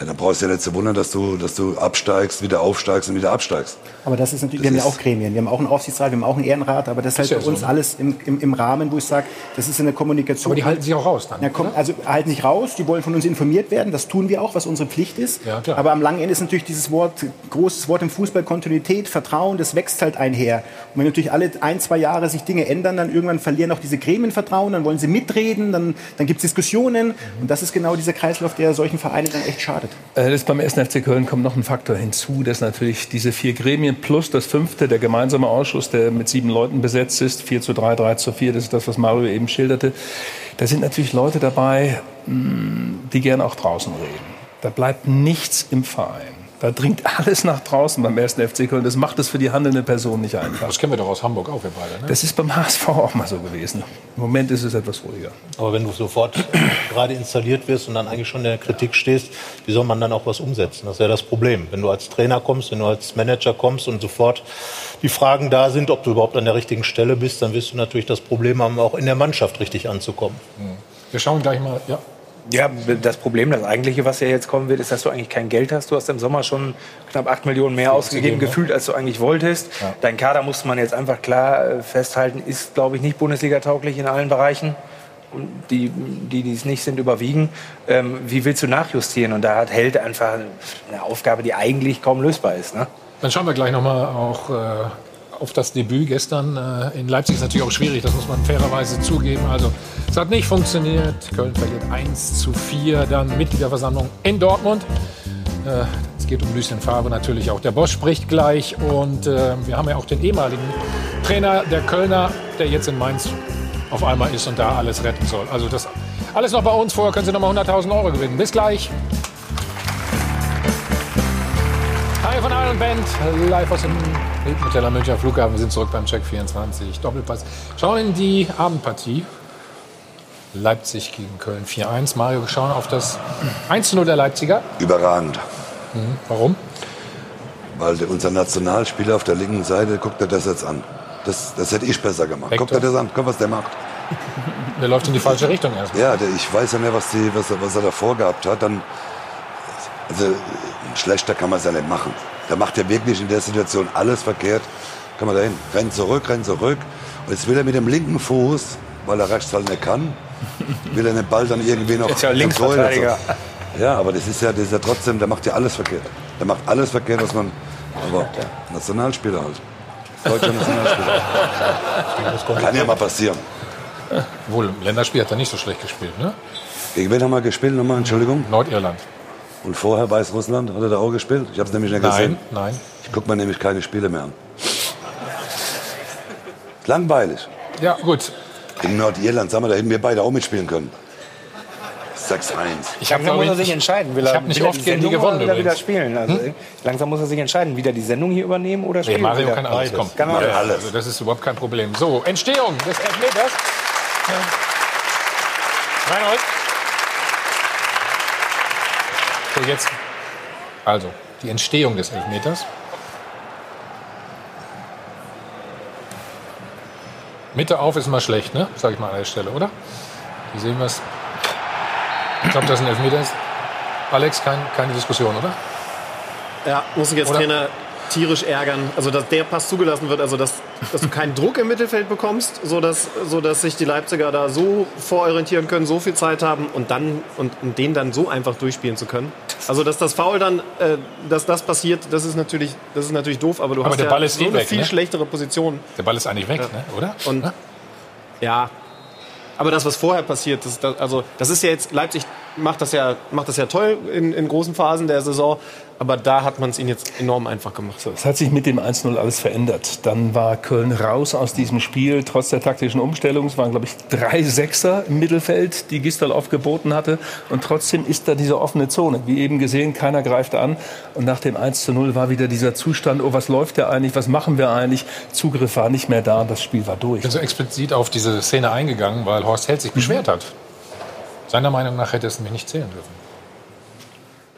Ja, dann brauchst du ja nicht zu wundern, dass du, dass du absteigst, wieder aufsteigst und wieder absteigst. Aber das ist natürlich, Das wir haben ja auch Gremien, wir haben auch einen Aufsichtsrat, wir haben auch einen Ehrenrat, aber das ist halt ja bei uns so, ne? alles im, im, im Rahmen, wo ich sage, das ist in der Kommunikation. Aber die halten sich auch raus dann. Ja, komm, also halten sich raus, die wollen von uns informiert werden, das tun wir auch, was unsere Pflicht ist. Ja, klar. Aber am langen Ende ist natürlich dieses Wort, großes Wort im Fußball, Kontinuität, Vertrauen, das wächst halt einher. Und wenn natürlich alle ein, zwei Jahre sich Dinge ändern, dann irgendwann verlieren auch diese Gremien Vertrauen, dann wollen sie mitreden, dann, dann gibt es Diskussionen. Und das ist genau dieser Kreislauf, der solchen Vereinen dann echt schadet. Äh, Das beim 1. FC Köln kommt noch ein Faktor hinzu, dass natürlich diese vier Gremien plus das fünfte, der gemeinsame Ausschuss, der mit sieben Leuten besetzt ist, 4 zu 3, 3 zu 4, das ist das, was Mario eben schilderte. Da sind natürlich Leute dabei, mh, die gerne auch draußen reden. Da bleibt nichts im Verein. Da dringt alles nach draußen beim 1. FC Köln. Das macht es für die handelnde Person nicht einfach. Das kennen wir doch aus Hamburg auch, wir beide. Ne? Das ist beim HSV auch mal so gewesen. Im Moment ist es etwas ruhiger. Aber wenn du sofort gerade installiert wirst und dann eigentlich schon in der Kritik stehst, wie soll man dann auch was umsetzen? Das ist ja das Problem. Wenn du als Trainer kommst, wenn du als Manager kommst und sofort die Fragen da sind, ob du überhaupt an der richtigen Stelle bist, dann wirst du natürlich das Problem haben, auch in der Mannschaft richtig anzukommen. Wir schauen gleich mal. Ja. Ja, das Problem, das eigentliche, was ja jetzt kommen wird, ist, dass du eigentlich kein Geld hast. Du hast im Sommer schon knapp 8 Millionen mehr ausgegeben, ne? gefühlt, als du eigentlich wolltest. Ja. Dein Kader muss man jetzt einfach klar äh, festhalten, ist, glaube ich, nicht Bundesliga-tauglich in allen Bereichen. Und die, die, die es nicht sind, überwiegen. Ähm, wie willst du nachjustieren? Und da hat Held einfach eine Aufgabe, die eigentlich kaum lösbar ist. Ne? Dann schauen wir gleich nochmal auch äh, auf das Debüt gestern. Äh, in Leipzig ist natürlich auch schwierig, das muss man fairerweise zugeben. Also es hat nicht funktioniert. Köln verliert 1 zu 4. Dann Mitgliederversammlung in Dortmund. Äh, es geht um Lucien Favre natürlich auch. Der Boss spricht gleich. Und äh, wir haben ja auch den ehemaligen Trainer der Kölner, der jetzt in Mainz auf einmal ist und da alles retten soll. Also das alles noch bei uns. Vorher können Sie noch mal 100.000 Euro gewinnen. Bis gleich. Hi von Iron Band, live aus dem Hoteller Münchner Flughafen. Wir sind zurück beim Check 24. Doppelpass. Schauen in die Abendpartie. Leipzig gegen Köln 4-1. Mario, wir schauen auf das 1-0 der Leipziger. Überragend. Mhm. Warum? Weil der, unser Nationalspieler auf der linken Seite, guckt er das jetzt an. Das, das hätte ich besser gemacht. Vector. Guckt er das an, guck, was der macht. Der läuft in die falsche Richtung erstmal. Ja, der, ich weiß ja nicht, was, die, was, er, was er da vorgehabt hat. Dann, also, schlechter kann man es ja nicht machen. Da macht er wirklich in der Situation alles verkehrt. Kann man dahin, rennt zurück, rennt zurück. Und jetzt will er mit dem linken Fuß, weil er rechts halt nicht kann, will er den Ball dann irgendwie noch Ist ja Linksverteidiger. Lassen. Ja, aber das ist ja, das ist ja trotzdem, der macht ja alles verkehrt. Der macht alles verkehrt, was man. Aber Nationalspieler halt. Deutscher Nationalspieler. Kann ja mal passieren. Wohl, im Länderspiel hat er nicht so schlecht gespielt, ne? Gegen wen haben wir gespielt nochmal? Entschuldigung? Nordirland. Und vorher Weißrussland? Hat er da auch gespielt? Ich habe es nämlich nicht Nein, gesehen. nein. Ich gucke mir nämlich keine Spiele mehr an. Ist langweilig. Ja, gut. In Nordirland, sagen wir, da hätten wir beide auch mitspielen können. 6-1. Ich hab, langsam muss ich, er sich entscheiden. Will ich er hab nicht oft die gegen die gewonnen oder wieder übrigens. spielen? Also, Langsam muss er sich entscheiden. Wieder die Sendung hier übernehmen oder Nee, spielen? Mario wieder? kann alles. Komm. Kann Ja, alles. Also das ist überhaupt kein Problem. So, Entstehung des Elfmeters. Ja. Reinhold. So, jetzt. Also, die Entstehung des Elfmeters. Mitte auf ist immer schlecht, ne? Sag ich mal an der Stelle, oder? Hier sehen wir es. Ich glaube, das ein Elfmeter ist. Alex, kein, keine Diskussion, oder? Ja, muss ich jetzt Oder? Trainer tierisch ärgern. Also, dass der Pass zugelassen wird, also dass, dass du keinen Druck im Mittelfeld bekommst, sodass, sodass sich die Leipziger da so vororientieren können, so viel Zeit haben und dann und, und den dann so einfach durchspielen zu können. Also, dass das Foul dann, äh, dass das passiert, das ist natürlich, das ist natürlich doof, aber du Aber hast der ja Ball ist so eh eine weg, viel ne? schlechtere Position. Der Ball ist eigentlich weg, ne? oder? Und ja, aber das, was vorher passiert, das, das, also das ist ja jetzt Leipzig macht das ja macht das ja toll in, in großen Phasen der Saison, aber da hat man es ihnen jetzt enorm einfach gemacht. Es hat sich mit dem 1-0 alles verändert. Dann war Köln raus aus diesem Spiel, trotz der taktischen Umstellung. Es waren, glaube ich, drei Sechser im Mittelfeld, die Gisdol geboten hatte. Und trotzdem ist da diese offene Zone. Wie eben gesehen, keiner greift an. Und nach dem 1-0 war wieder dieser Zustand, oh, was läuft da eigentlich, was machen wir eigentlich? Zugriff war nicht mehr da und das Spiel war durch. Ich bin so explizit auf diese Szene eingegangen, weil Horst Held sich beschwert hat. Seiner Meinung nach hätte es nämlich nicht zählen dürfen.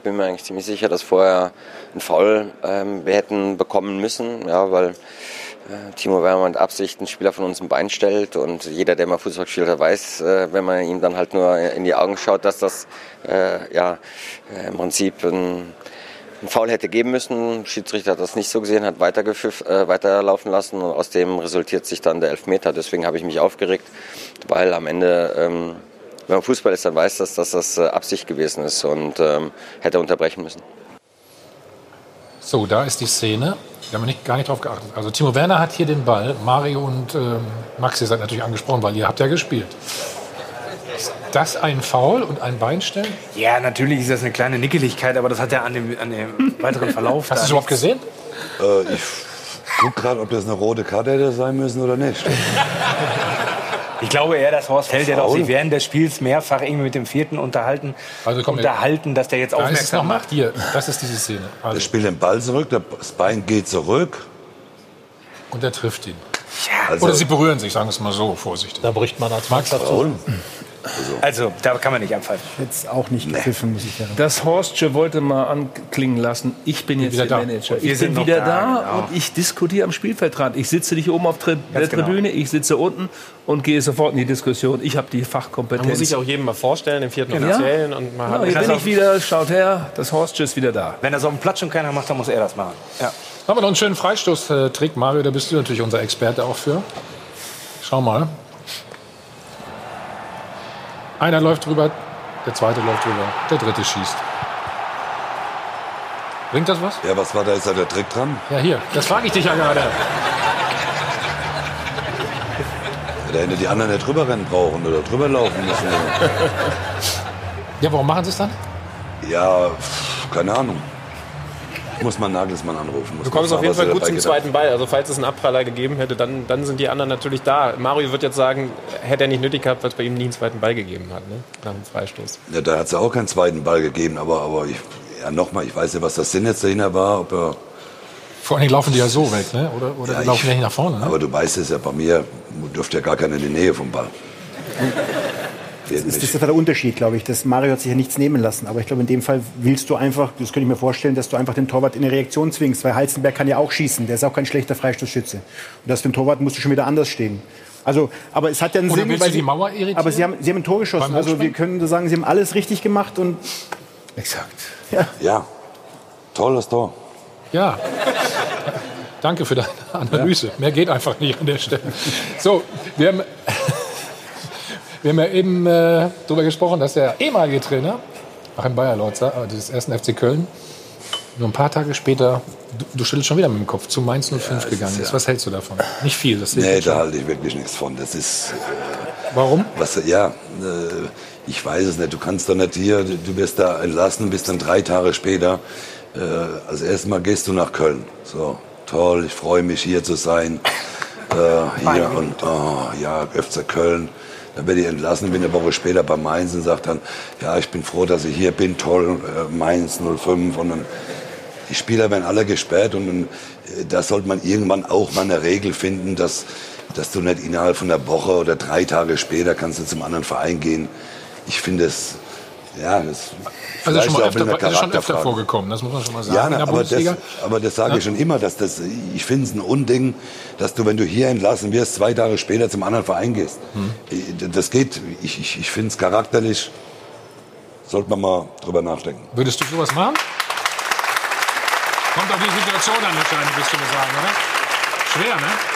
Ich bin mir eigentlich ziemlich sicher, dass vorher ein Foul ähm, wir hätten bekommen müssen, ja, weil äh, Timo Werner mit Absicht einen Spieler von uns ein Bein stellt und jeder, der mal Fußball gespielt hat, weiß, äh, wenn man ihm dann halt nur in die Augen schaut, dass das äh, ja äh, im Prinzip ein, ein Foul hätte geben müssen. Schiedsrichter hat das nicht so gesehen, hat äh, weiterlaufen lassen und aus dem resultiert sich dann der Elfmeter. Deswegen habe ich mich aufgeregt, weil am Ende ähm, wenn man Fußball ist, dann weiß das, dass das äh, Absicht gewesen ist und ähm, hätte unterbrechen müssen. So, da ist die Szene. Wir haben nicht, gar nicht drauf geachtet. Also Timo Werner hat hier den Ball. Mario und ähm, Max, ihr seid natürlich angesprochen, weil ihr habt ja gespielt. Ist das ein Foul und ein Beinstellen? Ja, natürlich ist das eine kleine Nickeligkeit, aber das hat ja an dem, an dem weiteren Verlauf. Hast du da es überhaupt gesehen? Äh, ich gucke gerade, ob das eine rote Karte hätte sein müssen oder nicht. Ich glaube eher, dass Horst Held, der Foul? sich während des Spiels mehrfach irgendwie mit dem vierten unterhalten, Also komm, unterhalten, dass der jetzt Da ist es aufmerksam nochmal. macht. Hier, das ist diese Szene. Der Also, spielt den Ball zurück, das Bein geht zurück. und er trifft ihn. Also, Oder sie berühren sich, sagen wir es mal so, vorsichtig. Da bricht man als Max, Foul. Also, da kann man nicht abpfeifen. Jetzt auch nicht gepfiffen, muss ich sagen. Das Horstsche wollte mal anklingen lassen, ich bin jetzt wieder der da. Manager. Wir Ich sind bin wieder da, da, genau. und ich diskutiere am Spielfeldrand. Ich sitze nicht oben auf Tri der Ganz genau. Tribüne, ich sitze unten und gehe sofort in die Diskussion. Ich habe die Man Fachkompetenz. muss sich auch jedem mal vorstellen, den vierten Genau. Offiziellen und mal Ja, hier bin ich wieder, schaut her, das Horstsche ist wieder da. Wenn das auf dem Platz schon keiner macht, dann muss er das machen. Ja. Haben wir noch einen schönen Freistoßtrick, Mario, da bist du natürlich unser Experte auch für. Schau mal. Einer läuft drüber, der zweite läuft drüber, der dritte schießt. Bringt das was? Ja, was war da? Ist da der Trick dran? Ja, hier, das frage ich dich ja gerade. Da hätte die anderen nicht drüber rennen brauchen oder drüber laufen müssen. Ja, warum machen sie es dann? Ja, keine Ahnung. Muss man Nagelsmann anrufen. Muss Du kommst auf jeden Fall gut zum gedacht zweiten Ball. Also falls es einen Abpraller gegeben hätte, dann, dann sind die anderen natürlich da. Mario wird jetzt sagen, hätte er nicht nötig gehabt, weil es bei ihm nie einen zweiten Ball gegeben hat, ne? nach dem Freistoß. Ja, da hat es ja auch keinen zweiten Ball gegeben, aber, aber ich, ja, nochmal, ich weiß nicht, was das Sinn jetzt dahinter war, ob er Vor allem laufen die ja so weg, ne? oder, oder Ja, die laufen ich- ja nicht nach vorne. Ne? Aber du weißt es ja, bei mir dürfte ja gar keiner in die Nähe vom Ball. Das ist, das ist der Unterschied, glaube ich. Das Mario hat sich ja nichts nehmen lassen. Aber ich glaube, in dem Fall willst du einfach, das könnte ich mir vorstellen, dass du einfach den Torwart in eine Reaktion zwingst. Weil Heizenberg kann ja auch schießen. Der ist auch kein schlechter Freistoßschütze. Und das für den Torwart musst du schon wieder anders stehen. Also, aber es hat ja einen Oder Sinn. willst weil du die sie- Mauer irritieren? Aber sie haben, sie haben ein Tor geschossen. Also wir können so sagen, sie haben alles richtig gemacht und Exakt. Ja. Ja. Tolles Tor. Ja. Danke für deine Analyse. Mehr geht einfach nicht an der Stelle. So, wir haben, wir haben ja eben äh, darüber gesprochen, dass der ehemalige Trainer, Achim Bayerlotzer, äh, des ersten FC Köln, nur ein paar Tage später, du, du schüttelst schon wieder mit dem Kopf, zu Mainz 05 gegangen ist. ja- Was hältst du davon? Nicht viel, das Nee, da halte ich wirklich nichts von. Das ist. Warum? Was, ja, äh, ich weiß es nicht. Du kannst doch nicht hier, du wirst da entlassen, bist dann drei Tage später. Äh, als erstes Mal gehst du nach Köln. So, toll, ich freue mich hier zu sein. Äh, hier und oh, ja, FC Köln. Dann werde ich entlassen, bin eine Woche später bei Mainz und sage dann, ja, ich bin froh, dass ich hier bin, toll, äh, Mainz 05. Und dann, die Spieler werden alle gesperrt und dann, äh, da sollte man irgendwann auch mal eine Regel finden, dass, dass du nicht innerhalb von einer Woche oder drei Tage später kannst du zum anderen Verein gehen. Ich finde es, ja, das Also schon mal öfter, mit ist schon öfter vorgekommen, das muss man schon mal sagen. Ja, na, aber, das, aber das sage ich Ja. schon immer, dass das, ich finde es ein Unding, dass du, wenn du hier entlassen wirst, zwei Tage später zum anderen Verein gehst. Hm. Das geht, ich, ich, ich finde es charakterlich, sollte man mal drüber nachdenken. Würdest du sowas machen? Kommt auf die Situation an, wahrscheinlich, wirst du mir sagen, oder? Schwer, ne?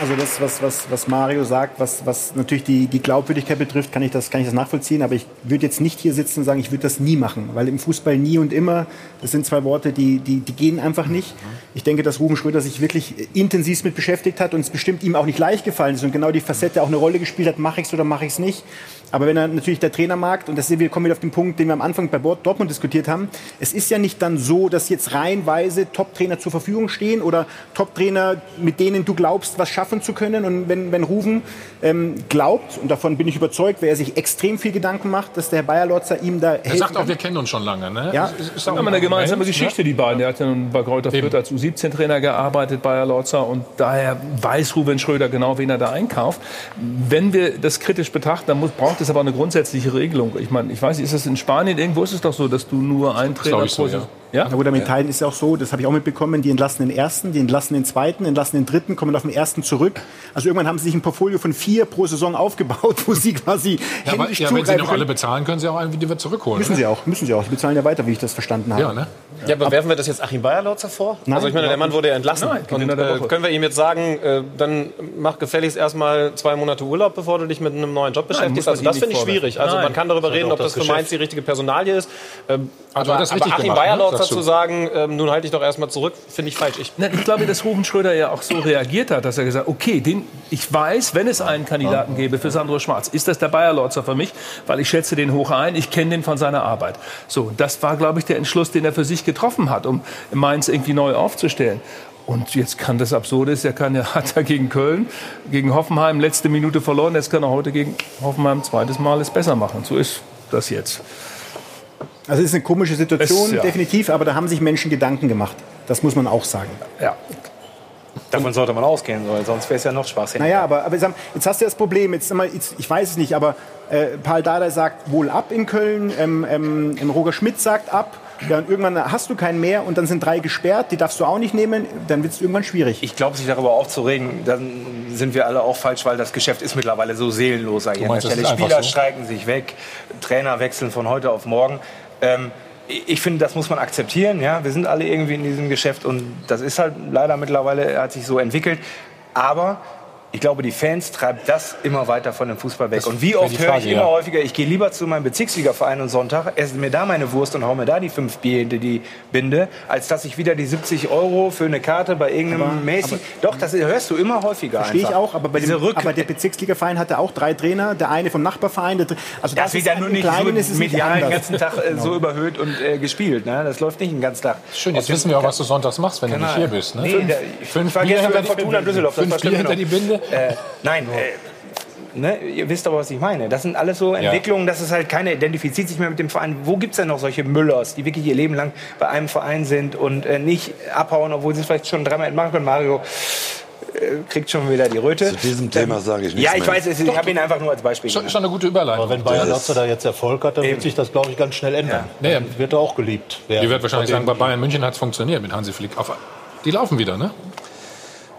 Also das, was, was, was Mario sagt, was, was natürlich die, die Glaubwürdigkeit betrifft, kann ich, das, kann ich das nachvollziehen. Aber ich würde jetzt nicht hier sitzen und sagen, ich würde das nie machen. Weil im Fußball nie und immer, das sind zwei Worte, die, die, die gehen einfach nicht. Ich denke, dass Ruben Schröder sich wirklich intensiv mit beschäftigt hat und es bestimmt ihm auch nicht leicht gefallen ist und genau die Facette auch eine Rolle gespielt hat, mache ich es oder mache ich es nicht. Aber wenn er natürlich der Trainer mag, und das sind wir, kommen wieder auf den Punkt, den wir am Anfang bei Dortmund diskutiert haben, es ist ja nicht dann so, dass jetzt reihenweise Top-Trainer zur Verfügung stehen oder Top-Trainer, mit denen du glaubst, was schaffen zu können. Und wenn, wenn Ruven ähm, glaubt, und davon bin ich überzeugt, weil er sich extrem viel Gedanken macht, dass der Herr Bayer-Lotzer ihm da Er sagt auch, wir kennen uns schon lange. Ne? Ja. Ist, ist Ja, auch haben eine gemeinsame Moment, Geschichte, die beiden. Der hat ja nun bei Kräuter Fürth als U17-Trainer gearbeitet, Bayer Lorzer. Und daher weiß Ruben Schröder genau, wen er da einkauft. Wenn wir das kritisch betrachten, dann muss, braucht es aber eine grundsätzliche Regelung. Ich meine, ich weiß nicht, ist das in Spanien irgendwo? Ist es doch so, dass du nur einen Trainer so, pro ja. Ja? Na gut, aber in Italien ist es ja auch so, das habe ich auch mitbekommen, die entlassen den ersten, die entlassen den zweiten, entlassen den dritten, kommen auf den ersten zurück. Also irgendwann haben sie sich ein Portfolio von vier pro Saison aufgebaut, wo sie quasi Ja, aber, händisch ja, wenn sie noch alle bezahlen, können sie auch einen wieder zurückholen. Müssen ne? sie auch, müssen sie auch. Sie bezahlen ja weiter, wie ich das verstanden habe. Ja, ne? Ja, aber werfen wir das jetzt Achim Bayerlautzer vor? Nein, also ich meine, der Mann wurde ja entlassen. Nein, und äh, können wir ihm jetzt sagen, äh, dann mach gefälligst erstmal zwei Monate Urlaub, bevor du dich mit einem neuen Job beschäftigst. man Also das finde ich schwierig. Also Nein. man kann darüber reden, ob das das für Mainz die richtige Personalie ist. Ähm, Also aber, das aber Achim gemacht? Bayerlautzer Sagst du? zu sagen, ähm, nun halte ich doch erstmal zurück, finde ich falsch. Ich Nein, ich glaube, dass Ruben Schröder ja auch so reagiert hat, dass er gesagt hat, okay, den, ich weiß, wenn es einen Kandidaten gäbe für Sandro Schwarz, ist das der Bayer-Lotzer für mich, weil ich schätze den hoch ein, ich kenne den von seiner Arbeit. So, das war, glaube ich, der Entschluss, den er für sich getroffen hat, um Mainz irgendwie neu aufzustellen. Und jetzt kann das Absurde ist, er kann ja, hat er gegen Köln, gegen Hoffenheim letzte Minute verloren, jetzt kann er heute gegen Hoffenheim zweites Mal es besser machen. So ist das jetzt. Also es ist eine komische Situation, Es- ja. definitiv, aber da haben sich Menschen Gedanken gemacht. Das muss man auch sagen. Ja. Davon sollte man ausgehen, weil sonst wäre es ja noch schwachsinnig. Naja, aber, aber jetzt hast du das Problem, jetzt, ich weiß es nicht, aber äh, Paul Dardai sagt wohl ab in Köln, ähm, ähm, ähm, Roger Schmidt sagt ab, ja, und irgendwann hast du keinen mehr und dann sind drei gesperrt, die darfst du auch nicht nehmen, dann wird es irgendwann schwierig. Ich glaube, sich darüber aufzuregen, dann sind wir alle auch falsch, weil das Geschäft ist mittlerweile so seelenlos. An der meinst, Stelle. Spieler so? streiken sich weg, Trainer wechseln von heute auf morgen. Ähm, ich finde, das muss man akzeptieren. Ja? Wir sind alle irgendwie in diesem Geschäft und das ist halt leider mittlerweile, hat sich so entwickelt. Aber ich glaube, die Fans treibt das immer weiter von dem Fußball weg. Das und wie oft höre ich immer ja. häufiger, ich gehe lieber zu meinem Bezirksligaverein und Sonntag, esse mir da meine Wurst und hau mir da die fünf Bier hinter die Binde, als dass ich wieder die 70 Euro für eine Karte bei irgendeinem aber- Doch, das hörst du immer häufiger Verstehe ich auch, aber, bei dem, Rück aber der Bezirksligaverein hatte auch drei Trainer, der eine vom Nachbarverein. Der, also das wird ist ja nur nicht Kleinen so ist es nicht medial den ganzen Tag äh, Genau. so überhöht und äh, gespielt. Ne? Das läuft nicht den ganzen Tag. Schön, jetzt wissen wir auch, was du sonntags machst, wenn du Kanal. nicht hier bist. Ne? Nee, fünf, ich fünf war Bier gestern hinter bei die Fortuna Düsseldorf. das Fünf Bier hinter die genug. Äh, nein, äh, ne, ihr wisst aber, was ich meine. Das sind alles so Entwicklungen, dass es halt keiner identifiziert sich mehr mit dem Verein. Wo gibt es denn noch solche Müllers, die wirklich ihr Leben lang bei einem Verein sind und äh, nicht abhauen, obwohl sie es vielleicht schon dreimal entmachen können? Mario äh, kriegt schon wieder die Röte. Zu diesem Thema sage ich nichts Ja, ich mehr. weiß, es- ich habe ihn einfach nur als Beispiel Ist schon eine gute Überleitung. Aber wenn Bayern Lotzer da jetzt Erfolg hat, dann wird sich das, glaube ich, ganz schnell ändern. Ja. Dann wird er auch geliebt. werden. Die wird wahrscheinlich sagen, bei Bayern München hat es funktioniert mit Hansi Flick. Auf, die laufen wieder, ne?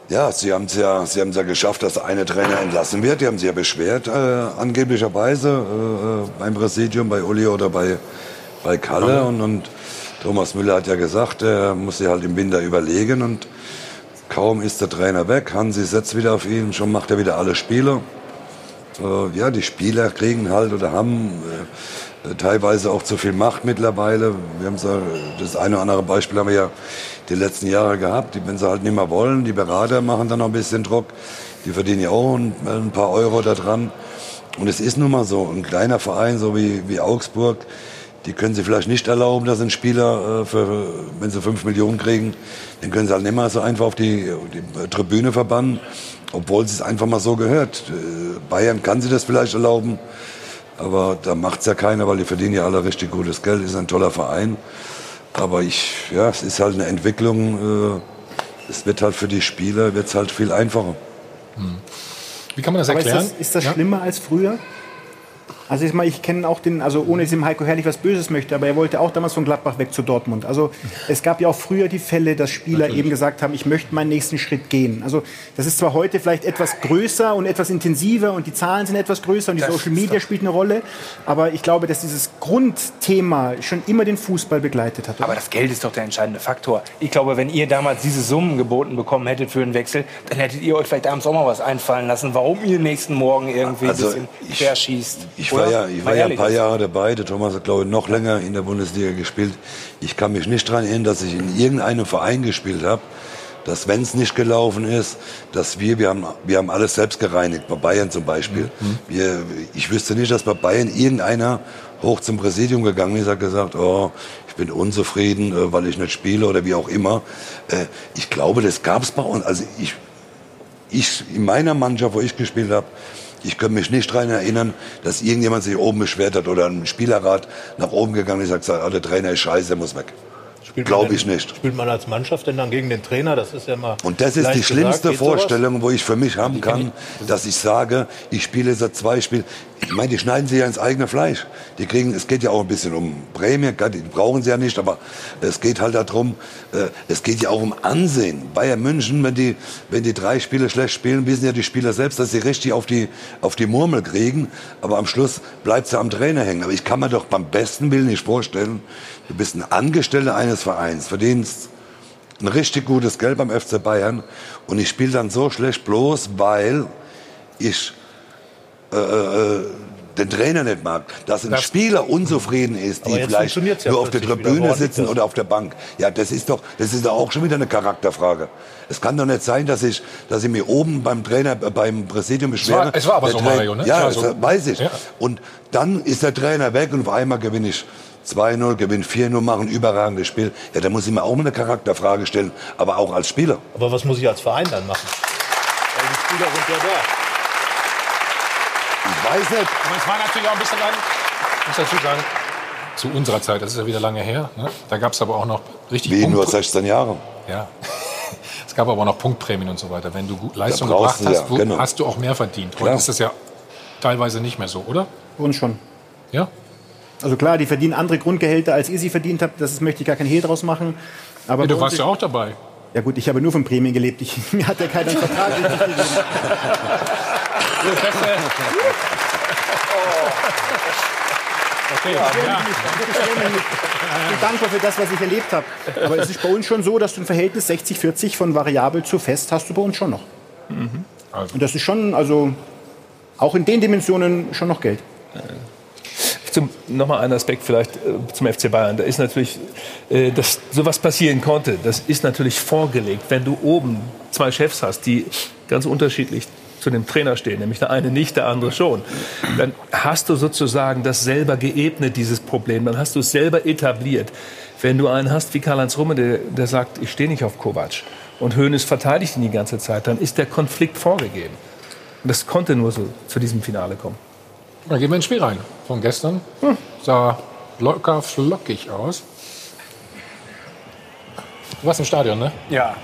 Ja, sie haben es ja, sie haben's ja geschafft, dass eine Trainer entlassen wird. Die haben sich ja beschwert, äh, angeblicherweise, äh, äh, beim Präsidium, bei Uli oder bei, bei Kalle. Und, und Thomas Müller hat ja gesagt, er muss sich halt im Winter überlegen. Und kaum ist der Trainer weg, Hansi setzt wieder auf ihn, schon macht er wieder alle Spiele. Äh, ja, die Spieler kriegen halt oder haben äh, teilweise auch zu viel Macht mittlerweile. Wir haben so, das eine oder andere Beispiel haben wir ja die letzten Jahre gehabt. Die, wenn sie halt nicht mehr wollen, die Berater machen dann noch ein bisschen Druck. Die verdienen ja auch ein, ein paar Euro da dran. Und es ist nun mal so, ein kleiner Verein, so wie, wie Augsburg, die können sie vielleicht nicht erlauben, dass ein Spieler, äh, für, wenn sie 5 Millionen kriegen, den können sie halt nicht mal so einfach auf die, die Tribüne verbannen, obwohl es einfach mal so gehört. Äh, Bayern kann sie das vielleicht erlauben, aber da macht's ja keiner, weil die verdienen ja alle richtig gutes Geld, ist ein toller Verein. Aber ich, ja, es ist halt eine Entwicklung, äh, es wird halt für die Spieler wird's halt viel einfacher. Wie kann man das Aber ist erklären? das, ist das schlimmer als früher? Also ich, ich kenne auch den, also ohne dass ich dem Heiko Herrlich was Böses möchte, aber er wollte auch damals von Gladbach weg zu Dortmund. Also es gab ja auch früher die Fälle, dass Spieler eben gesagt haben, ich möchte meinen nächsten Schritt gehen. Also das ist zwar heute vielleicht etwas größer und etwas intensiver und die Zahlen sind etwas größer und die Das Social Media spielt eine Rolle, aber ich glaube, dass dieses Grundthema schon immer den Fußball begleitet hat. oder? Aber das Geld ist doch der entscheidende Faktor. Ich glaube, wenn ihr damals diese Summen geboten bekommen hättet für einen Wechsel, dann hättet ihr euch vielleicht abends auch mal was einfallen lassen, warum ihr nächsten Morgen irgendwie Also, ein bisschen querschießt. Ich Oder? War ja, ich war ja ein paar. Jahre dabei. Der Thomas hat, glaube ich, noch länger in der Bundesliga gespielt. Ich kann mich nicht daran erinnern, dass ich in irgendeinem Verein gespielt habe, dass wenn es nicht gelaufen ist, dass wir, wir haben, wir haben alles selbst gereinigt, bei Bayern zum Beispiel. Wir, ich wüsste nicht, dass bei Bayern irgendeiner hoch zum Präsidium gegangen ist, hat gesagt, oh, ich bin unzufrieden, äh, weil ich nicht spiele oder wie auch immer. Äh, Ich glaube, das gab es bei uns. Also ich, ich in meiner Mannschaft, wo ich gespielt habe, ich kann mich nicht daran erinnern, dass irgendjemand sich oben beschwert hat oder ein Spielerrat nach oben gegangen ist und gesagt, ah, der Trainer ist scheiße, der muss weg. Glaube ich nicht. Spielt man als Mannschaft denn dann gegen den Trainer? Das ist ja mal. Und das ist die schlimmste gesagt. Vorstellung, wo ich für mich haben kann, dass ich sage, ich spiele seit zwei Spielen. Ich meine, die schneiden sich ja ins eigene Fleisch. Die kriegen, es geht ja auch ein bisschen um Prämie, die brauchen sie ja nicht, aber es geht halt darum, äh, es geht ja auch um Ansehen. Bayern München, wenn die, wenn die drei Spiele schlecht spielen, wissen ja die Spieler selbst, dass sie richtig auf die, auf die Murmel kriegen, aber am Schluss bleibt sie am Trainer hängen. Aber ich kann mir doch beim besten Willen nicht vorstellen, du bist ein Angestellter eines Vereins, verdienst ein richtig gutes Geld beim FC Bayern und ich spiele dann so schlecht bloß, weil ich äh, äh, den Trainer nicht mag, dass ein Spieler unzufrieden ist, die vielleicht ja nur auf der. Tribüne sitzen das? oder auf der Bank. Ja, das ist doch, das ist doch auch schon wieder eine Charakterfrage. Es kann doch nicht sein, dass ich, dass ich mir oben beim Trainer, äh, beim Präsidium Es war- beschwere. es war aber der so, Mario, ne? Ja, das so. weiß ich. Ja. Und dann ist der Trainer weg und auf einmal gewinne ich 2-0, gewinne 4-0, mache ein überragendes Spiel. Ja, da muss ich mir auch mal eine Charakterfrage stellen, aber auch als Spieler. Aber was muss ich als Verein dann machen? Weil die Spieler sind ja da. Ich weiß nicht. Aber es war natürlich auch ein bisschen lang. Ich muss dazu sagen, zu unserer Zeit, das ist ja wieder lange her, ne? da gab es aber auch noch richtig Wie nur Punkt- 16 Jahre. Ja. Es gab aber auch noch Punktprämien und so weiter. Wenn du gut Leistung gebracht hast, ja, genau. hast du auch mehr verdient. Heute ist das ja teilweise nicht mehr so, oder? Uns schon. Ja? Also klar, die verdienen andere Grundgehälter, als ihr sie verdient habt. Das möchte ich gar kein Hehl draus machen. Aber Ja, du warst ja auch dabei. Ja gut, ich habe nur von Prämien gelebt. Ich, mir hat ja keiner einen Vertrag gegeben. Okay, Ich bin dankbar für das, was ich erlebt habe. Aber es ist bei uns schon so, dass du ein Verhältnis 60-40 von variabel zu fest hast du bei uns schon noch. Also. Und das ist schon, also auch in den Dimensionen schon noch Geld. Zum, noch mal ein Aspekt vielleicht äh, zum FC Bayern. Da ist natürlich, äh, dass sowas passieren konnte, das ist natürlich vorgelegt. Wenn du oben zwei Chefs hast, die ganz unterschiedlich zu dem Trainer stehen, nämlich der eine nicht, der andere schon, dann hast du sozusagen das selber geebnet, dieses Problem. Dann hast du es selber etabliert. Wenn du einen hast wie Karl-Heinz Rumme, der, sagt, ich stehe nicht auf Kovac und Hoeneß verteidigt ihn die ganze Zeit, dann ist der Konflikt vorgegeben. Das konnte nur so zu diesem Finale kommen. Dann gehen wir ins Spiel rein. Von gestern sah locker flockig aus. Du warst im Stadion, ne? Ja.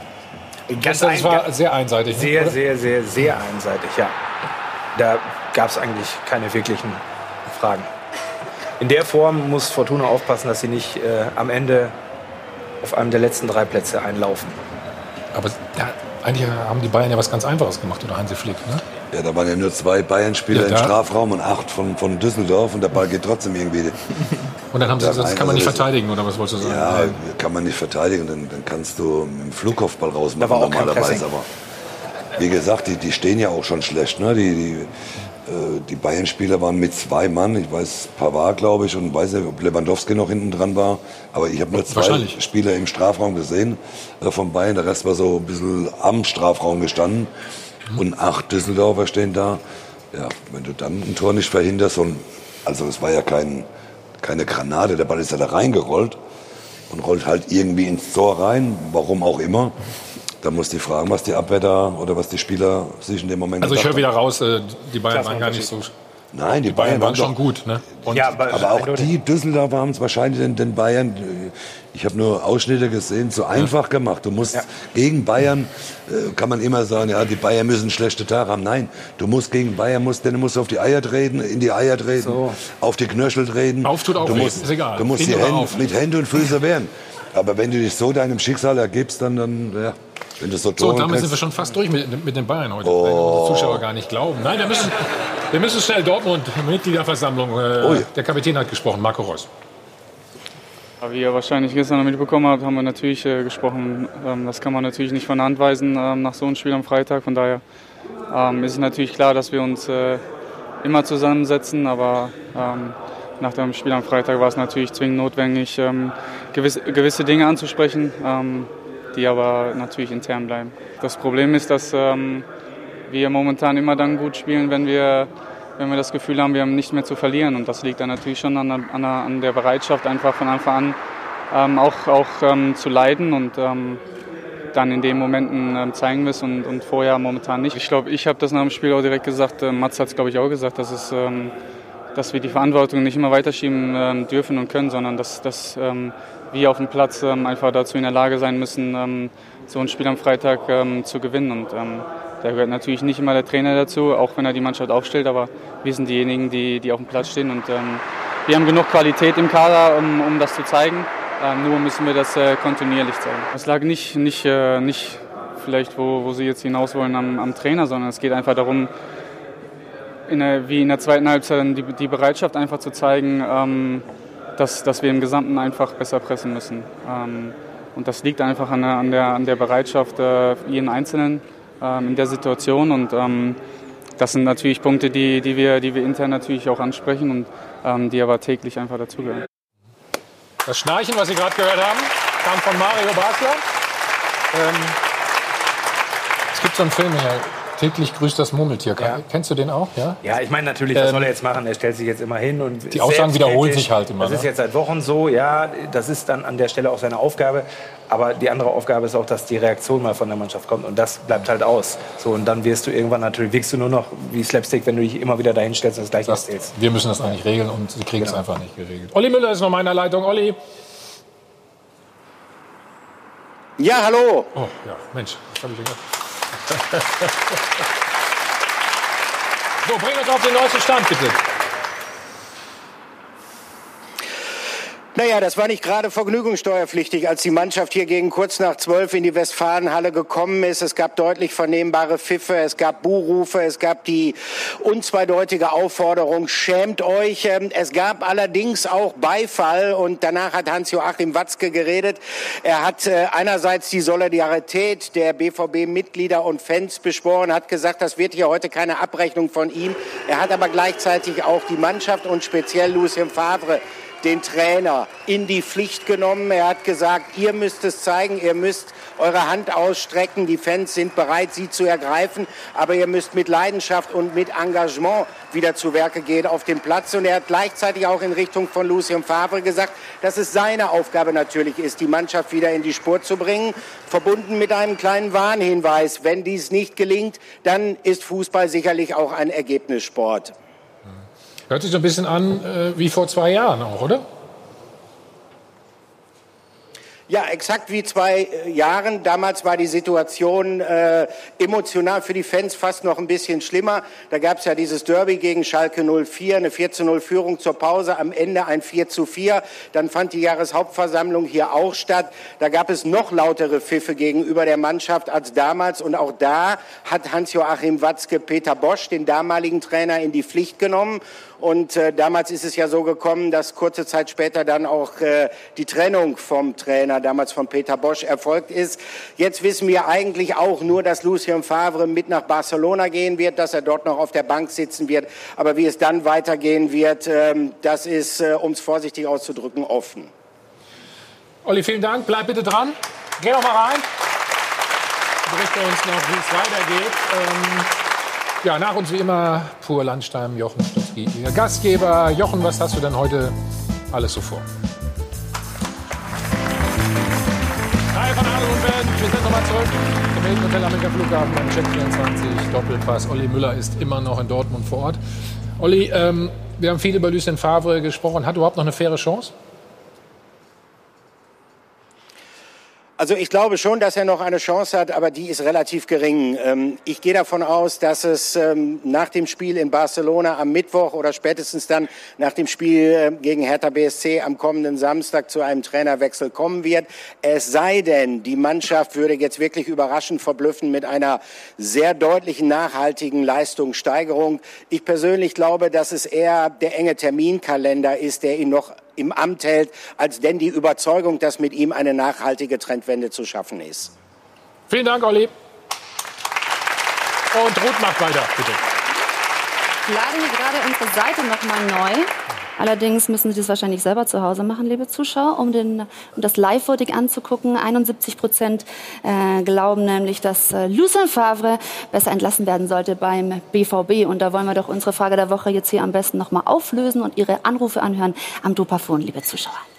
Gestern das war sehr einseitig. ne, Sehr, oder? sehr, sehr, sehr einseitig, ja. Da gab es eigentlich keine wirklichen Fragen. In der Form muss Fortuna aufpassen, dass sie nicht äh, am Ende auf einem der letzten drei Plätze einlaufen. Aber ja, eigentlich haben die Bayern ja was ganz Einfaches gemacht, oder Hansi Flick, ne? Ja, da waren ja nur zwei Bayern-Spieler Ja, im Strafraum und acht von, von Düsseldorf und der Ball geht trotzdem irgendwie. Und dann haben sie Da gesagt, das kann man nicht Also verteidigen, oder was wolltest du sagen? Ja, kann man nicht verteidigen, dann, dann kannst du dem Flugkopfball Da rausmachen war auch kein normalerweise. Aber wie gesagt, die, die stehen ja auch schon schlecht. Ne? Die, die, äh, die Bayern-Spieler waren mit zwei Mann. Ich weiß, Pavard, glaube ich, und weiß nicht, ob Lewandowski noch hinten dran war. Aber ich habe nur zwei. Spieler im Strafraum gesehen äh, von Bayern. Der Rest war so ein bisschen am Strafraum gestanden. Und acht Düsseldorfer stehen da. Ja, wenn du dann ein Tor nicht verhinderst, und, also es war ja kein, keine Granate, der Ball ist ja da reingerollt und rollt halt irgendwie ins Tor rein, warum auch immer. Da muss die fragen, was die Abwehr da oder was die Spieler sich in dem Moment Also ich höre wieder raus, äh, die Bayern waren gar nicht so. Nein, die, Die Bayern waren schon doch- gut, ne? Und Ja, aber- aber auch die Düsseldorfer haben es wahrscheinlich den, den Bayern, äh, ich habe nur Ausschnitte gesehen, zu einfach gemacht. Du musst gegen Bayern, äh, kann man immer sagen, ja, die Bayern müssen schlechte Tage haben. Nein, du musst gegen Bayern, musst, musst du auf die Eier treten, in die Eier treten, auf die Knöchel treten. Auf tut auch du musst, ist egal. Du musst Hände, auf. mit Hände und Füße wehren. Aber wenn du dich so deinem Schicksal ergibst, dann, dann ja, wenn du so So, damit sind kriegst- wir schon fast durch mit, mit den Bayern heute. Oh. Das werden unsere Zuschauer gar nicht glauben. Nein, wir müssen, wir müssen schnell Dortmund, Mitgliederversammlung. Äh, Oh ja. Der Kapitän hat gesprochen, Marco Reus. Ja, Wie ihr wahrscheinlich gestern noch mitbekommen habt, haben wir natürlich äh, gesprochen. Ähm, das kann man natürlich nicht von der Hand weisen ähm, nach so einem Spiel am Freitag. Von daher ähm, ist es natürlich klar, dass wir uns äh, immer zusammensetzen. Aber ähm, nach dem Spiel am Freitag war es natürlich zwingend notwendig, ähm, gewisse, gewisse Dinge anzusprechen, ähm, die aber natürlich intern bleiben. Das Problem ist, dass ähm, wir momentan immer dann gut spielen, wenn wir, wenn wir das Gefühl haben, wir haben nicht mehr zu verlieren. Und das liegt dann natürlich schon an der, an an der Bereitschaft, einfach von Anfang an ähm, auch, auch ähm, zu leiden und ähm, dann in den Momenten ähm, zeigen es und, und vorher momentan nicht. Ich glaube, ich habe das nach dem Spiel auch direkt gesagt, äh, Mats hat es, glaube ich, auch gesagt, dass, es, ähm, dass wir die Verantwortung nicht immer weiterschieben ähm, dürfen und können, sondern dass, dass ähm, wir auf dem Platz ähm, einfach dazu in der Lage sein müssen, ähm, so ein Spiel am Freitag ähm, zu gewinnen. Und da gehört natürlich nicht immer der Trainer dazu, auch wenn er die Mannschaft aufstellt, aber wir sind diejenigen, die, die auf dem Platz stehen und wir haben genug Qualität im Kader, um, um das zu zeigen. Nur müssen wir das äh, kontinuierlich zeigen. Es lag nicht, nicht, äh, nicht vielleicht, wo, wo Sie jetzt hinaus wollen, am, am Trainer, sondern es geht einfach darum, in der, wie in der zweiten Halbzeit die, die Bereitschaft einfach zu zeigen, ähm, dass, dass wir im Gesamten einfach besser pressen müssen. Ähm, und das liegt einfach an der, an der, an der Bereitschaft äh, jeden Einzelnen ähm, in der Situation. Und ähm, das sind natürlich Punkte, die, die, wir, die wir intern natürlich auch ansprechen und die aber täglich einfach dazugehören. Das Schnarchen, was Sie gerade gehört haben, kam von Mario Basler. Ähm, es gibt so einen Film hier, täglich grüßt das Murmeltier. Kennst du den auch? Ja. Ja, ich meine natürlich, was Ähm, soll er jetzt machen? Er stellt sich jetzt immer hin und Die Aussagen wiederholen sich halt immer, Das ist ne? jetzt seit Wochen so, ja, das ist dann an der Stelle auch seine Aufgabe. Aber die andere Aufgabe ist auch, dass die Reaktion mal von der Mannschaft kommt und das bleibt halt aus. So und dann wirst du irgendwann natürlich wirkst du nur noch wie Slapstick, wenn du dich immer wieder dahin stellst und das Gleiche erzählst. Wir müssen das eigentlich regeln und Sie kriegen es Genau. einfach nicht geregelt. Olli Müller ist noch mal in der Leitung. Olli. Ja, hallo. Oh, ja, Mensch, was habe ich denn gedacht? So, bring uns auf den neuesten Stand, bitte. Naja, das war nicht gerade vergnügungssteuerpflichtig, als die Mannschaft hier gegen kurz nach zwölf in die Westfalenhalle gekommen ist. Es gab deutlich vernehmbare Pfiffe, es gab Buhrufe, es gab die unzweideutige Aufforderung, schämt euch. Ähm, Es gab allerdings auch Beifall und danach hat Hans-Joachim Watzke geredet. Er hat äh, einerseits die Solidarität der BVB-Mitglieder und Fans beschworen, hat gesagt, das wird hier heute keine Abrechnung von ihm. Er hat aber gleichzeitig auch die Mannschaft und speziell Lucien Favre den Trainer in die Pflicht genommen. Er hat gesagt, ihr müsst es zeigen, ihr müsst eure Hand ausstrecken. Die Fans sind bereit, sie zu ergreifen, aber ihr müsst mit Leidenschaft und mit Engagement wieder zu Werke gehen auf dem Platz. Und er hat gleichzeitig auch in Richtung von Lucien Favre gesagt, dass es seine Aufgabe natürlich ist, die Mannschaft wieder in die Spur zu bringen, verbunden mit einem kleinen Warnhinweis. Wenn dies nicht gelingt, dann ist Fußball sicherlich auch ein Ergebnissport. Hört sich so ein bisschen an äh, wie vor zwei Jahren auch, oder? Ja, exakt wie zwei äh, Jahren. Damals war die Situation äh, emotional für die Fans fast noch ein bisschen schlimmer. Da gab es ja dieses Derby gegen Schalke 04, eine 4 zu 0 Führung zur Pause, am Ende ein 4 zu 4. Dann fand die Jahreshauptversammlung hier auch statt. Da gab es noch lautere Pfiffe gegenüber der Mannschaft als damals. Und auch da hat Hans-Joachim Watzke Peter Bosch, den damaligen Trainer, in die Pflicht genommen. Und äh, damals ist es ja so gekommen, dass kurze Zeit später dann auch äh, die Trennung vom Trainer, damals von Peter Bosch, erfolgt ist. Jetzt wissen wir eigentlich auch nur, dass Lucien Favre mit nach Barcelona gehen wird, dass er dort noch auf der Bank sitzen wird. Aber wie es dann weitergehen wird, ähm, das ist, äh, um es vorsichtig auszudrücken, offen. Olli, vielen Dank. Bleib bitte dran. Geh doch mal rein. Berichte uns noch, wie es weitergeht. Ähm ja, nach uns wie immer Pur Landstein, Jochen Ihr Gastgeber. Jochen, was hast du denn heute alles so vor? Hi von Adel und Ben, wir sind nochmal zurück im Hilton Hotel Amerika Flughafen beim Check 24 Doppelpass. Olli Müller ist immer noch in Dortmund vor Ort. Olli, ähm, wir haben viel über Lucien Favre gesprochen. Hat überhaupt noch eine faire Chance? Also ich glaube schon, dass er noch eine Chance hat, aber die ist relativ gering. Ähm, ich gehe davon aus, dass es ähm, nach dem Spiel in Barcelona am Mittwoch oder spätestens dann nach dem Spiel äh, gegen Hertha BSC am kommenden Samstag zu einem Trainerwechsel kommen wird. Es sei denn, die Mannschaft würde jetzt wirklich überraschend verblüffen mit einer sehr deutlichen nachhaltigen Leistungssteigerung. Ich persönlich glaube, dass es eher der enge Terminkalender ist, der ihn noch im Amt hält, als denn die Überzeugung, dass mit ihm eine nachhaltige Trendwende zu schaffen ist. Vielen Dank, Olli. Und Ruth macht weiter, bitte. Ich lade hier gerade unsere Seite nochmal neu. Allerdings müssen Sie das wahrscheinlich selber zu Hause machen, liebe Zuschauer, um, den, um das Live-Voting anzugucken. 71 Prozent äh, glauben nämlich, dass äh, Lucien Favre besser entlassen werden sollte beim BVB. Und da wollen wir doch unsere Frage der Woche jetzt hier am besten nochmal auflösen und Ihre Anrufe anhören am Dopafon, liebe Zuschauer.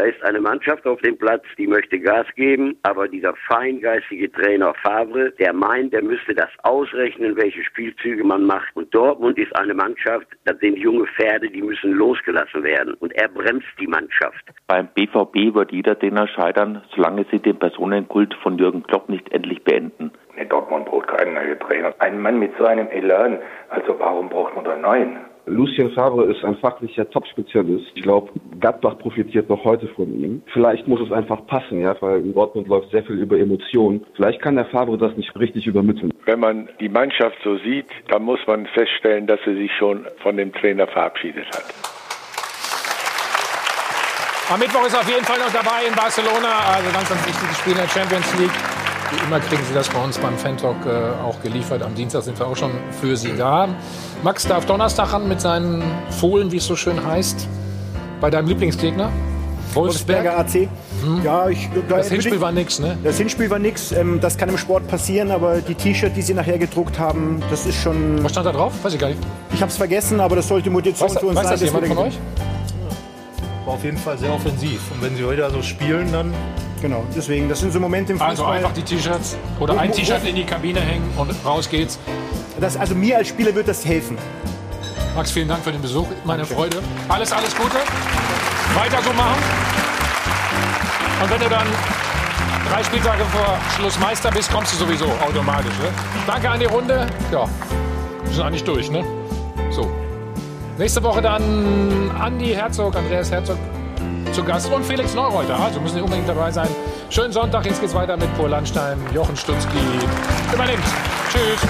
Da ist eine Mannschaft auf dem Platz, die möchte Gas geben, aber dieser feingeistige Trainer Favre, der meint, er müsste das ausrechnen, welche Spielzüge man macht. Und Dortmund ist eine Mannschaft, das sind junge Pferde, die müssen losgelassen werden. Und er bremst die Mannschaft. Beim BVB wird jeder Trainer scheitern, solange sie den Personenkult von Jürgen Klopp nicht endlich beenden. Nee, Dortmund braucht keinen neuen Trainer. Ein Mann mit so einem Elan, also warum braucht man da einen neuen? Lucien Favre ist ein fachlicher Top-Spezialist. Ich glaube, Gladbach profitiert noch heute von ihm. Vielleicht muss es einfach passen, ja, weil in Dortmund läuft sehr viel über Emotionen. Vielleicht kann der Favre das nicht richtig übermitteln. Wenn man die Mannschaft so sieht, dann muss man feststellen, dass sie sich schon von dem Trainer verabschiedet hat. Am Mittwoch ist auf jeden Fall noch dabei in Barcelona. Also ganz, ganz wichtiges Spiel in der Champions League. Wie immer kriegen Sie das bei uns beim Fan-Talk äh, auch geliefert. Am Dienstag sind wir auch schon für Sie da. Max darf Donnerstag ran mit seinen Fohlen, wie es so schön heißt, bei deinem Lieblingsgegner. Wolfsberg. Wolfsberger AC. Hm. Ja, ich, da Das Hinspiel war nix, ne? Das Hinspiel war nix. Ähm, das kann im Sport passieren, aber die T-Shirt, die sie nachher gedruckt haben, das ist schon. Was stand da drauf? Weiß ich gar nicht. Ich habe es vergessen, aber das sollte Motivation Weiß- für uns weiß sein. das jemand von gewinnen. War auf jeden Fall sehr offensiv. Und wenn sie wieder so spielen, dann. Genau, deswegen, das sind so Momente im Fußball. Also einfach die T-Shirts oder ein T-Shirt in die Kabine hängen und raus geht's. Das, also mir als Spieler wird das helfen. Max, vielen Dank für den Besuch. Meine Freude. Alles, alles Gute. Weiter so machen. Und wenn du dann drei Spieltage vor Schluss Meister bist, kommst du sowieso automatisch. Ne? Danke an die Runde. Ja, wir sind eigentlich durch, ne? So. Nächste Woche dann Andi Herzog, Andreas Herzog zu Gast und Felix Neureuter. Also müssen Sie unbedingt dabei sein. Schönen Sonntag. Jetzt geht's weiter mit Paul Landstein, Jochen Stutzki. Übernimmt. Tschüss.